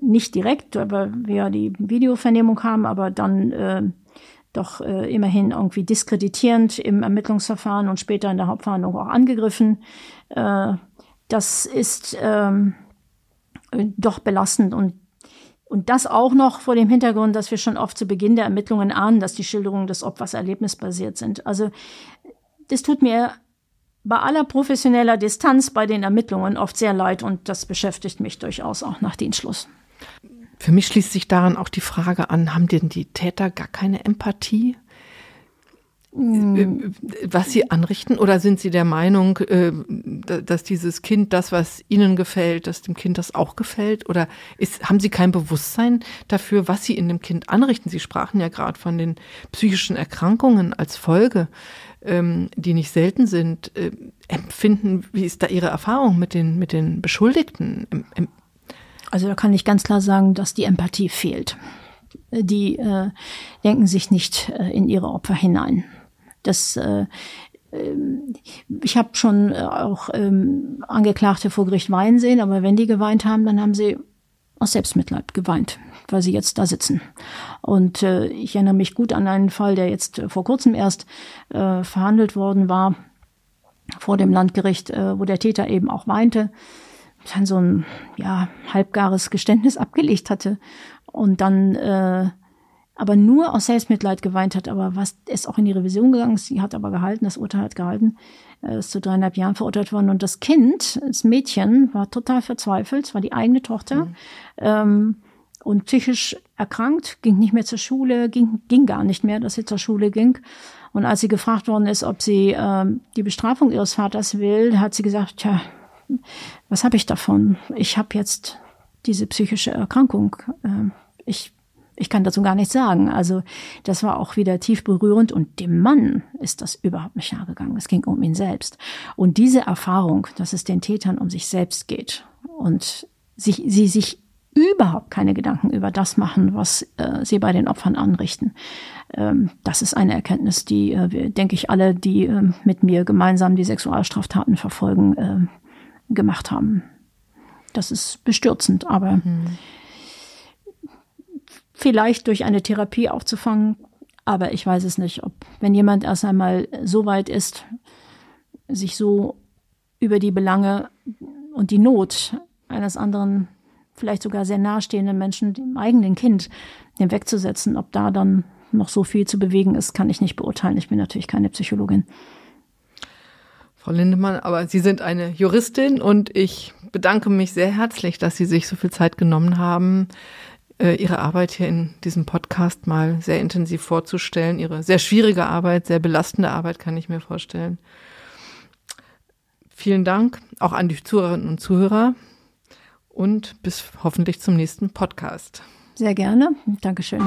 nicht direkt, weil wir die Videovernehmung haben, aber dann äh, doch äh, immerhin irgendwie diskreditierend im Ermittlungsverfahren und später in der Hauptverhandlung auch angegriffen. Äh, das ist ähm, doch belastend und und das auch noch vor dem Hintergrund, dass wir schon oft zu Beginn der Ermittlungen ahnen, dass die Schilderungen des Opfers erlebnisbasiert sind. Also das tut mir bei aller professioneller Distanz bei den Ermittlungen oft sehr leid und das beschäftigt mich durchaus auch nach Dienstschluss. Für mich schließt sich daran auch die Frage an, haben denn die Täter gar keine Empathie? Mm. was Sie anrichten? Oder sind Sie der Meinung, äh, dass dieses Kind das, was Ihnen gefällt, dass dem Kind das auch gefällt? Oder ist, haben Sie kein Bewusstsein dafür, was Sie in dem Kind anrichten? Sie sprachen ja gerade von den psychischen Erkrankungen als Folge, ähm, die nicht selten sind. Äh, empfinden, wie ist da Ihre Erfahrung mit den, mit den Beschuldigten? Also da kann ich ganz klar sagen, dass die Empathie fehlt. Die äh, denken sich nicht äh, in ihre Opfer hinein. Das äh, ähm, ich habe schon äh, auch ähm, Angeklagte vor Gericht weinen sehen, aber wenn die geweint haben, dann haben sie aus Selbstmitleid geweint, weil sie jetzt da sitzen. Und äh, ich erinnere mich gut an einen Fall, der jetzt vor kurzem erst äh, verhandelt worden war vor dem Landgericht, äh, wo der Täter eben auch weinte, dann so ein ja halbgares Geständnis abgelegt hatte und dann äh, aber nur aus Selbstmitleid geweint hat, aber was ist auch in die Revision gegangen, sie hat aber gehalten, das Urteil hat gehalten, äh, ist zu dreieinhalb Jahren verurteilt worden und das Kind, das Mädchen, war total verzweifelt, es war die eigene Tochter mhm. ähm, und psychisch erkrankt, ging nicht mehr zur Schule, ging, ging gar nicht mehr, dass sie zur Schule ging und als sie gefragt worden ist, ob sie ähm, die Bestrafung ihres Vaters will, hat sie gesagt, tja, was habe ich davon? Ich habe jetzt diese psychische Erkrankung. Äh, ich ich kann dazu gar nichts sagen. Also das war auch wieder tief berührend und dem Mann ist das überhaupt nicht nahe gegangen. Es ging um ihn selbst. Und diese Erfahrung, dass es den Tätern um sich selbst geht und sich, sie sich überhaupt keine Gedanken über das machen, was äh, sie bei den Opfern anrichten. Ähm, das ist eine Erkenntnis, die, äh, wir, denke ich, alle, die äh, mit mir gemeinsam die Sexualstraftaten verfolgen, äh, gemacht haben. Das ist bestürzend, aber mhm vielleicht durch eine Therapie aufzufangen. Aber ich weiß es nicht, ob, wenn jemand erst einmal so weit ist, sich so über die Belange und die Not eines anderen, vielleicht sogar sehr nahestehenden Menschen, dem eigenen Kind, hinwegzusetzen, ob da dann noch so viel zu bewegen ist, kann ich nicht beurteilen. Ich bin natürlich keine Psychologin. Frau Lindemann, aber Sie sind eine Juristin und ich bedanke mich sehr herzlich, dass Sie sich so viel Zeit genommen haben, ihre Arbeit hier in diesem Podcast mal sehr intensiv vorzustellen. Ihre sehr schwierige Arbeit, sehr belastende Arbeit, kann ich mir vorstellen. Vielen Dank auch an die Zuhörerinnen und Zuhörer und bis hoffentlich zum nächsten Podcast. Sehr gerne. Dankeschön.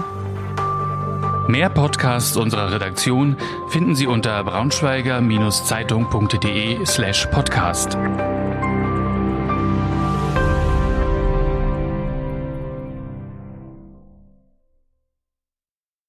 Mehr Podcasts unserer Redaktion finden Sie unter braunschweiger-zeitung.de slash podcast.